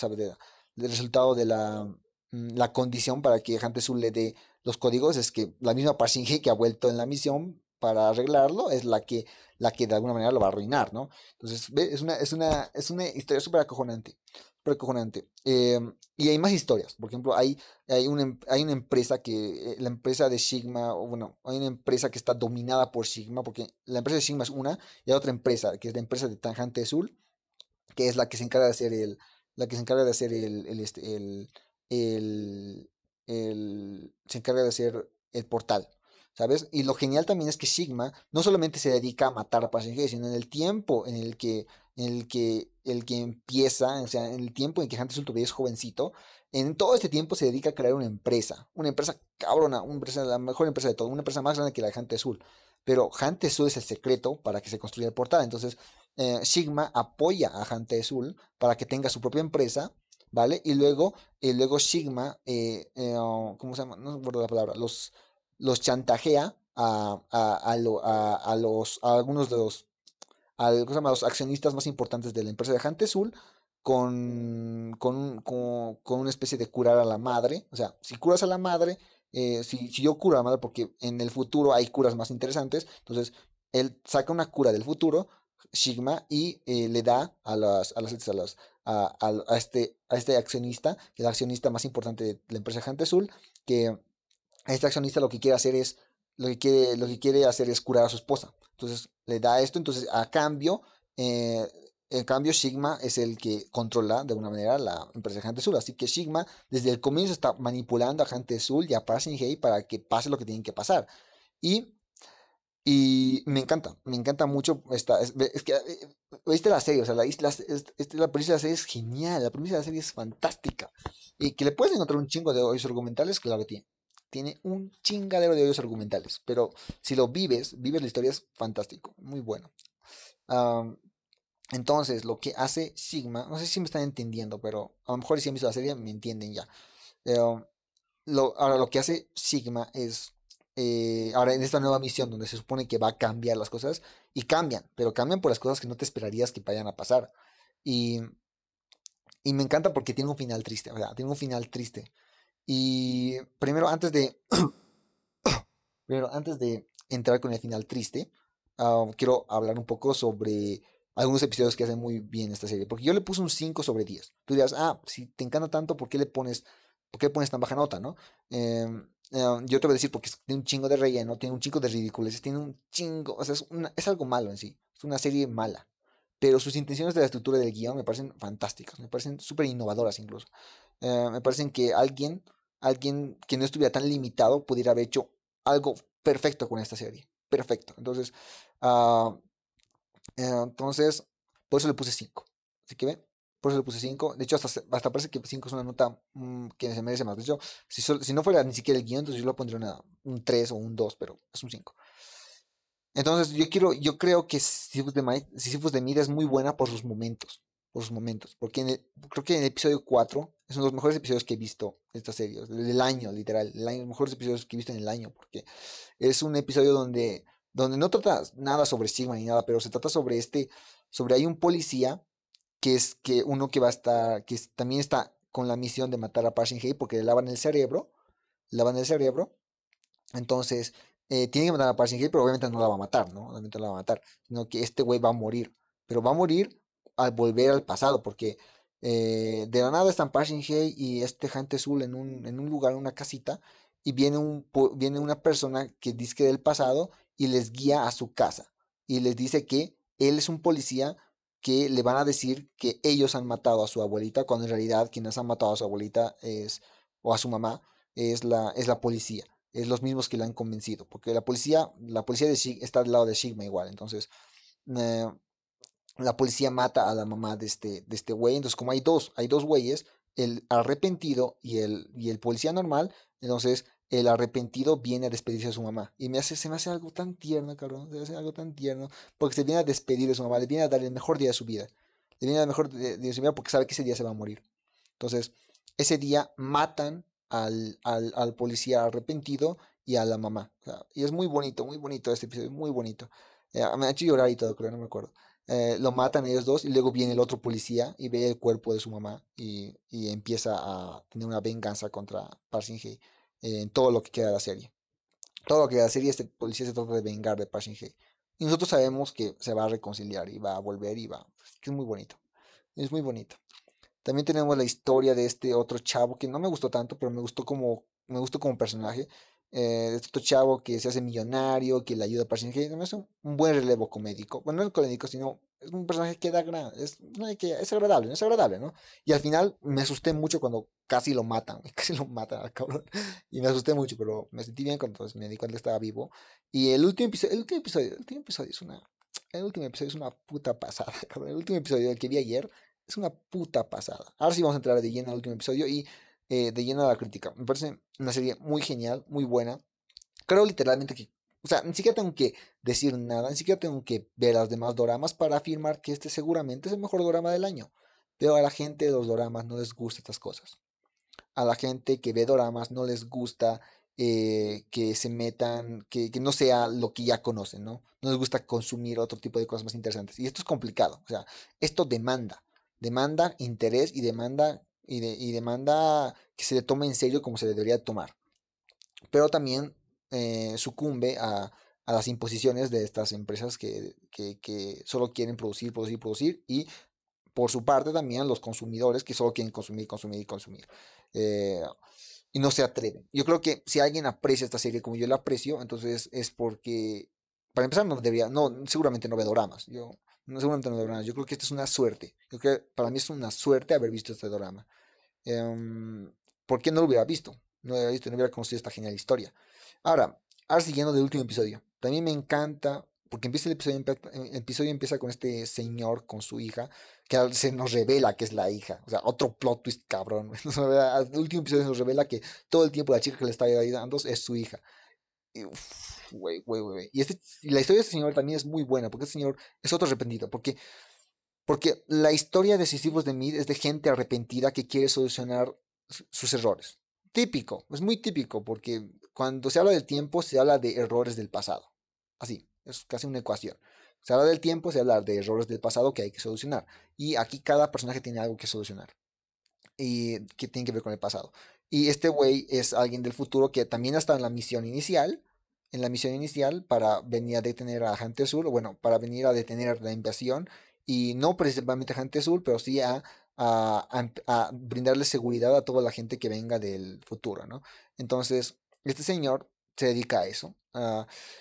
[SPEAKER 1] del resultado de la, mm, la condición para que Sul le dé los códigos es que la misma Parsinge que ha vuelto en la misión para arreglarlo es la que, la que de alguna manera lo va a arruinar, ¿no? Entonces, es una, es una, es una historia súper acojonante. Súper acojonante. Em, y hay más historias. Por ejemplo, hay, hay, una, em, hay una empresa que, eh, la empresa de Sigma, bueno, hay una empresa que está dominada por Sigma, porque la empresa de Sigma es una, y hay otra empresa, que es la empresa de Tanjante Azul, que es la que se encarga de hacer el, la que se encarga de hacer el, este, el, el, el se encarga de hacer el portal. ¿Sabes? Y lo genial también es que Sigma no solamente se dedica a matar a pasajeros, sino en el tiempo en el que, el que, el que empieza, o sea, en el tiempo en que Hunter todavía es jovencito, en todo este tiempo se dedica a crear una empresa, una empresa cabrona, una empresa, la mejor empresa de todo, una empresa más grande que la de Hunter Azul. Pero Hunter Azul es el secreto para que se construya el portal. Entonces, eh, Sigma apoya a Hunter Azul para que tenga su propia empresa, ¿vale? Y luego, y luego Sigma, eh, eh, oh, ¿cómo se llama? No recuerdo la palabra, los los chantajea a, a, a, los, a algunos de los, a, los accionistas más importantes de la empresa de Hantesul con, con, con, con, una especie de curar a la madre. O sea, si curas a la madre, eh, si, yo curo a la madre, porque en el futuro hay curas más interesantes, entonces él saca una cura del futuro, Sigma, y eh, le da a las, a las, a, las, a, a, este, a este accionista, el accionista más importante de la empresa Hantesul, que este accionista lo que quiere hacer es, lo que quiere, lo que quiere hacer es curar a su esposa. Entonces le da esto, entonces a cambio, eh, en cambio Sigma es el que controla de alguna manera la empresa de Gente Azul. Así que Sigma desde el comienzo está manipulando a Gente Azul y a Passing Hay para que pase lo que tienen que pasar. Y, Y me encanta, me encanta mucho esta. Es, que, eh, viste la serie, o sea, la, la, la premisa de la serie es genial, la premisa de la serie es fantástica. Y que le puedes encontrar un chingo de argumentales, claro que tiene. Tiene un chingadero de hoyos argumentales, pero si lo vives, vives la historia, es fantástico, muy bueno. entonces, lo que hace Sigma, no sé si me están entendiendo, pero a lo mejor si han visto la serie me entienden ya. lo, ahora, lo que hace Sigma es eh, ahora en esta nueva misión donde se supone que va a cambiar las cosas y cambian, pero cambian por las cosas que no te esperarías que vayan a pasar. Y, y me encanta porque tiene un final triste, ¿verdad? Tiene un final triste. Y primero, antes de, primero, antes de entrar con el final triste, ah, quiero hablar un poco sobre algunos episodios que hacen muy bien esta serie. Porque yo le puse un 5 sobre 10. Tú dirás, ah, si te encanta tanto, ¿por qué le pones, por qué pones tan baja nota, no? Eh, yo te voy a decir porque tiene un chingo de relleno, tiene un chingo de ridículos, tiene un chingo, o sea, es, es algo malo en sí, es una serie mala. Pero sus intenciones de la estructura del guion me parecen fantásticas, me parecen súper innovadoras incluso. Eh, me parecen que alguien, alguien que no estuviera tan limitado pudiera haber hecho algo perfecto con esta serie. Perfecto. Entonces, uh, entonces, por eso le puse 5. Así que ven, por eso le puse 5. De hecho, hasta, hasta parece que 5 es una nota mm, que se merece más. De hecho, si, si no fuera ni siquiera el guion, entonces yo lo pondría un 3 o un 2, pero es un 5. Entonces, yo quiero, yo creo que Sisyphus de, de es muy buena por sus momentos. Por sus momentos. Porque creo que en el episodio 4 es uno de los mejores episodios que he visto de esta serie. Del año, literal. El año, los mejores episodios que he visto en el año. Porque es un episodio donde, donde no trata nada sobre Sigma ni nada, pero se trata sobre este. Sobre hay un policía que es que uno que va a estar, que también está con la misión de matar a Parson Hay porque le lavan el cerebro, lavan el cerebro, entonces eh, tiene que matar a Parson Hay, pero obviamente no la va a matar, ¿no? Obviamente no la va a matar, sino que este güey va a morir, pero va a morir al volver al pasado, porque eh, de la nada están Parson Hay y este gente azul en un, en un lugar, en una casita, y viene, un, viene una persona que dice del pasado y les guía a su casa, y les dice que él es un policía que le van a decir que ellos han matado a su abuelita, cuando en realidad quienes han matado a su abuelita es, o a su mamá es la, es la policía, es los mismos que la han convencido, porque la policía, la policía de está del lado de Sigma igual, entonces eh, la policía mata a la mamá de este, de este güey, entonces como hay dos, hay dos güeyes, el arrepentido y el, y el policía normal, entonces el arrepentido viene a despedirse de su mamá. Y me hace, se me hace algo tan tierno, cabrón. Se me hace algo tan tierno. Porque se viene a despedir de su mamá. Le viene a dar el mejor día de su vida. Le viene a dar el mejor día de su vida porque sabe que ese día se va a morir. Entonces, ese día matan al, al, al policía arrepentido y a la mamá. y es muy bonito, muy bonito este episodio. Muy bonito. Eh, me ha hecho llorar y todo, creo, no me acuerdo. Eh, lo matan ellos dos y luego viene el otro policía y ve el cuerpo de su mamá y, y empieza a tener una venganza contra Parsinge en todo lo que queda de la serie. Todo lo que queda de la serie, este policía se trata de vengar de Passion Hay. Y nosotros sabemos que se va a reconciliar y va a volver y va. que es muy bonito. Es muy bonito. También tenemos la historia de este otro chavo que no me gustó tanto, pero me gustó como, me gustó como personaje. Eh, este chavo que se hace millonario, que le ayuda a Parson Hay. Es un, buen relevo comédico. Bueno, no es comédico, sino es un personaje que da gran, es, es agradable, es agradable, ¿no? Y al final me asusté mucho cuando casi lo matan, casi lo matan cabrón. Y me asusté mucho, pero me sentí bien cuando me di cuenta que estaba vivo. Y el último episodio, el último episodio, el último episodio es una, el último episodio es una puta pasada, cabrón. El último episodio, el que vi ayer, es una puta pasada. Ahora sí vamos a entrar de lleno al último episodio y eh, de lleno a la crítica. Me parece una serie muy genial, muy buena. Creo literalmente que o sea, ni siquiera tengo que decir nada, ni siquiera tengo que ver las demás doramas para afirmar que este seguramente es el mejor dorama del año. Pero a la gente de los doramas no les gusta estas cosas. A la gente que ve doramas no les gusta eh, que se metan, que, no sea lo que ya conocen, ¿no? No les gusta consumir otro tipo de cosas más interesantes. Y esto es complicado. O sea, esto demanda. Demanda interés y demanda, y, y demanda que se le tome en serio como se debería tomar. Pero también eh, sucumbe a, las imposiciones de estas empresas que, solo quieren producir, producir, producir y por su parte también los consumidores que solo quieren consumir, consumir y consumir. Eh, y no se atreven. Yo creo que si alguien aprecia esta serie como yo la aprecio, entonces es porque, para empezar, no debería, no, seguramente no ve doramas. Yo, no, seguramente no ve doramas. Yo creo que esta es una suerte. Yo creo que para mí es una suerte haber visto este drama. Eh, ¿Por qué no lo hubiera visto? No lo hubiera visto, no hubiera conocido esta genial historia. Ahora, ahora siguiendo del último episodio. También me encanta, porque empieza el episodio, el episodio empieza con este señor, con su hija, que se nos revela que es la hija. O sea, otro plot twist cabrón. Al último episodio nos revela que todo el tiempo la chica que le está ayudando es su hija. Y, Y, este, la historia de este señor también es muy buena, porque este señor es otro arrepentido, porque, porque la historia de Sisyphus de Mid es de gente arrepentida que quiere solucionar sus errores. Típico, es muy típico, porque cuando se habla del tiempo se habla de errores del pasado. Así, es casi una ecuación. Se habla del tiempo, se habla de errores del pasado que hay que solucionar. Y aquí cada personaje tiene algo que solucionar. Y que tiene que ver con el pasado. Y este güey es alguien del futuro que también está en la misión inicial. En la misión inicial para venir a detener a Gente Azul. Bueno, para venir a detener la invasión. Y no principalmente a Gente Azul, pero sí a, a, brindarle seguridad a toda la gente que venga del futuro, ¿no? Entonces, este señor se dedica a eso.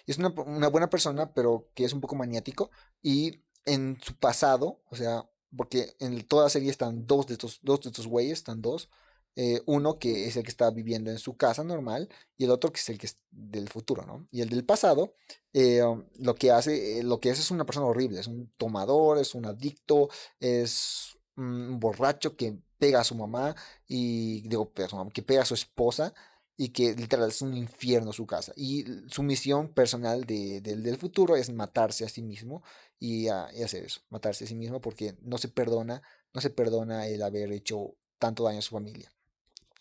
[SPEAKER 1] es una, una, buena persona, pero que es un poco maniático. Y en su pasado, o sea, porque en toda la serie están dos de estos, dos de estos güeyes, están dos. Eh, uno que es el que está viviendo en su casa normal y el otro que es el que es del futuro, ¿no? Y el del pasado, eh, um, lo que hace, eh, lo que es es una persona horrible, es un tomador, es un adicto, es un borracho que pega a su mamá y digo, que pega a su esposa y que literal es un infierno su casa. Y su misión personal de, del futuro es matarse a sí mismo y, hacer eso, matarse a sí mismo porque no se perdona, no se perdona el haber hecho tanto daño a su familia.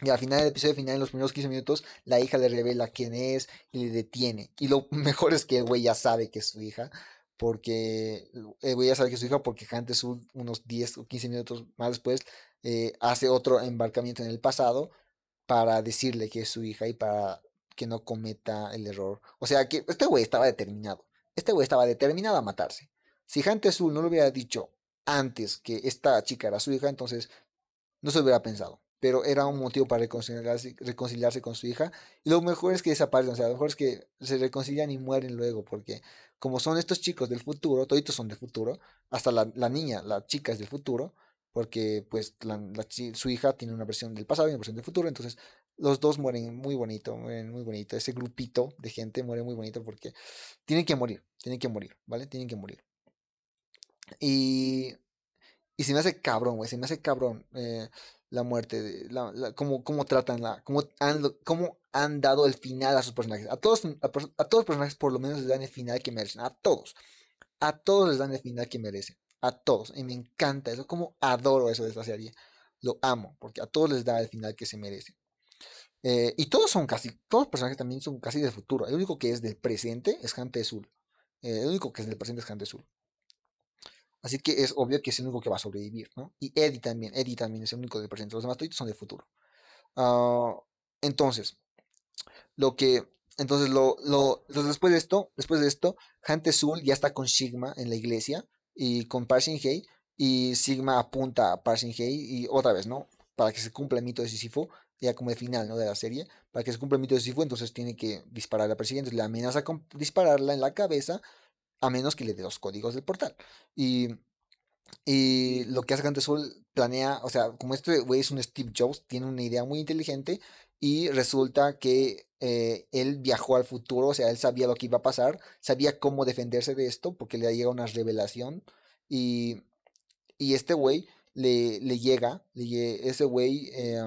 [SPEAKER 1] Y al final del episodio final, en los primeros 15 minutos, la hija le revela quién es y le detiene. Y lo mejor es que el güey ya sabe que es su hija, porque el güey ya sabe que es su hija porque antes, unos 10 o 15 minutos más después, eh, hace otro embarcamiento en el pasado para decirle que es su hija y para que no cometa el error. O sea que este güey estaba determinado. Este güey estaba determinado a matarse. Si Jante Azul no lo hubiera dicho antes que esta chica era su hija, entonces no se hubiera pensado. Pero era un motivo para reconciliarse, reconciliarse con su hija. Y lo mejor es que desaparecen. O sea, lo mejor es que se reconcilian y mueren luego. Porque como son estos chicos del futuro, toditos son del futuro. Hasta la, la niña, la chica es del futuro porque pues su hija tiene una versión del pasado y una versión del futuro, entonces los dos mueren muy bonito, mueren muy bonito, ese grupito de gente muere muy bonito porque tienen que morir, tienen que morir, ¿vale? Tienen que morir. Y, y se me hace cabrón, güey, se me hace cabrón eh, la muerte, de, la, cómo, cómo, tratan, la, cómo, han, han dado el final a sus personajes. A todos, a, todos los personajes por lo menos les dan el final que merecen, a todos. A todos les dan el final que merecen a todos. Y me encanta eso, como adoro eso de esta serie. Lo amo, porque a todos les da el final que se merece. Eh, y todos son casi, todos los personajes también son casi del futuro. El único que es del presente es Jante Azul. Eh, el único que es del presente es Jante Azul. Así que es obvio que es el único que va a sobrevivir, ¿no? Y Eddie también, Eddie también es el único del presente. Los demás todos son del futuro. Ah, entonces, lo que, entonces lo, lo, después de esto, después de esto, Jante Azul ya está con Sigma en la iglesia y con Parsing Hay y Sigma apunta a Parsing Hay y otra vez, ¿no? Para que se cumpla el mito de Sísifo, ya como el final, ¿no? De la serie, para que se cumpla el mito de Sísifo, entonces tiene que disparar a la persiguiente, le amenaza con dispararla en la cabeza, a menos que le dé los códigos del portal. Y, y lo que hace Sol planea, o sea, como este güey es un Steve Jobs, tiene una idea muy inteligente y resulta que eh, él viajó al futuro, o sea, él sabía lo que iba a pasar, sabía cómo defenderse de esto, porque le llega una revelación y, y este güey le, le, llega, le, ese güey, eh,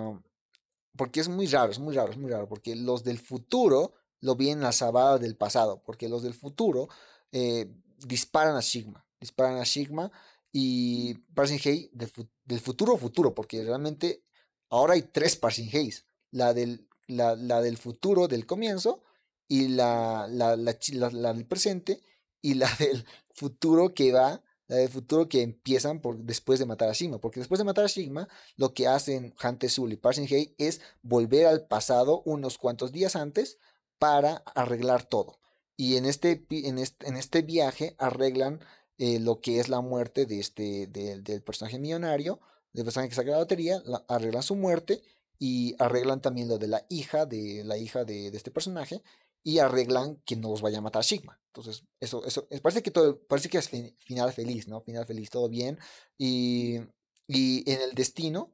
[SPEAKER 1] porque es muy raro, es muy raro, es muy raro, porque los del futuro lo vienen a sabada del pasado, porque los del futuro eh, disparan a Sigma, disparan a Sigma y Parsing Hay del, del futuro futuro, porque realmente ahora hay tres Parsing Hays la del, la, del futuro del comienzo y la, la, del presente y la del futuro que va, la del futuro que empiezan por, después de matar a Sigma, porque después de matar a Sigma, lo que hacen Hunter Sul y Parsing Hay es volver al pasado unos cuantos días antes para arreglar todo. Y en este, en este, en este viaje arreglan eh, lo que es la muerte de este, del personaje millonario, del personaje que saca la lotería, arreglan su muerte y arreglan también lo de la hija de la hija de, este personaje y arreglan que no los vaya a matar Sigma. Entonces, eso, eso, parece que todo, parece que es final feliz, ¿no? Final feliz, todo bien. Y, y en el destino,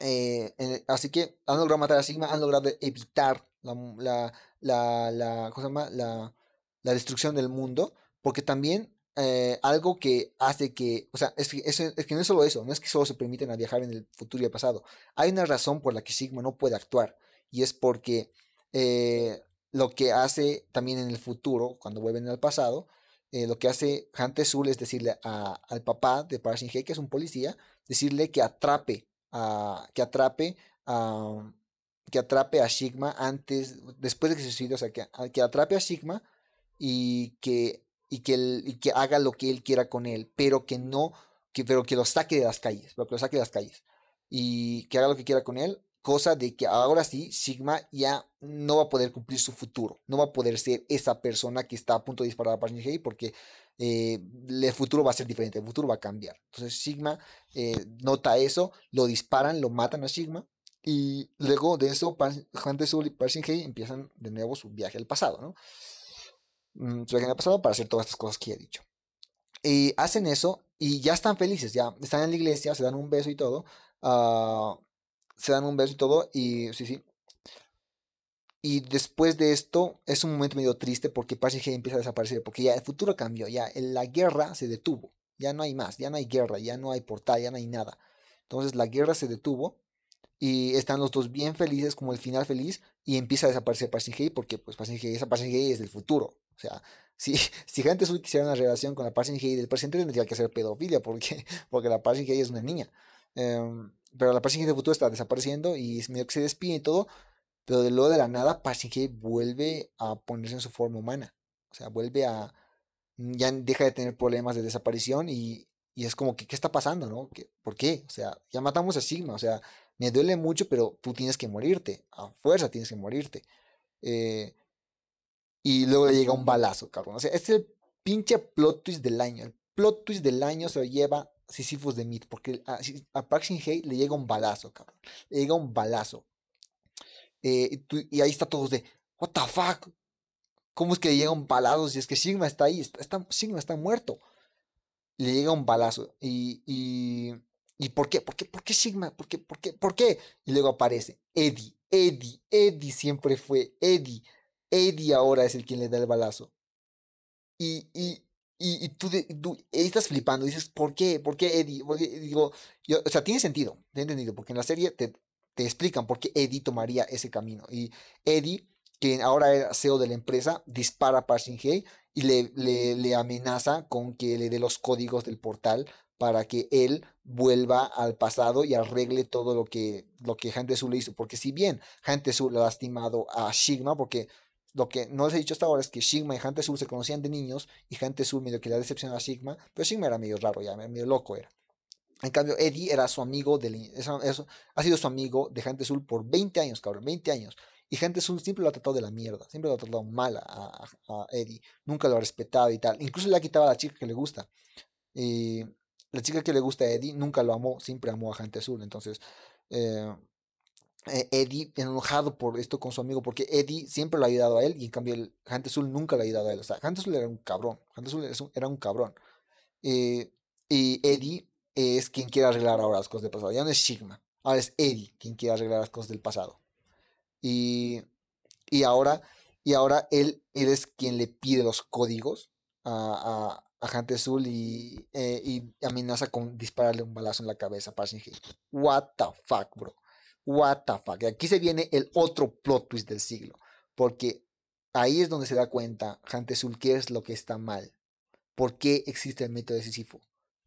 [SPEAKER 1] eh, así que han logrado matar a Sigma, han logrado evitar la, la, la, la. La, la destrucción del mundo, porque también eh, algo que hace que, o sea, es que, es, que, no es solo eso, no es que solo se permiten a viajar en el futuro y el pasado. Hay una razón por la que Sigma no puede actuar y es porque eh, lo que hace también en el futuro, cuando vuelven al pasado, eh, lo que hace Hante Sul es decirle al papá de Parashin que es un policía, decirle que atrape a, que atrape a, que atrape a Sigma antes, después de que se suicide, o sea, que, que atrape a Sigma y que y que, él, que haga lo que él quiera con él, pero que no, que, pero que lo saque de las calles, pero que lo saque de las calles y que haga lo que quiera con él, cosa de que ahora sí Sigma ya no va a poder cumplir su futuro, no va a poder ser esa persona que está a punto de disparar a Park porque eh, el futuro va a ser diferente, el futuro va a cambiar. Entonces Sigma eh, nota eso, lo disparan, lo matan a Sigma y luego de eso Hunter y Park empiezan de nuevo su viaje al pasado, ¿no? Mm, su viaje pasado para hacer todas estas cosas que he dicho. Y hacen eso y ya están felices, ya están en la iglesia, se dan un beso y todo. Ah, se dan un beso y todo y sí, sí. Y después de esto es un momento medio triste porque Parsi empieza a desaparecer, porque ya el futuro cambió, ya la guerra se detuvo, ya no hay más, ya no hay guerra, ya no hay portal, ya no hay nada. Entonces la guerra se detuvo y están los dos bien felices como el final feliz y empieza a desaparecer Parsi porque pues Parsi esa es del futuro, o sea, si, si gente quisiera una relación con la Gay del presente, tendría que ser pedofilia, porque, porque la Gay es una niña. Em, pero la Gay del futuro está desapareciendo y medio que se despide y todo. Pero de luego de la nada, Parsing Gay vuelve a ponerse en su forma humana. O sea, vuelve a. Ya deja de tener problemas de desaparición y, y es como que, ¿qué está pasando, no? ¿Por qué? O sea, ya matamos a Sigma. O sea, me duele mucho, pero tú tienes que morirte. A fuerza tienes que morirte. Eh, y luego le llega un balazo, cabrón. O sea, es el pinche plot twist del año. El plot twist del año se lo lleva Sisyphus de Meat, porque a, a Park le llega un balazo, cabrón. Le llega un balazo. Eh, y, ahí está todos de, what the fuck? ¿Cómo es que le llega un balazo si es que Sigma está ahí? Está, Sigma está muerto. Le llega un balazo. Y, y, ¿y por qué? ¿Por qué? ¿Por qué Sigma? ¿Por qué? ¿Por qué? ¿Por qué? Y luego aparece Eddie. Eddie, Eddie siempre fue Eddie. Eddie ahora es el quien le da el balazo. Y, y, y, tú, estás flipando, dices, ¿por qué? ¿Por qué Eddie? digo, o sea, tiene sentido, he entendido, porque en la serie te, te explican por qué Eddie tomaría ese camino. Y Eddie, que ahora era CEO de la empresa, dispara a Parsing y le, le, amenaza con que le dé los códigos del portal para que él vuelva al pasado y arregle todo lo que, lo que le hizo. Porque si bien Hantesu le ha lastimado a Sigma, porque lo que no les he dicho hasta ahora es que Sigma y Sur se conocían de niños y Sur medio que le decepcionó a Sigma, pero Sigma era medio raro ya, medio loco era. En cambio, Eddie era su amigo, de, eso, ha sido su amigo de Hunter Sur por 20 años, cabrón, 20 años. Y Hunter Sur siempre lo ha tratado de la mierda, siempre lo ha tratado mal a, Eddie, nunca lo ha respetado y tal. Incluso le ha quitado a la chica que le gusta. Y la chica que le gusta a Eddie nunca lo amó, siempre amó a Hunter Sur. Entonces, eh, eh, Eddie enojado por esto con su amigo, porque Eddie siempre lo ha ayudado a él y en cambio el Sul nunca lo ha ayudado a él. O sea, Sul era un cabrón. Sul era un cabrón. Eh, y Eddie es quien quiere arreglar ahora las cosas del pasado. Ya no es Sigma. Ahora es Eddie quien quiere arreglar las cosas del pasado. Y, y ahora, y ahora él, él es quien le pide los códigos a, a, a y, eh, y amenaza con dispararle un balazo en la cabeza a Passing What the fuck, bro what the fuck. Y aquí se viene el otro plot twist del siglo. Porque ahí es donde se da cuenta Sul qué es lo que está mal. ¿Por qué existe el método decisivo?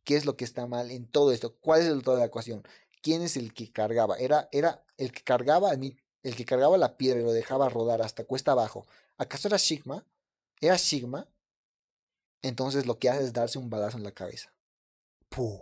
[SPEAKER 1] ¿Qué es lo que está mal en todo esto? ¿Cuál es el todo de la ecuación? ¿Quién es el que cargaba? Era, era el que cargaba el que cargaba la piedra y lo dejaba rodar hasta cuesta abajo. ¿Acaso era Sigma? ¿Era Sigma? Entonces lo que hace es darse un balazo en la cabeza. ¡Puh!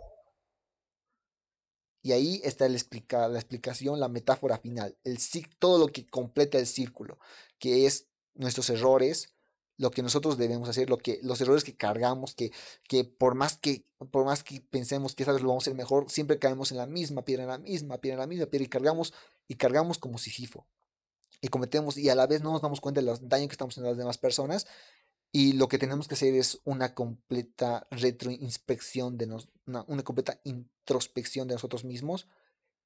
[SPEAKER 1] Y ahí está explica, la explicación, la metáfora final, el, todo lo que completa el círculo, que es nuestros errores, lo que nosotros debemos hacer, lo que, los errores que cargamos, que, que por más que por más que pensemos que esta vez lo vamos a hacer mejor, siempre caemos en la misma piedra, en la misma piedra, en la misma piedra y cargamos y cargamos como Sisifo. Y cometemos y a la vez no nos damos cuenta del daño que estamos haciendo a las demás personas y lo que tenemos que hacer es una completa retroinspección de nos, una, completa introspección de nosotros mismos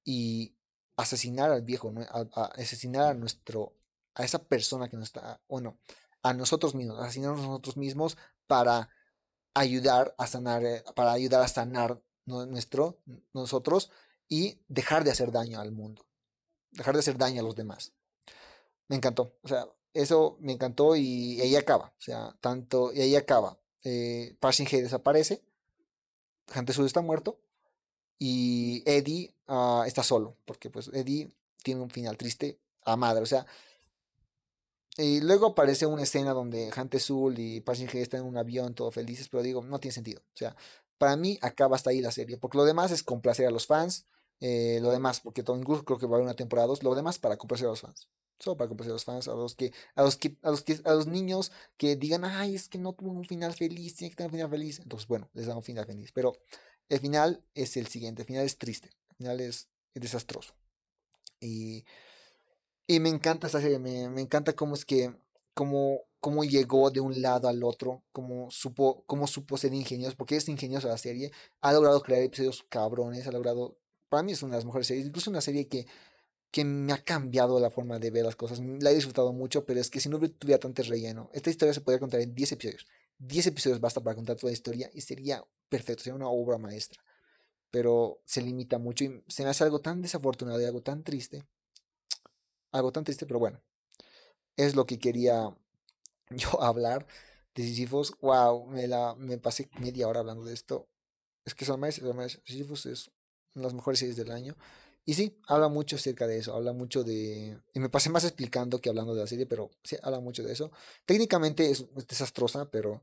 [SPEAKER 1] y asesinar al viejo, a, asesinar a nuestro, a esa persona que nos está, bueno, a nosotros mismos, asesinarnos a nosotros mismos para ayudar a sanar, eh, para ayudar a sanar nuestro, nosotros y dejar de hacer daño al mundo, dejar de hacer daño a los demás. Me encantó, o sea, eso me encantó y, ahí acaba, o sea, tanto, y ahí acaba. Eh, Passing desaparece, Gente Azul está muerto y Eddie ah, está solo, porque pues Eddie tiene un final triste a madre, o sea, y luego aparece una escena donde Hante Azul y Passing están en un avión todos felices, pero digo, no tiene sentido. O sea, para mí acaba hasta ahí la serie, porque lo demás es complacer a los fans, eh, lo demás, porque todo, incluso creo que va a haber una temporada 2, lo demás para complacer a los fans. Solo para complacer a los fans, a los que, a los que, a los que, a los niños que digan, ay, es que no tuvo un final feliz, tiene que tener un final feliz. Entonces, bueno, les da un final feliz. Pero el final es el siguiente, el final es triste, el final es desastroso. Y y me encanta esa serie, me, encanta cómo es que, cómo, cómo llegó de un lado al otro, cómo supo, cómo supo ser ingenioso, porque es ingeniosa la serie, ha logrado crear episodios cabrones, ha logrado, para mí es una de las mejores series, incluso una serie que, que me ha cambiado la forma de ver las cosas, la he disfrutado mucho, pero es que si no tuviera tanto relleno, esta historia se podría contar en 10 episodios, 10 episodios basta para contar toda la historia y sería perfecto, sería una obra maestra, pero se limita mucho y se me hace algo tan desafortunado y algo tan triste algo tan triste, pero bueno. Es lo que quería yo hablar de Sisyphus. Wow, me, la, me pasé media hora hablando de esto. Es que son más, Sisyphus es una de las mejores series del año. Y sí, habla mucho acerca de eso, habla mucho de... Y me pasé más explicando que hablando de la serie, pero sí, habla mucho de eso. Técnicamente es, desastrosa, pero...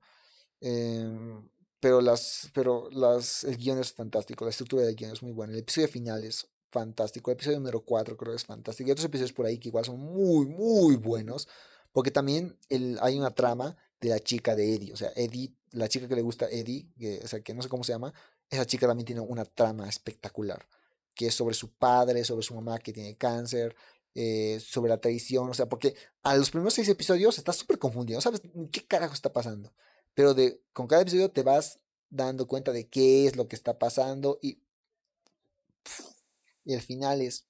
[SPEAKER 1] Em, pero las... Pero las... El guion es fantástico, la estructura del guion es muy buena. El episodio final es fantástico. El episodio número 4 creo que es fantástico. Y otros episodios por ahí que igual son muy, muy buenos. Porque también el, hay una trama de la chica de Eddie. O sea, Eddie, la chica que le gusta a Eddie, que, o sea, que no sé cómo se llama, esa chica también tiene una trama espectacular. Que es sobre su padre, sobre su mamá que tiene cáncer, eh, sobre la traición. O sea, porque a los primeros seis episodios estás súper confundido. No sabes qué carajo está pasando. Pero de, con cada episodio te vas dando cuenta de qué es lo que está pasando y y el final es,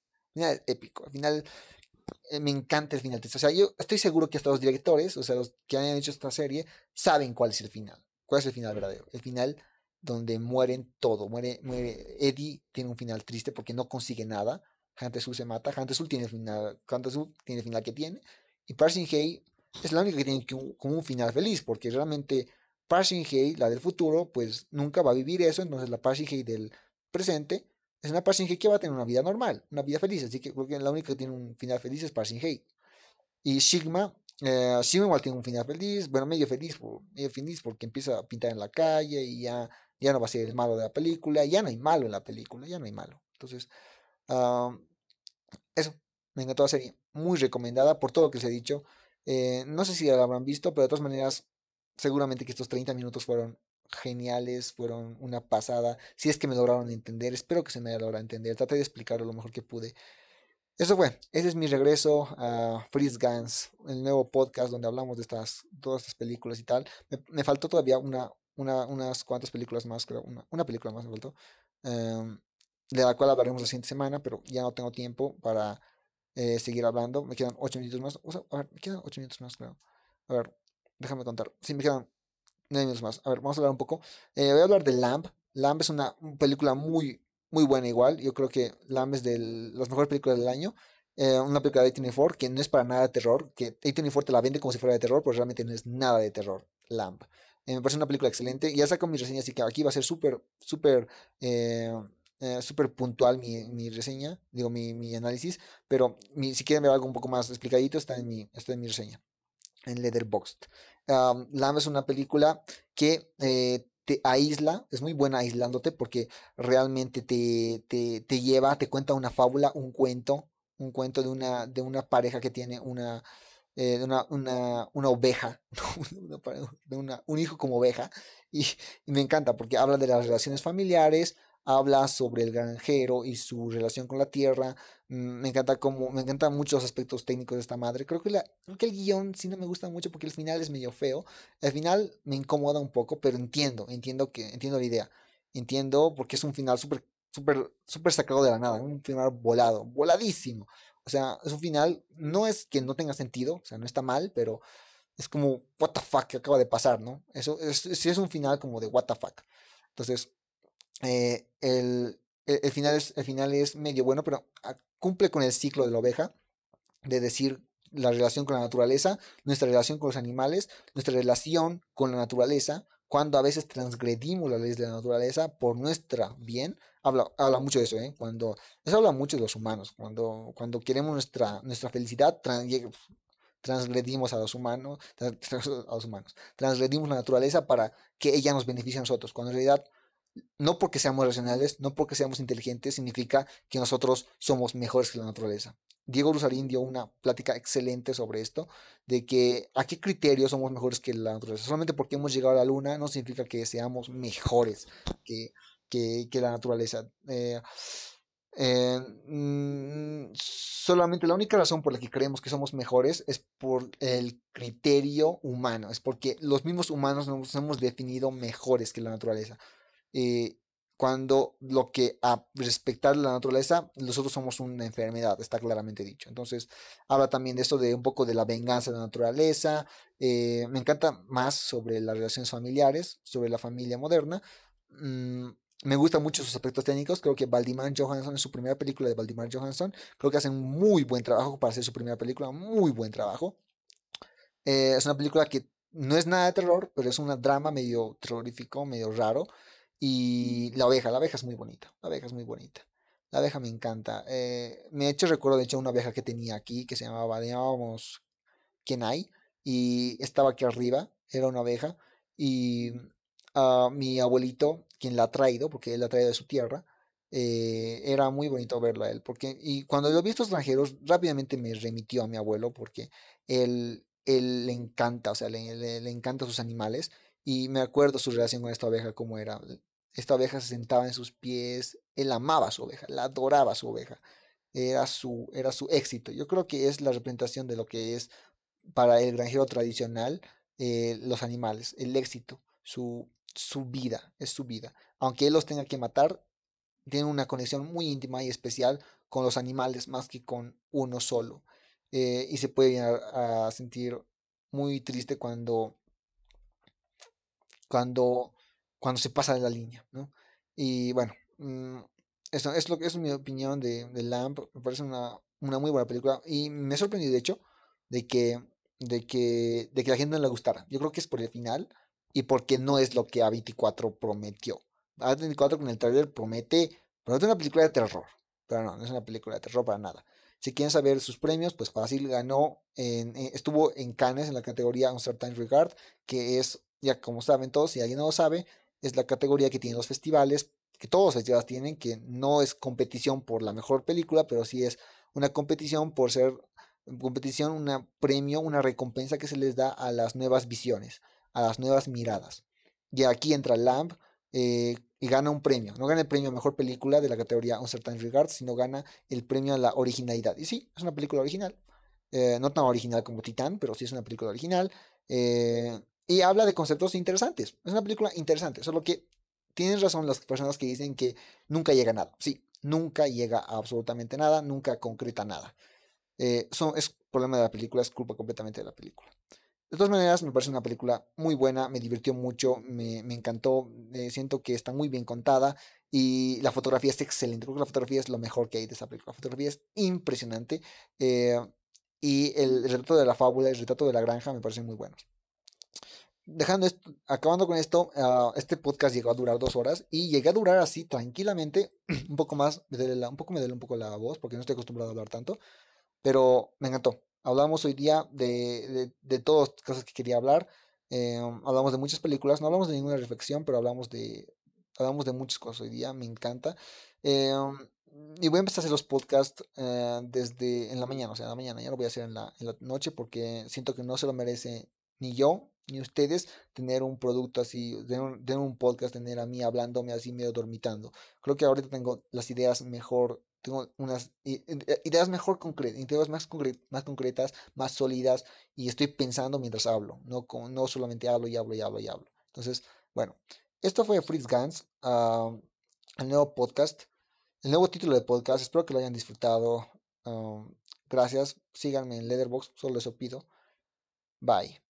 [SPEAKER 1] épico. Al final eh, me encanta el final. O sea, yo estoy seguro que hasta los directores, o sea, los que han hecho esta serie, saben cuál es el final. ¿Cuál es el final verdadero? El final donde mueren todo. Muere, muere Eddie tiene un final triste porque no consigue nada. Hunter se mata. Hunter tiene el final, tiene el final que tiene. Y Parsing Hay es la única que tiene como un final feliz porque realmente Parsing Hay, la del futuro, pues nunca va a vivir eso. Entonces la Parsing Hay del presente es una Parsing que va a tener una vida normal, una vida feliz. Así que creo que la única que tiene un final feliz es Parsing Y Sigma, eh, Sigma igual tiene un final feliz, bueno, medio feliz, medio feliz porque empieza a pintar en la calle y ya, ya no va a ser el malo de la película, ya no hay malo en la película, ya no hay malo. Entonces, eso, me encantó la serie, muy recomendada por todo lo que se ha dicho. Eh, no sé si la habrán visto, pero de todas maneras, seguramente que estos 30 minutos fueron geniales, fueron una pasada. Si es que me lograron entender, espero que se me haya logrado entender. Traté de explicarlo lo mejor que pude. Eso fue, ese es mi regreso a Freeze Guns, el nuevo podcast donde hablamos de estas, todas estas películas y tal. Me, faltó todavía una, una, unas cuantas películas más, creo, una, película más me faltó, em, de la cual hablaremos la siguiente semana, pero ya no tengo tiempo para eh, seguir hablando. Me quedan ocho minutos más, me quedan ocho minutos más, creo. A ver, déjame contar. Sí, me quedan minutos más. A ver, vamos a hablar un poco. Eh, voy a hablar de Lamb. Lamb es una película muy, muy buena igual. Yo creo que Lamb es de las mejores películas del año. Eh, una película de A24 que no es para nada terror. Que A24 te la vende como si fuera de terror, pero realmente no es nada de terror. Lamb. Eh, me parece una película excelente. Ya saco mi reseña, así que aquí va a ser súper, súper... súper puntual mi, mi, reseña, digo mi, mi análisis, pero mi, si quieren ver algo un poco más explicadito, está en mi, está en mi reseña en Letterboxd. Um, Lamb es una película que eh, te aísla, es muy buena aislándote porque realmente te, te, te, lleva, te cuenta una fábula, un cuento, un cuento de una, de una pareja que tiene una, eh, una, una, oveja, de una, un hijo como oveja, y me encanta porque habla de las relaciones familiares, habla sobre el granjero y su relación con la tierra. Mm, me encanta como, me encantan muchos aspectos técnicos de esta madre. Creo que, el guion sí no me gusta mucho porque el final es medio feo. El final me incomoda un poco, pero entiendo, entiendo que, entiendo la idea. Entiendo porque es un final súper, súper, súper sacado de la nada, un final volado, voladísimo. O sea, es un final, no es que no tenga sentido, o sea, no está mal, pero es como, what the fuck, acaba de pasar, ¿no? Eso es, sí es un final como de what the fuck. Entonces, eh, el, el, final es, el final es medio bueno, pero ah, cumple con el ciclo de la oveja, de decir la relación con la naturaleza, nuestra relación con los animales, nuestra relación con la naturaleza, cuando a veces transgredimos las leyes de la naturaleza por nuestra bien, habla, habla mucho de eso, ¿eh? Cuando, eso habla mucho de los humanos, cuando, cuando queremos nuestra, nuestra felicidad, transgredimos a los humanos, a los humanos, transgredimos la naturaleza para que ella nos beneficie a nosotros, cuando en realidad no porque seamos racionales, no porque seamos inteligentes, significa que nosotros somos mejores que la naturaleza. Diego Rusarín dio una plática excelente sobre esto, de que a qué criterios somos mejores que la naturaleza. Solamente porque hemos llegado a la luna no significa que seamos mejores que, que, la naturaleza. Eh, eh, mm, solamente la única razón por la que creemos que somos mejores es por el criterio humano, es porque los mismos humanos nos hemos definido mejores que la naturaleza. Eh, cuando lo que a respetar la naturaleza, nosotros somos una enfermedad, está claramente dicho. Entonces, habla también de esto de un poco de la venganza de la naturaleza. Eh, me encanta más sobre las relaciones familiares, sobre la familia moderna. Mm, me gustan mucho sus aspectos técnicos. Creo que Valdimar Johansson, en su primera película de Valdimar Johansson, creo que hacen muy buen trabajo para hacer su primera película, muy buen trabajo. Eh, es una película que no es nada de terror, pero es un drama medio terrorífico, medio raro. Y la abeja, la abeja es muy bonita, la abeja es muy bonita. La abeja me encanta. Eh, me he hecho recuerdo, de hecho, una abeja que tenía aquí, que se llamaba, llamábamos Kenai, y estaba aquí arriba, era una abeja, y uh, mi abuelito, quien la ha traído, porque él la ha traído de su tierra, eh, era muy bonito verla a él, porque, y cuando lo vi estos extranjeros, rápidamente me remitió a mi abuelo, porque él, él le encanta, o sea, le, le, le encanta sus animales, y me acuerdo su relación con esta abeja, como era. Esta oveja se sentaba en sus pies, él amaba a su oveja, la adoraba a su oveja, era su, era su éxito. Yo creo que es la representación de lo que es para el granjero tradicional eh, los animales, el éxito, su, su vida, es su vida. Aunque él los tenga que matar, tiene una conexión muy íntima y especial con los animales más que con uno solo. Eh, y se puede a, a sentir muy triste cuando cuando cuando se pasa de la línea, ¿no? Y bueno, mm, eso es lo que es mi opinión de, de Lamp, me parece una, una, muy buena película y me sorprendido de hecho de que, de que, de que la gente no le gustara. Yo creo que es por el final y porque no es lo que A24 prometió. A24 con el trailer promete, promete una película de terror, pero no, no es una película de terror para nada. Si quieren saber sus premios, pues fácil, ganó, en, eh, estuvo en Cannes en la categoría Uncertain Regard, que es, ya como saben todos, si alguien no lo sabe, es la categoría que tienen los festivales, que todos los festivales tienen, que no es competición por la mejor película, pero sí es una competición por ser competición, un premio, una recompensa que se les da a las nuevas visiones, a las nuevas miradas. Y aquí entra Lamb eh, y gana un premio. No gana el premio a mejor película de la categoría Uncertain Regard, sino gana el premio a la originalidad. Y sí, es una película original. Eh, no tan original como Titán, pero sí es una película original. Eh, y habla de conceptos interesantes. Es una película interesante, solo que tienen razón las personas que dicen que nunca llega a nada. Sí, nunca llega a absolutamente nada, nunca concreta nada. Eh, es problema de la película, es culpa completamente de la película. De todas maneras, me parece una película muy buena, me divirtió mucho, me, encantó, eh, siento que está muy bien contada y la fotografía es excelente. Creo que la fotografía es lo mejor que hay de esta película. La fotografía es impresionante eh, y el retrato de la fábula, el retrato de la granja me parecen muy buenos dejando esto, acabando con esto, ah, este podcast llegó a durar dos horas y llegué a durar así tranquilamente, un poco más, un poco me duele un poco la voz porque no estoy acostumbrado a hablar tanto, pero me encantó. Hablamos hoy día de, de, de todas las cosas que quería hablar, eh, hablamos de muchas películas, no hablamos de ninguna reflexión, pero hablamos de, hablamos de muchas cosas hoy día, me encanta. Eh, y voy a empezar a hacer los podcasts eh, desde en la mañana, o sea, en la mañana, ya lo voy a hacer la, en la noche porque siento que no se lo merece ni yo ni ustedes tener un producto así, tener un, podcast, tener a mí hablándome así medio dormitando. Creo que ahorita tengo las ideas mejor, tengo unas eh, ideas mejor concretas, ideas más, más concretas, más sólidas y estoy pensando mientras hablo, no, no solamente hablo y hablo y hablo y hablo. Entonces, bueno, esto fue Fritz Gans, el nuevo podcast, el nuevo título de podcast, espero que lo hayan disfrutado. gracias, síganme en Letterboxd, solo eso pido. Bye.